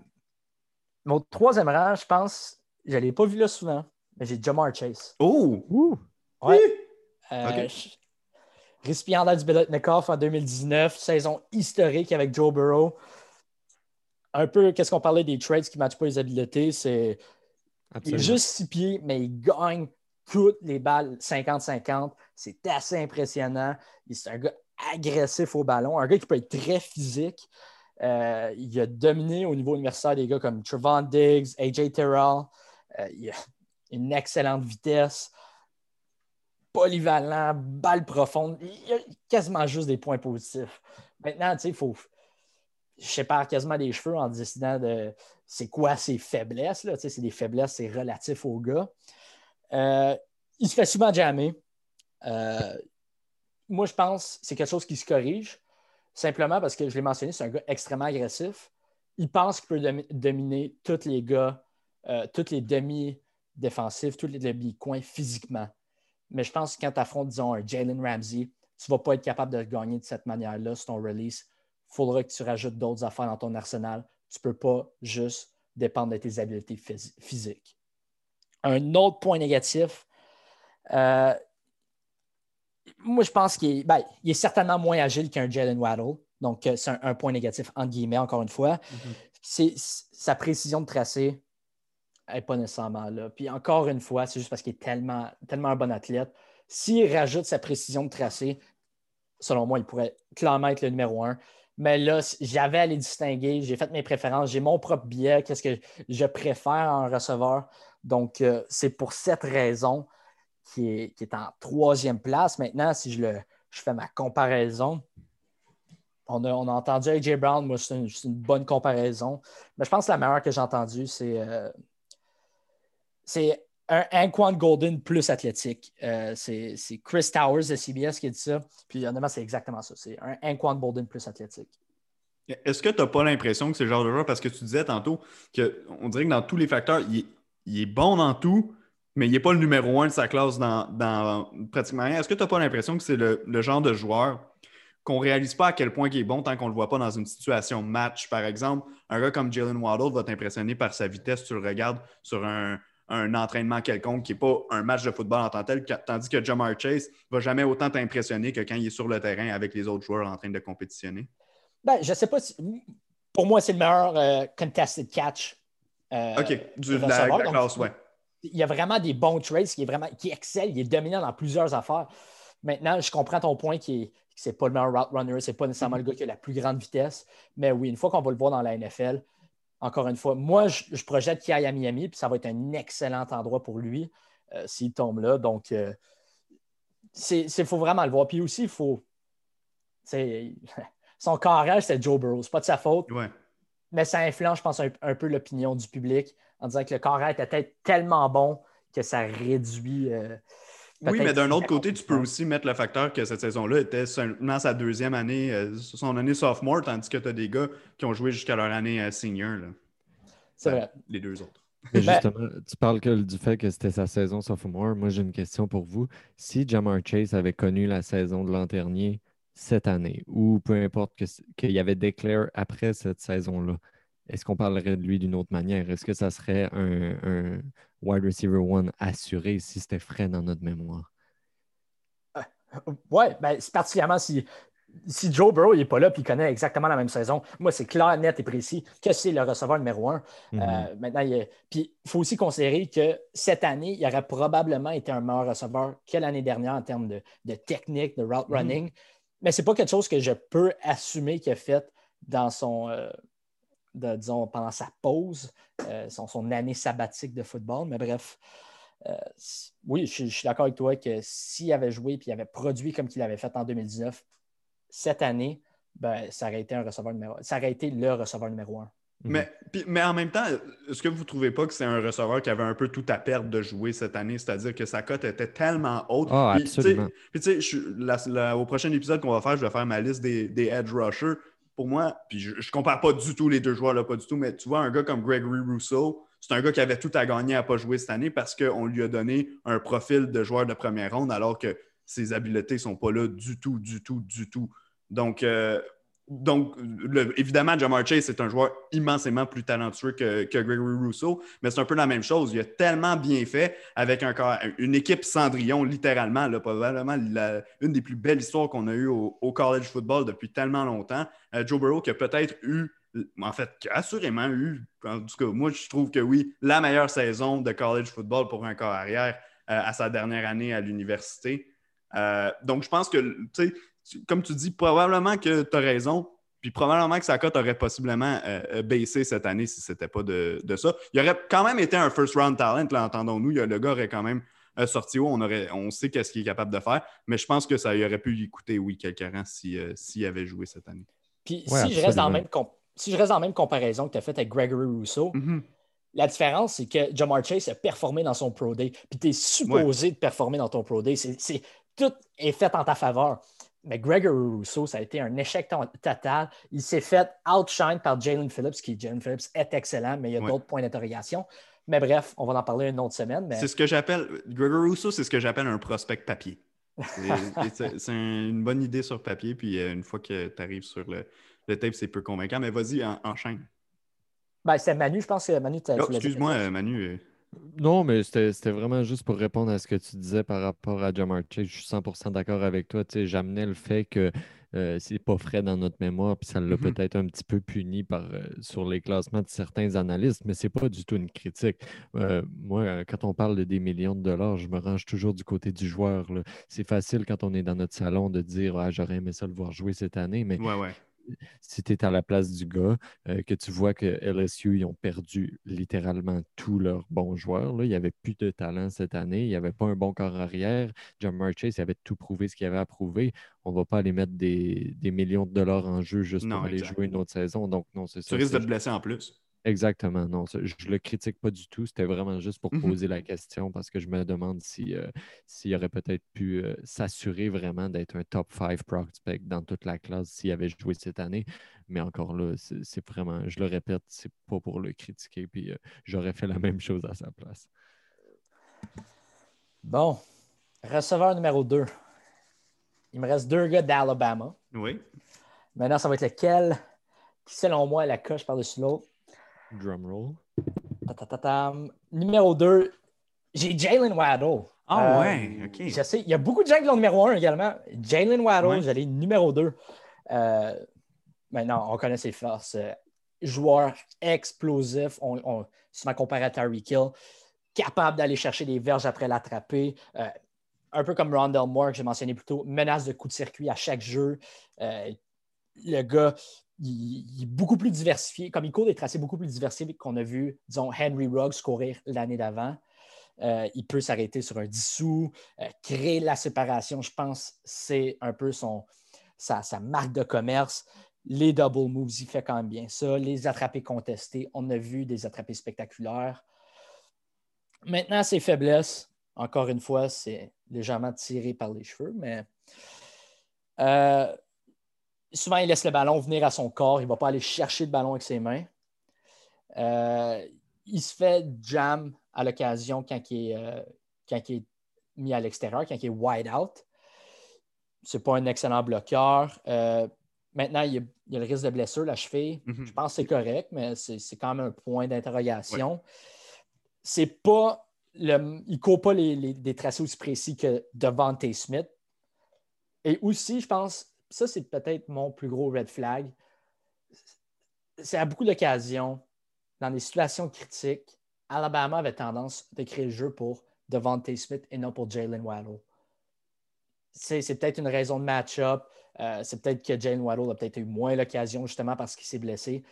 [SPEAKER 2] mon troisième rang, je pense, je ne l'ai pas vu là souvent, mais j'ai Jamar Chase.
[SPEAKER 1] Oh!
[SPEAKER 2] Ouais. Euh, récipiendaire du Beletnikov en 2019, saison historique avec Joe Burrow. Un peu, qu'est-ce qu'on parlait des trades qui ne matchent pas les habiletés, c'est juste six pieds, mais il gagne toutes les balles 50-50. C'est assez impressionnant. C'est un gars agressif au ballon, un gars qui peut être très physique. Euh, il a dominé au niveau universitaire des gars comme Trevon Diggs, AJ Terrell. Euh, il a une excellente vitesse, polyvalent, balle profonde. Il a quasiment juste des points positifs. Maintenant, il faut. Je sépare quasiment des cheveux en décidant de c'est quoi ses faiblesses. C'est des faiblesses, c'est relatif au gars. Euh, il se fait souvent jammer. moi, je pense que c'est quelque chose qui se corrige. Simplement parce que je l'ai mentionné, c'est un gars extrêmement agressif. Il pense qu'il peut dominer tous les gars, euh, tous les demi-défensifs, tous les demi-coins physiquement. Mais je pense que quand tu affrontes, disons, un Jalen Ramsey, tu ne vas pas être capable de gagner de cette manière-là sur ton release. Il faudra que tu rajoutes d'autres affaires dans ton arsenal. Tu ne peux pas juste dépendre de tes habiletés physiques. Un autre point négatif, euh, moi, je pense qu'il est, ben, est, certainement moins agile qu'un Jalen Waddle. Donc, euh, c'est un, point négatif, entre guillemets, encore une fois. Mhm. c'est, sa précision de tracé n'est pas nécessairement là. Puis encore une fois, c'est juste parce qu'il est tellement, tellement un bon athlète. S'il rajoute sa précision de tracé, selon moi, il pourrait clairement être le numéro un. Mais là, j'avais à les distinguer, j'ai fait mes préférences, j'ai mon propre biais, qu'est-ce que je préfère en receveur? Donc, euh, c'est pour cette raison qui est, en troisième place. Maintenant, si je, le, je fais ma comparaison, on a, entendu AJ Brown, moi, c'est une, bonne comparaison. Mais je pense que la meilleure que j'ai entendue, c'est euh, un Anquan Golden plus athlétique. Euh, c'est Chris Towers de CBS qui a dit ça. Puis honnêtement, c'est exactement ça. C'est un Anquan Golden plus athlétique.
[SPEAKER 1] Est-ce que tu n'as pas l'impression que c'est le genre de joueur, parce que tu disais tantôt qu'on dirait que dans tous les facteurs, il est bon dans tout, mais il n'est pas le numéro un de sa classe dans, pratiquement rien. Est-ce que tu n'as pas l'impression que c'est le, genre de joueur qu'on ne réalise pas à quel point il est bon tant qu'on ne le voit pas dans une situation match, par exemple? Un gars comme Jalen Waddle va t'impressionner par sa vitesse, tu le regardes sur un, entraînement quelconque qui n'est pas un match de football en tant que tel, tandis que Jamar Chase ne va jamais autant t'impressionner que quand il est sur le terrain avec les autres joueurs en train de compétitionner.
[SPEAKER 2] Ben, je ne sais pas si. Pour moi, c'est le meilleur euh, contested catch. euh,
[SPEAKER 1] OK, du, de la, classe, ouais.
[SPEAKER 2] Il y a vraiment des bons trades, qui est qui excelle, il est dominant dans plusieurs affaires. Maintenant, je comprends ton point qui c'est pas le meilleur route runner, c'est pas nécessairement le gars qui a la plus grande vitesse. Mais oui, une fois qu'on va le voir dans la NFL, encore une fois, moi, je, je projette qu'il aille à Miami, puis ça va être un excellent endroit pour lui euh, s'il tombe là. Donc, euh, il faut vraiment le voir. Puis aussi, il faut. c'est- Son carrière, c'était Joe Burrow. C'est pas de sa faute. Mais ça influence, je pense, un, un peu l'opinion du public en disant que le carré était peut-être tellement bon que ça réduit. euh,
[SPEAKER 1] Oui, mais d'un autre côté, tu peux aussi mettre le facteur que cette saison-là était seulement sa deuxième année, euh, son année sophomore, tandis que tu as des gars qui ont joué jusqu'à leur année euh, senior, là.
[SPEAKER 2] C'est
[SPEAKER 1] Ben,
[SPEAKER 2] vrai.
[SPEAKER 1] les deux autres.
[SPEAKER 3] Mais
[SPEAKER 2] Ben-
[SPEAKER 3] justement, tu parles que du fait que c'était sa saison sophomore. Moi, j'ai une question pour vous. Si Jamar Chase avait connu la saison de l'an dernier cette année, ou peu importe que qu'il y avait Declare après cette saison-là, est-ce qu'on parlerait de lui d'une autre manière? Est-ce que ça serait un, un wide receiver one assuré si c'était frais dans notre mémoire?
[SPEAKER 2] Ouais, ben, c'est particulièrement si, si Joe Burrow n'est pas là et il connaît exactement la même saison. Moi, c'est clair, net et précis que c'est le receveur numéro un. Euh, maintenant, il puis faut aussi considérer que cette année, il aurait probablement été un meilleur receveur que l'année dernière en termes de, de technique, de route
[SPEAKER 1] Mhm.
[SPEAKER 2] running. Mais ce n'est pas quelque chose que je peux assumer qu'il a fait dans son, euh, disons, pendant sa pause, euh, son, son année sabbatique de football. Mais bref, euh, oui, je, suis d'accord avec toi que s'il avait joué et avait produit comme qu'il avait fait en 2019, cette année, ben, ça aurait été un receveur numéro ça aurait été le receveur numéro un.
[SPEAKER 3] Mhm.
[SPEAKER 1] Mais, mais en même temps, est-ce que vous ne trouvez pas que c'est un receveur qui avait un peu tout à perdre de jouer cette année? C'est-à-dire que sa cote était tellement haute. Sais-
[SPEAKER 3] absolument.
[SPEAKER 1] Puis, tu sais, au prochain épisode qu'on va faire, je vais faire ma liste des, des edge rushers. Pour moi, puis je, je compare pas du tout les deux joueurs, là, pas du tout, mais tu vois, un gars comme Gregory Rousseau, c'est un gars qui avait tout à gagner à pas jouer cette année parce qu'on lui a donné un profil de joueur de première ronde alors que ses habiletés sont pas là du tout, du tout, du tout. Donc, euh, donc le- évidemment, Jamar Chase est un joueur immensément plus talentueux que, Gregory Rousseau, mais c'est un peu la même chose. Il a tellement bien fait avec un une équipe Cendrillon, littéralement, probablement une des plus belles histoires qu'on a eues au, college football depuis tellement longtemps. Euh, Joe Burrow qui a peut-être eu, en fait, qui a assurément eu, en tout cas, moi je trouve que oui, la meilleure saison de college football pour un corps arrière euh, à sa dernière année à l'université. Euh, donc je pense que, comme tu dis, probablement que tu as raison. Puis probablement que sa cote aurait possiblement euh, euh, baissé cette année si c'était pas de, de ça. Il aurait quand même été un first round talent, là, entendons-nous. Il y a- Le gars aurait quand même euh, sorti haut. On, aurait, on sait qu'est-ce qu'il est capable de faire. Mais je pense que ça y aurait pu lui coûter, oui, quelques rangs si, euh, s'il avait joué cette année.
[SPEAKER 2] Puis
[SPEAKER 3] Ouais,
[SPEAKER 2] si, je reste dans même si je reste dans la même comparaison que tu as faite avec Gregory Rousseau,
[SPEAKER 1] Mhm.
[SPEAKER 2] la différence, c'est que Jamar Chase a performé dans son Pro Day. Puis tu es supposé de performer dans ton Pro Day. C'est, c'est- tout est fait en ta faveur. Mais Gregory Rousseau, ça a été un échec to- total. Il s'est fait outshine par Jalen Phillips, qui Jalen Phillips est excellent, mais il y a
[SPEAKER 1] Ouais.
[SPEAKER 2] d'autres points d'interrogation. Mais bref, on va en parler une autre semaine. Mais
[SPEAKER 1] C'est ce que j'appelle, Gregory Rousseau, c'est ce que j'appelle un prospect papier. C'est- c'est c'est une bonne idée sur papier, puis euh, une fois que tu arrives sur le, le tape, c'est peu convaincant. Mais vas-y, en- enchaîne.
[SPEAKER 2] ben, c'était Manu, je pense que Manu, tu
[SPEAKER 1] Oh. Excuse-moi, euh, Manu.
[SPEAKER 3] Non, mais c'était vraiment juste pour répondre à ce que tu disais par rapport à Jamar Chase. Je suis 100% d'accord avec toi. Tu sais, J'amenais le fait que euh, c'est pas frais dans notre mémoire, puis ça l'a
[SPEAKER 1] Mhm.
[SPEAKER 3] peut-être un petit peu puni par, euh, sur les classements de certains analystes, mais c'est pas du tout une critique. Euh, moi, euh, quand on parle de des millions de dollars, je me range toujours du côté du joueur. C'est facile quand on est dans notre salon de dire ah, j'aurais aimé ça le voir jouer cette année, mais
[SPEAKER 1] Ouais, ouais.
[SPEAKER 3] Si tu es à la place du gars, euh, que tu vois que LSU, ils ont perdu littéralement tous leurs bons joueurs. Là. Il n'y avait plus de talent cette année. Il n'y avait pas un bon corps arrière. Jamar Chase il avait tout prouvé ce qu'il avait à prouver. On ne va pas aller mettre des, des millions de dollars en jeu juste
[SPEAKER 1] Non,
[SPEAKER 3] pour aller jouer une autre saison. Donc, non, c'est
[SPEAKER 1] Tu
[SPEAKER 3] ça.
[SPEAKER 1] risques
[SPEAKER 3] c'est
[SPEAKER 1] de te blesser en plus.
[SPEAKER 3] Exactement, non. ça, Je ne le critique pas du tout. C'était vraiment juste pour
[SPEAKER 1] Mhm.
[SPEAKER 3] poser la question parce que je me demande si, euh, s'il aurait peut-être pu euh, s'assurer vraiment d'être un top 5 prospect dans toute la classe s'il avait joué cette année. Mais encore là, c'est vraiment, je le répète, c'est pas pour le critiquer. Puis euh, j'aurais fait la même chose à sa place.
[SPEAKER 2] Bon, receveur numéro 2. Il me reste deux gars d'Alabama.
[SPEAKER 1] Oui.
[SPEAKER 2] Maintenant, ça va être lequel qui, selon moi, est la coche par-dessus l'autre?
[SPEAKER 3] Drumroll.
[SPEAKER 2] Numéro 2, j'ai Jalen Waddle.
[SPEAKER 1] Ah
[SPEAKER 2] Euh,
[SPEAKER 1] ouais, OK.
[SPEAKER 2] Je sais, il y a beaucoup de gens qui l'ont numéro 1 également. Jalen Waddle,
[SPEAKER 1] Ouais.
[SPEAKER 2] j'allais numéro 2. Euh, maintenant, on connaît ses forces. Euh, joueur explosif, on, on, souvent comparé à Tyreek Hill, capable d'aller chercher des verges après l'attraper. Euh, un peu comme Rondell Moore que j'ai mentionné plus tôt, menace de coup de circuit à chaque jeu. Euh, le gars, il, est beaucoup plus diversifié. Comme il court des tracés beaucoup plus diversifiés qu'on a vu, disons, Henry Ruggs courir l'année d'avant. Euh, il peut s'arrêter sur un dissous, créer la séparation, je pense, c'est un peu son, sa, sa, marque de commerce. Les double moves, il fait quand même bien ça. Les attrapés contestés, on a vu des attrapés spectaculaires. Maintenant, ses faiblesses, encore une fois, c'est légèrement tiré par les cheveux, mais euh, souvent, il laisse le ballon venir à son corps. Il ne va pas aller chercher le ballon avec ses mains. Euh, il se fait jam à l'occasion quand, euh, quand, il est mis à l'extérieur, quand il est wide out. Ce n'est pas un excellent bloqueur. maintenant, il y, a, le risque de blessure, la cheville. Mm-hmm. Je pense que c'est correct, mais c'est quand même un point d'interrogation c'est pas le, il ne court pas les, des tracés aussi précis que Devante Smith. Et aussi, je pense, ça c'est peut-être mon plus gros red flag. C'est à beaucoup d'occasions, dans des situations critiques, Alabama avait tendance de créer le jeu pour Devante Smith et non pour Jalen Waddle. C'est, peut-être une raison de match-up. Euh, c'est peut-être que Jalen Waddle a peut-être eu moins l'occasion justement parce qu'il s'est blessé.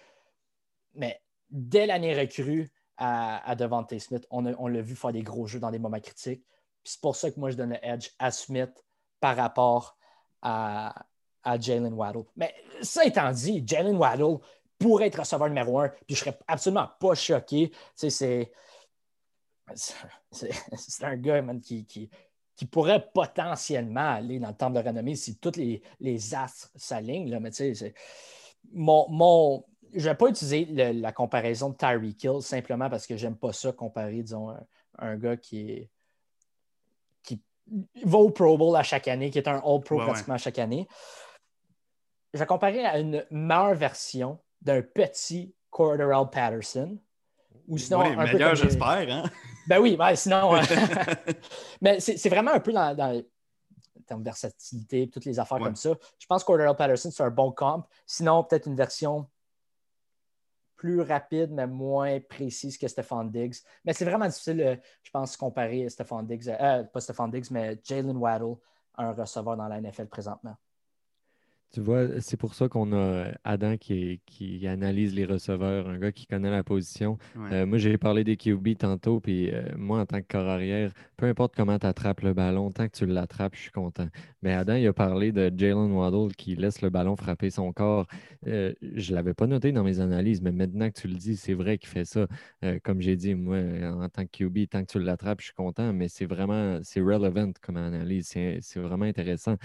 [SPEAKER 2] Mais dès l'année recrue, à, Devante Smith. On, l'a vu faire des gros jeux dans des moments critiques. C'est pour ça que moi, je donne le edge à Smith par rapport à, Jalen Waddle. Mais ça étant dit, Jalen Waddle pourrait être receveur numéro un, puis je ne serais absolument pas choqué. c'est, un gars qui, qui, pourrait potentiellement aller dans le temple de renommée si toutes les, les astres s'alignent. Mais mon, mon, je ne vais pas utiliser la comparaison de Tyreek Hill simplement parce que j'aime pas ça comparer, disons, un, gars qui est qui va au Pro Bowl à chaque année, qui est un All Pro pratiquement à chaque année. Je vais comparer à une meilleure version d'un petit Cordarrelle Patterson.
[SPEAKER 1] Ou sinon, un meilleur, j'espère. Hein?
[SPEAKER 2] Ben oui, ben, sinon. Euh, mais c'est vraiment un peu dans, dans termes de versatilité, toutes les affaires comme ça. Je pense que Cordarrelle Patterson, c'est un bon comp. Sinon, peut-être une version plus rapide, mais moins précise que Stephon Diggs. Mais c'est vraiment difficile, euh, je pense, comparer Stephon Diggs, euh, pas Stephon Diggs, mais Jalen Waddle, un receveur dans la NFL présentement.
[SPEAKER 3] Tu vois, c'est pour ça qu'on a Adam qui, qui, analyse les receveurs, un gars qui connaît la position. Euh, moi, j'ai parlé des QB tantôt, puis euh, moi, en tant que corps arrière, peu importe comment tu attrapes le ballon, tant que tu l'attrapes, je suis content. Mais Adam, il a parlé de Jalen Waddle qui laisse le ballon frapper son corps. Euh, je ne l'avais pas noté dans mes analyses, mais maintenant que tu le dis, c'est vrai qu'il fait ça. comme j'ai dit, moi, en tant que QB, tant que tu l'attrapes, je suis content, mais c'est vraiment, c'est relevant comme analyse. C'est vraiment intéressant.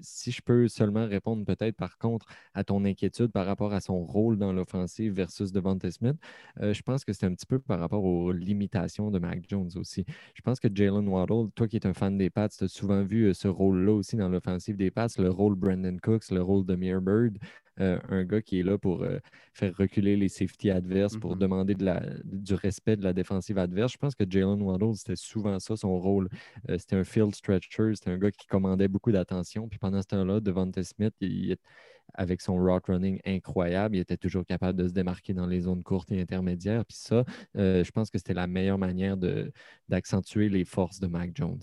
[SPEAKER 3] si je peux seulement répondre peut-être par contre à ton inquiétude par rapport à son rôle dans l'offensive versus Devontae Smith, euh, je pense que c'est un petit peu par rapport aux limitations de Mac Jones aussi. Je pense que Jalen Waddle, toi qui es un fan des Pats, tu as souvent vu euh, ce rôle-là aussi dans l'offensive des Pats, le rôle Brandon Cooks, le rôle de Bird. Euh, un gars qui est là pour faire reculer les safety adverses, pour mm-hmm. demander de la, du respect de la défensive adverse. Je pense que Jalen Waddle, c'était souvent ça son rôle. c'était un field stretcher, c'était un gars qui commandait beaucoup d'attention. Puis pendant ce temps-là, Devontae Smith, il, avec son rock running incroyable, il était toujours capable de se démarquer dans les zones courtes et intermédiaires. Puis ça, euh, je pense que c'était la meilleure manière d'accentuer les forces de Mac Jones.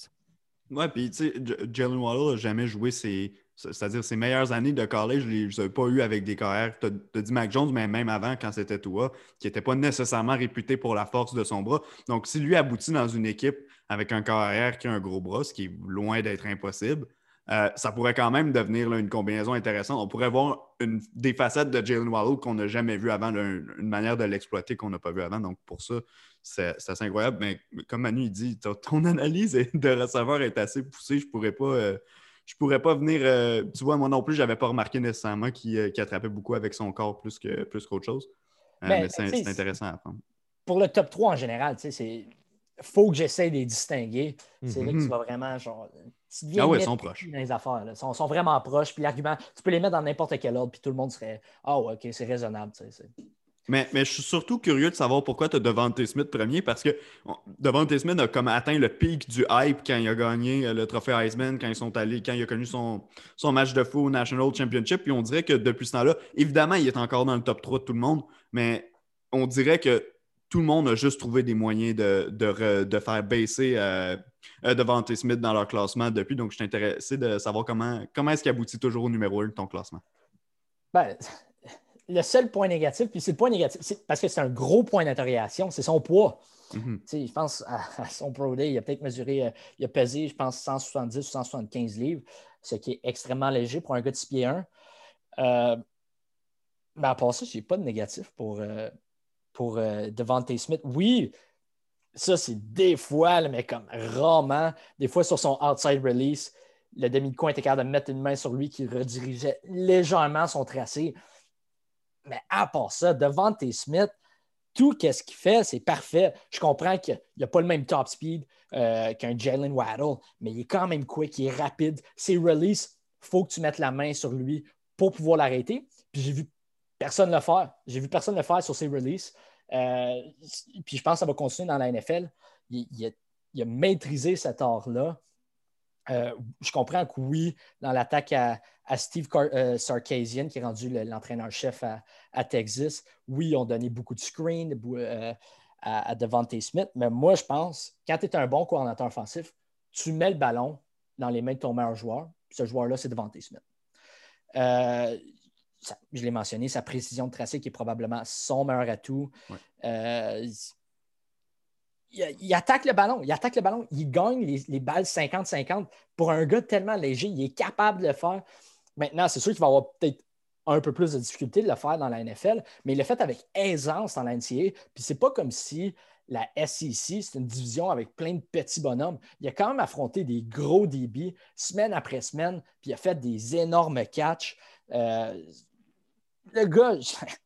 [SPEAKER 1] Ouais, puis tu sais, Jalen Waddle n'a jamais joué ses, c'est-à-dire ses meilleures années de college, je ne les ai pas eu avec des carrières. Tu as, dit Mac Jones, mais même avant, quand c'était toi, qui n'était pas nécessairement réputé pour la force de son bras. Donc, si lui aboutit dans une équipe avec un carrière qui a un gros bras, ce qui est loin d'être impossible, euh, ça pourrait quand même devenir une combinaison intéressante. On pourrait voir des facettes de Jalen Waddle qu'on n'a jamais vu avant, une, manière de l'exploiter qu'on n'a pas vu avant. Donc, pour ça, c'est assez incroyable. Mais comme Manu il dit, ton analyse de receveur est assez poussée. Je pourrais pas. Euh, je pourrais pas venir. Euh, tu vois, moi non plus, je n'avais pas remarqué nécessairement qu'il attrapait beaucoup avec son corps plus qu'autre plus chose. Ben, mais c'est intéressant à prendre.
[SPEAKER 2] Pour le top 3 en général, c'est faut que j'essaie de les distinguer. C'est là que tu mhm. vas vraiment genre.
[SPEAKER 1] ah ouais, ils sont proches.
[SPEAKER 2] Dans les affaires. Ils sont, vraiment proches. Puis l'argument, tu peux les mettre dans n'importe quel ordre, puis tout le monde serait Ah, oh, ok, c'est raisonnable.
[SPEAKER 1] Mais, je suis surtout curieux de savoir pourquoi tu as Devante Smith premier, parce que Devante Smith a comme atteint le pic du hype quand il a gagné euh, le trophée Heisman, quand ils sont allés, quand il a connu son, son match de fou au National Championship. Puis on dirait que depuis ce temps-là, évidemment, il est encore dans le top 3 de tout le monde, mais on dirait que tout le monde a juste trouvé des moyens de, de, faire baisser euh, euh, Devante Smith dans leur classement depuis. Donc, je suis intéressé de savoir comment, comment est-ce qu'il aboutit toujours au numéro 1 de ton classement.
[SPEAKER 2] Ben, le seul point négatif, puis c'est le point négatif, parce que c'est un gros point d'interrogation, c'est son poids. Mhm. Je pense à, son Pro Day, il a peut-être mesuré, euh, il a pesé, je pense, 170 ou 175 livres, ce qui est extrêmement léger pour un gars de 6 pieds 1. Euh, mais à part ça, je n'ai pas de négatif pour, euh, pour Devante Smith. Oui, ça, c'est des fois, mais comme rarement, des fois sur son outside release, le demi de coin était capable de mettre une main sur lui qui redirigeait légèrement son tracé. Mais à part ça, Devante Smith, tout ce qu'il fait, c'est parfait. Je comprends qu'il n'a pas le même top speed euh, qu'un Jalen Waddle, mais il est quand même quick, il est rapide. Ses releases, il faut que tu mettes la main sur lui pour pouvoir l'arrêter. Puis j'ai vu personne le faire. J'ai vu personne le faire sur ses releases. Euh, puis je pense que ça va continuer dans la NFL. Il, a, maîtrisé cet art-là. Euh, je comprends que oui, dans l'attaque à, Steve euh, Sarkisian, qui est rendu l'entraîneur-chef à, Texas, oui, ils ont donné beaucoup de screen euh, à, Devante Smith, mais moi, je pense, quand tu es un bon coordinateur offensif, tu mets le ballon dans les mains de ton meilleur joueur. Ce joueur-là, c'est Devante Smith. je l'ai mentionné, sa précision de tracé qui est probablement son meilleur atout il, attaque le ballon, il attaque le ballon, il gagne les, balles 50-50. Pour un gars tellement léger, il est capable de le faire. Maintenant, c'est sûr qu'il va avoir peut-être un peu plus de difficulté de le faire dans la NFL, mais il l'a fait avec aisance dans la NCAA. Puis c'est pas comme si la SEC, c'est une division avec plein de petits bonhommes. Il a quand même affronté des gros débits semaine après semaine, puis il a fait des énormes catchs. Euh, le gars,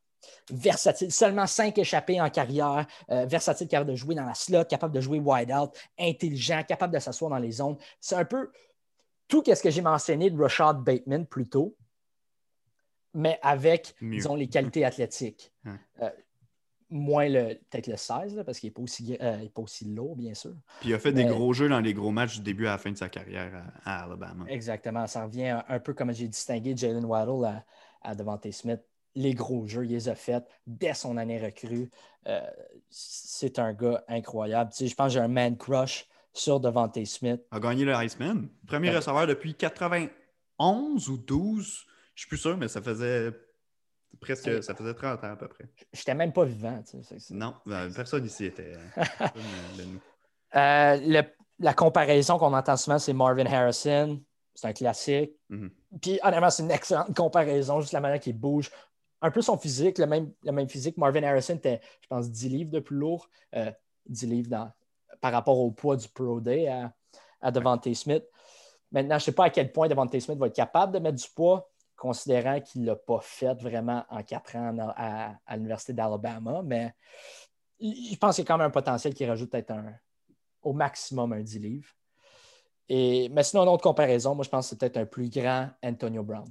[SPEAKER 2] versatile, seulement cinq échappés en carrière, euh, versatile, capable de jouer dans la slot, capable de jouer wide out, intelligent, capable de s'asseoir dans les zones. C'est un peu tout ce que j'ai mentionné de Rashad Bateman plus tôt, mais avec, disons, les qualités athlétiques. Euh, moins le peut-être le 16, parce qu'il n'est pas, aussi, euh, pas aussi lourd, bien sûr.
[SPEAKER 1] Puis il a fait des gros jeux dans les gros matchs du début à la fin de sa carrière à, Alabama.
[SPEAKER 2] Exactement. Ça revient un, peu comme j'ai distingué Jalen Waddle à, à Devante Smith les gros jeux, il les a fait dès son année recrue. Euh, c'est un gars incroyable. je pense que j'ai un man crush sur Devante Smith.
[SPEAKER 1] A gagné le Iceman. Premier receveur depuis 91 ou 12. Je ne suis plus sûr, mais ça faisait presque ça faisait 30 ans à peu près.
[SPEAKER 2] Je n'étais même pas vivant.
[SPEAKER 1] non, ben, personne ici était.
[SPEAKER 2] Euh, la comparaison qu'on entend souvent, c'est Marvin Harrison. C'est un classique. Mm-hmm. Puis honnêtement, c'est une excellente comparaison, juste la manière qu'il bouge un peu son physique, le même, physique. Marvin Harrison était, je pense, 10 livres de plus lourd, 10 euh, livres dans, par rapport au poids du Pro Day à, à Devante Smith. Maintenant, je ne sais pas à quel point Devante Smith va être capable de mettre du poids, considérant qu'il ne l'a pas fait vraiment en quatre ans à, l'Université d'Alabama, mais je pense qu'il y a quand même un potentiel qui rajoute peut-être un, au maximum un 10 livres. Et, mais sinon, une autre comparaison, moi, je pense que c'est peut-être un plus grand Antonio Brown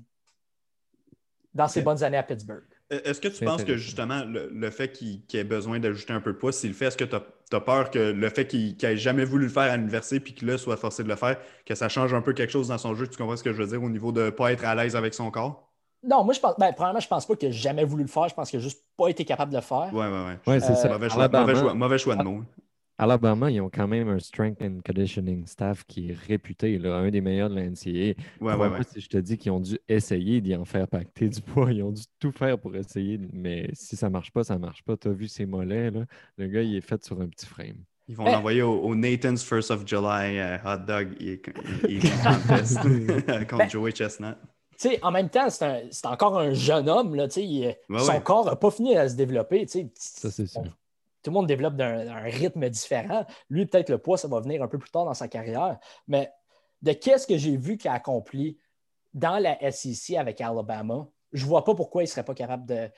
[SPEAKER 2] dans ses bonnes années à Pittsburgh.
[SPEAKER 1] E-, est-ce que tu penses que justement le, fait qu'il ait besoin d'ajouter un peu de poids, c'est le fait, est-ce que tu as, peur que le fait qu'il n'ait jamais voulu le faire à l'université puis qu'il soit forcé de le faire, que ça change un peu quelque chose dans son jeu? Tu comprends ce que je veux dire au niveau de ne pas être à l'aise avec son corps?
[SPEAKER 2] Non, moi je pense, ben, premièrement, je pense pas qu'il ait jamais voulu le faire, je pense qu'il n'a juste pas été capable de le faire.
[SPEAKER 1] Oui, oui, oui. Ouais, c'est ça. Mauvais choix, mauvais choix, de mots.
[SPEAKER 3] Alabama, ils ont quand même un strength and conditioning staff qui est réputé, là, un des meilleurs de la NCAA.
[SPEAKER 1] Ouais, ouais, ouais.
[SPEAKER 3] Si je te dis qu'ils ont dû essayer d'y en faire pacter du poids, ils ont dû tout faire pour essayer, mais si ça marche pas, ça marche pas. Tu as vu ses mollets, là? le gars, il est fait sur un petit frame.
[SPEAKER 1] Ils vont l'envoyer au, Nathan's First of July euh, hot dog il, contre ben, Joey Chestnut.
[SPEAKER 2] en même temps, c'est encore un jeune homme. Là, son corps n'a pas fini à se développer.
[SPEAKER 3] Ça, c'est sûr
[SPEAKER 2] tout le monde développe d'un rythme différent. Lui, peut-être le poids, ça va venir un peu plus tard dans sa carrière. Mais de qu'est-ce que j'ai vu qu'il a accompli dans la SEC avec Alabama, je ne vois pas pourquoi il ne serait pas capable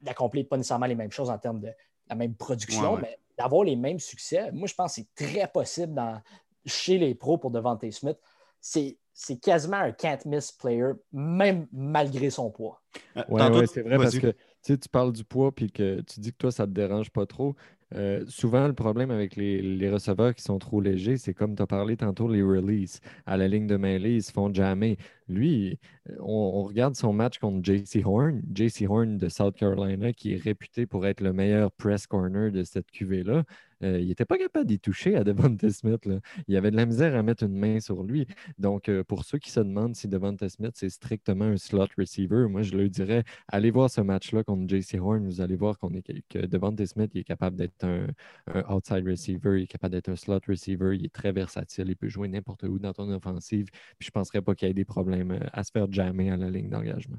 [SPEAKER 2] d'accomplir pas nécessairement les mêmes choses en termes de la même production, mais d'avoir les mêmes succès. Moi, je pense que c'est très possible dans, chez les pros pour Devante Smith. C'est quasiment un can't miss player, même malgré son poids.
[SPEAKER 3] Euh, oui, c'est vrai parce que tu, tu parles du poids puis que tu dis que toi, ça ne te dérange pas trop. Euh, souvent, le problème avec les, receveurs qui sont trop légers, c'est comme tu as parlé tantôt, les releases. À la ligne de mêlée, ils se font jammer. lui, on, regarde son match contre JC Horn, JC Horn de South Carolina, qui est réputé pour être le meilleur press corner de cette QV-là. Euh, il n'était pas capable d'y toucher à Devonta Smith. Il avait de la misère à mettre une main sur lui. Donc, euh, pour ceux qui se demandent si Devonta Smith, c'est strictement un slot receiver, moi, je leur dirais, allez voir ce match-là contre JC Horn. Vous allez voir qu'on est, que Devonta Smith il est capable d'être un, outside receiver, il est capable d'être un slot receiver, il est très versatile, il peut jouer n'importe où dans ton offensive. Puis je ne penserais pas qu'il y ait des problèmes euh, à se faire jammer à la ligne d'engagement.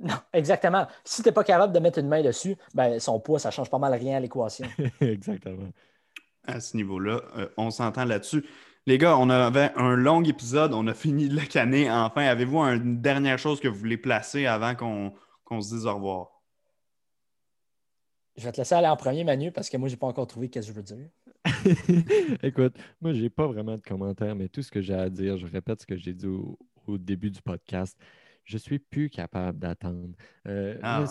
[SPEAKER 2] Non, exactement. Si tu n'es pas capable de mettre une main dessus, ben, son poids, ça change pas mal rien à l'équation.
[SPEAKER 3] exactement.
[SPEAKER 1] À ce niveau-là, euh, on s'entend là-dessus. Les gars, on avait un long épisode, on a fini de le canner. Enfin, avez-vous une dernière chose que vous voulez placer avant qu'on se dise au revoir?
[SPEAKER 2] Je vais te laisser aller en premier, Manu, parce que moi, je n'ai pas encore trouvé ce que je veux dire.
[SPEAKER 3] Écoute, moi, je n'ai pas vraiment de commentaires, mais tout ce que j'ai à dire, je répète ce que j'ai dit au début du podcast je suis plus capable d'attendre. Euh, ah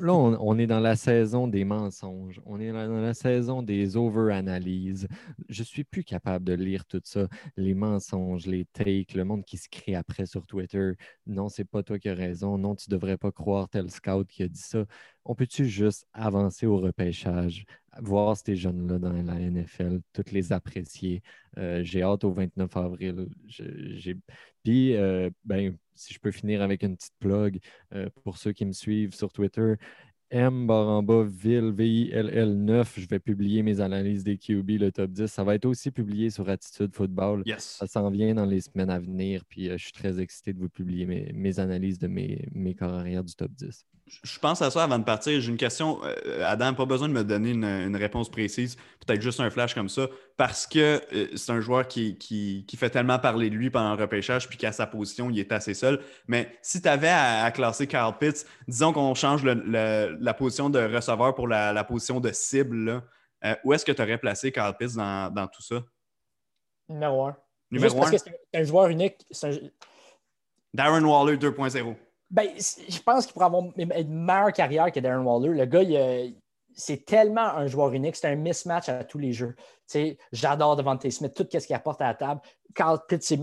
[SPEAKER 3] là, on, est dans la saison des mensonges. On est dans la saison des over-analyses. Je suis plus capable de lire tout ça. Les mensonges, les takes, le monde qui se crie après sur Twitter. Non, c'est pas toi qui as raison. Non, tu devrais pas croire tel scout qui a dit ça. On peut-tu juste avancer au repêchage, voir ces jeunes-là dans la NFL, toutes les apprécier? Euh, j'ai hâte au 29 avril. Puis, euh, ben, si je peux finir avec une petite plug euh, pour ceux qui me suivent sur Twitter. M Baramba Ville VILL 9. Je vais publier mes analyses des QB, le top 10. Ça va être aussi publié sur Attitude Football. Ça s'en vient dans les semaines à venir. Puis euh, je suis très excité de vous publier mes, analyses de mes, mes corps arrière du top 10
[SPEAKER 1] je pense à ça avant de partir. J'ai une question. Euh, Adam, pas besoin de me donner une, réponse précise, peut-être juste un flash comme ça, parce que euh, c'est un joueur qui, qui, fait tellement parler de lui pendant le repêchage, puis qu'à sa position, il est assez seul. Mais si tu avais à, classer Carl Pitts, disons qu'on change la position de receveur pour la, position de cible, euh, où est-ce que tu aurais placé Carl Pitts dans, tout ça?
[SPEAKER 2] Numéro 1. Numéro Juste parce que c'est un joueur unique.
[SPEAKER 1] Darren Waller 2.0.
[SPEAKER 2] Ben, je pense qu'il pourrait avoir une meilleure carrière que Darren Waller. Le gars, c'est tellement un joueur unique. C'est un mismatch à tous les jeux. J'adore Devante Smith, tout ce qu'il apporte à la table. Carl Pitt,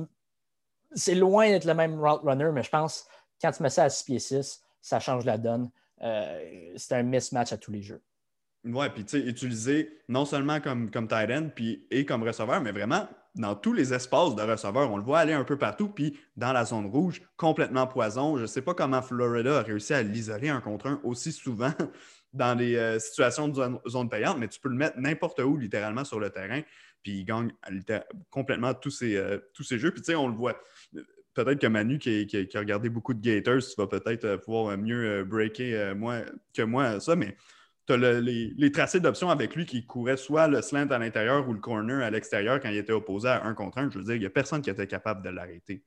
[SPEAKER 2] c'est loin d'être le même route runner, mais je pense quand tu mets ça à 6 pieds 6, ça change la donne. Euh, c'est un mismatch à tous les jeux.
[SPEAKER 1] Ouais, puis tu sais, utilisé non seulement comme, comme tight end et comme receveur, mais vraiment dans tous les espaces de receveurs. On le voit aller un peu partout, puis dans la zone rouge, complètement poison. Je ne sais pas comment Florida a réussi à l'isoler un contre un aussi souvent dans des euh, situations de zone, payante, mais tu peux le mettre n'importe où, littéralement, sur le terrain, puis il gagne complètement tous ces, euh, tous jeux. Puis tu sais, on le voit. Peut-être que Manu, qui, a regardé beaucoup de Gators, tu vas peut-être euh, pouvoir mieux breaker que moi ça, mais tu les, tracés d'options avec lui qui couraient soit le slant à l'intérieur ou le corner à l'extérieur quand il était opposé à un contre un. Je veux dire, il n'y a personne qui était capable de l'arrêter.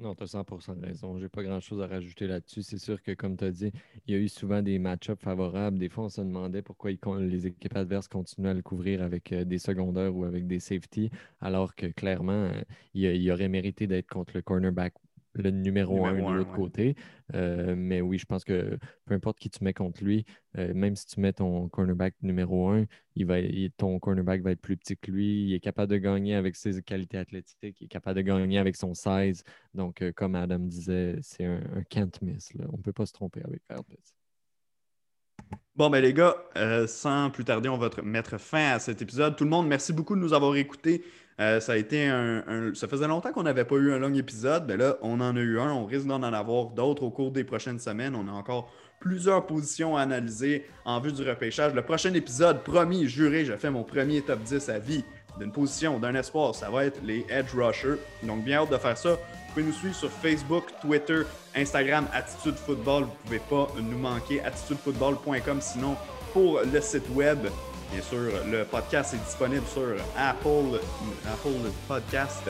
[SPEAKER 3] Non, tu as 100% raison. Je n'ai pas grand-chose à rajouter là-dessus. C'est sûr que, comme tu as dit, il y a eu souvent des match-ups favorables. Des fois, on se demandait pourquoi les équipes adverses continuaient à le couvrir avec euh, des secondaires ou avec des safety, alors que clairement, euh, il, aurait mérité d'être contre le cornerback le numéro, un, de l'autre côté. Euh, mais oui, je pense que peu importe qui tu mets contre lui, euh, même si tu mets ton cornerback numéro un, il va, ton cornerback va être plus petit que lui. Il est capable de gagner avec ses qualités athlétiques. Il est capable de gagner avec son size. Donc, euh, comme Adam disait, c'est un, can't miss. On ne peut pas se tromper avec Kyle
[SPEAKER 1] Bon, ben les gars, sans plus tarder, on va mettre fin à cet épisode. Tout le monde, merci beaucoup de nous avoir écoutés. Euh, ça a été un, Ça faisait longtemps qu'on n'avait pas eu un long épisode. Mais là, on en a eu un. On risque d'en avoir d'autres au cours des prochaines semaines. On a encore plusieurs positions à analyser en vue du repêchage. Le prochain épisode, promis, juré, je fais mon premier top 10 à vie d'une position, d'un espoir. Ça va être les Edge Rushers. Donc, bien hâte de faire ça. Vous pouvez nous suivre sur Facebook, Twitter, Instagram, Attitude Football. Vous ne pouvez pas nous manquer. AttitudeFootball.com. Sinon, pour le site web, Bien sûr, le podcast est disponible sur Apple, Apple Podcast,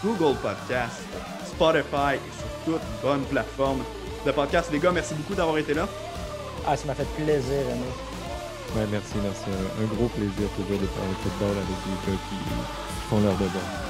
[SPEAKER 1] Google Podcast, Spotify et sur toute bonne plateforme de podcast. Les gars, merci beaucoup d'avoir été là.
[SPEAKER 2] Ah, ça m'a fait plaisir, René.
[SPEAKER 3] Merci, merci. Un, gros plaisir toujours de parler football avec des gars qui font leur devoir.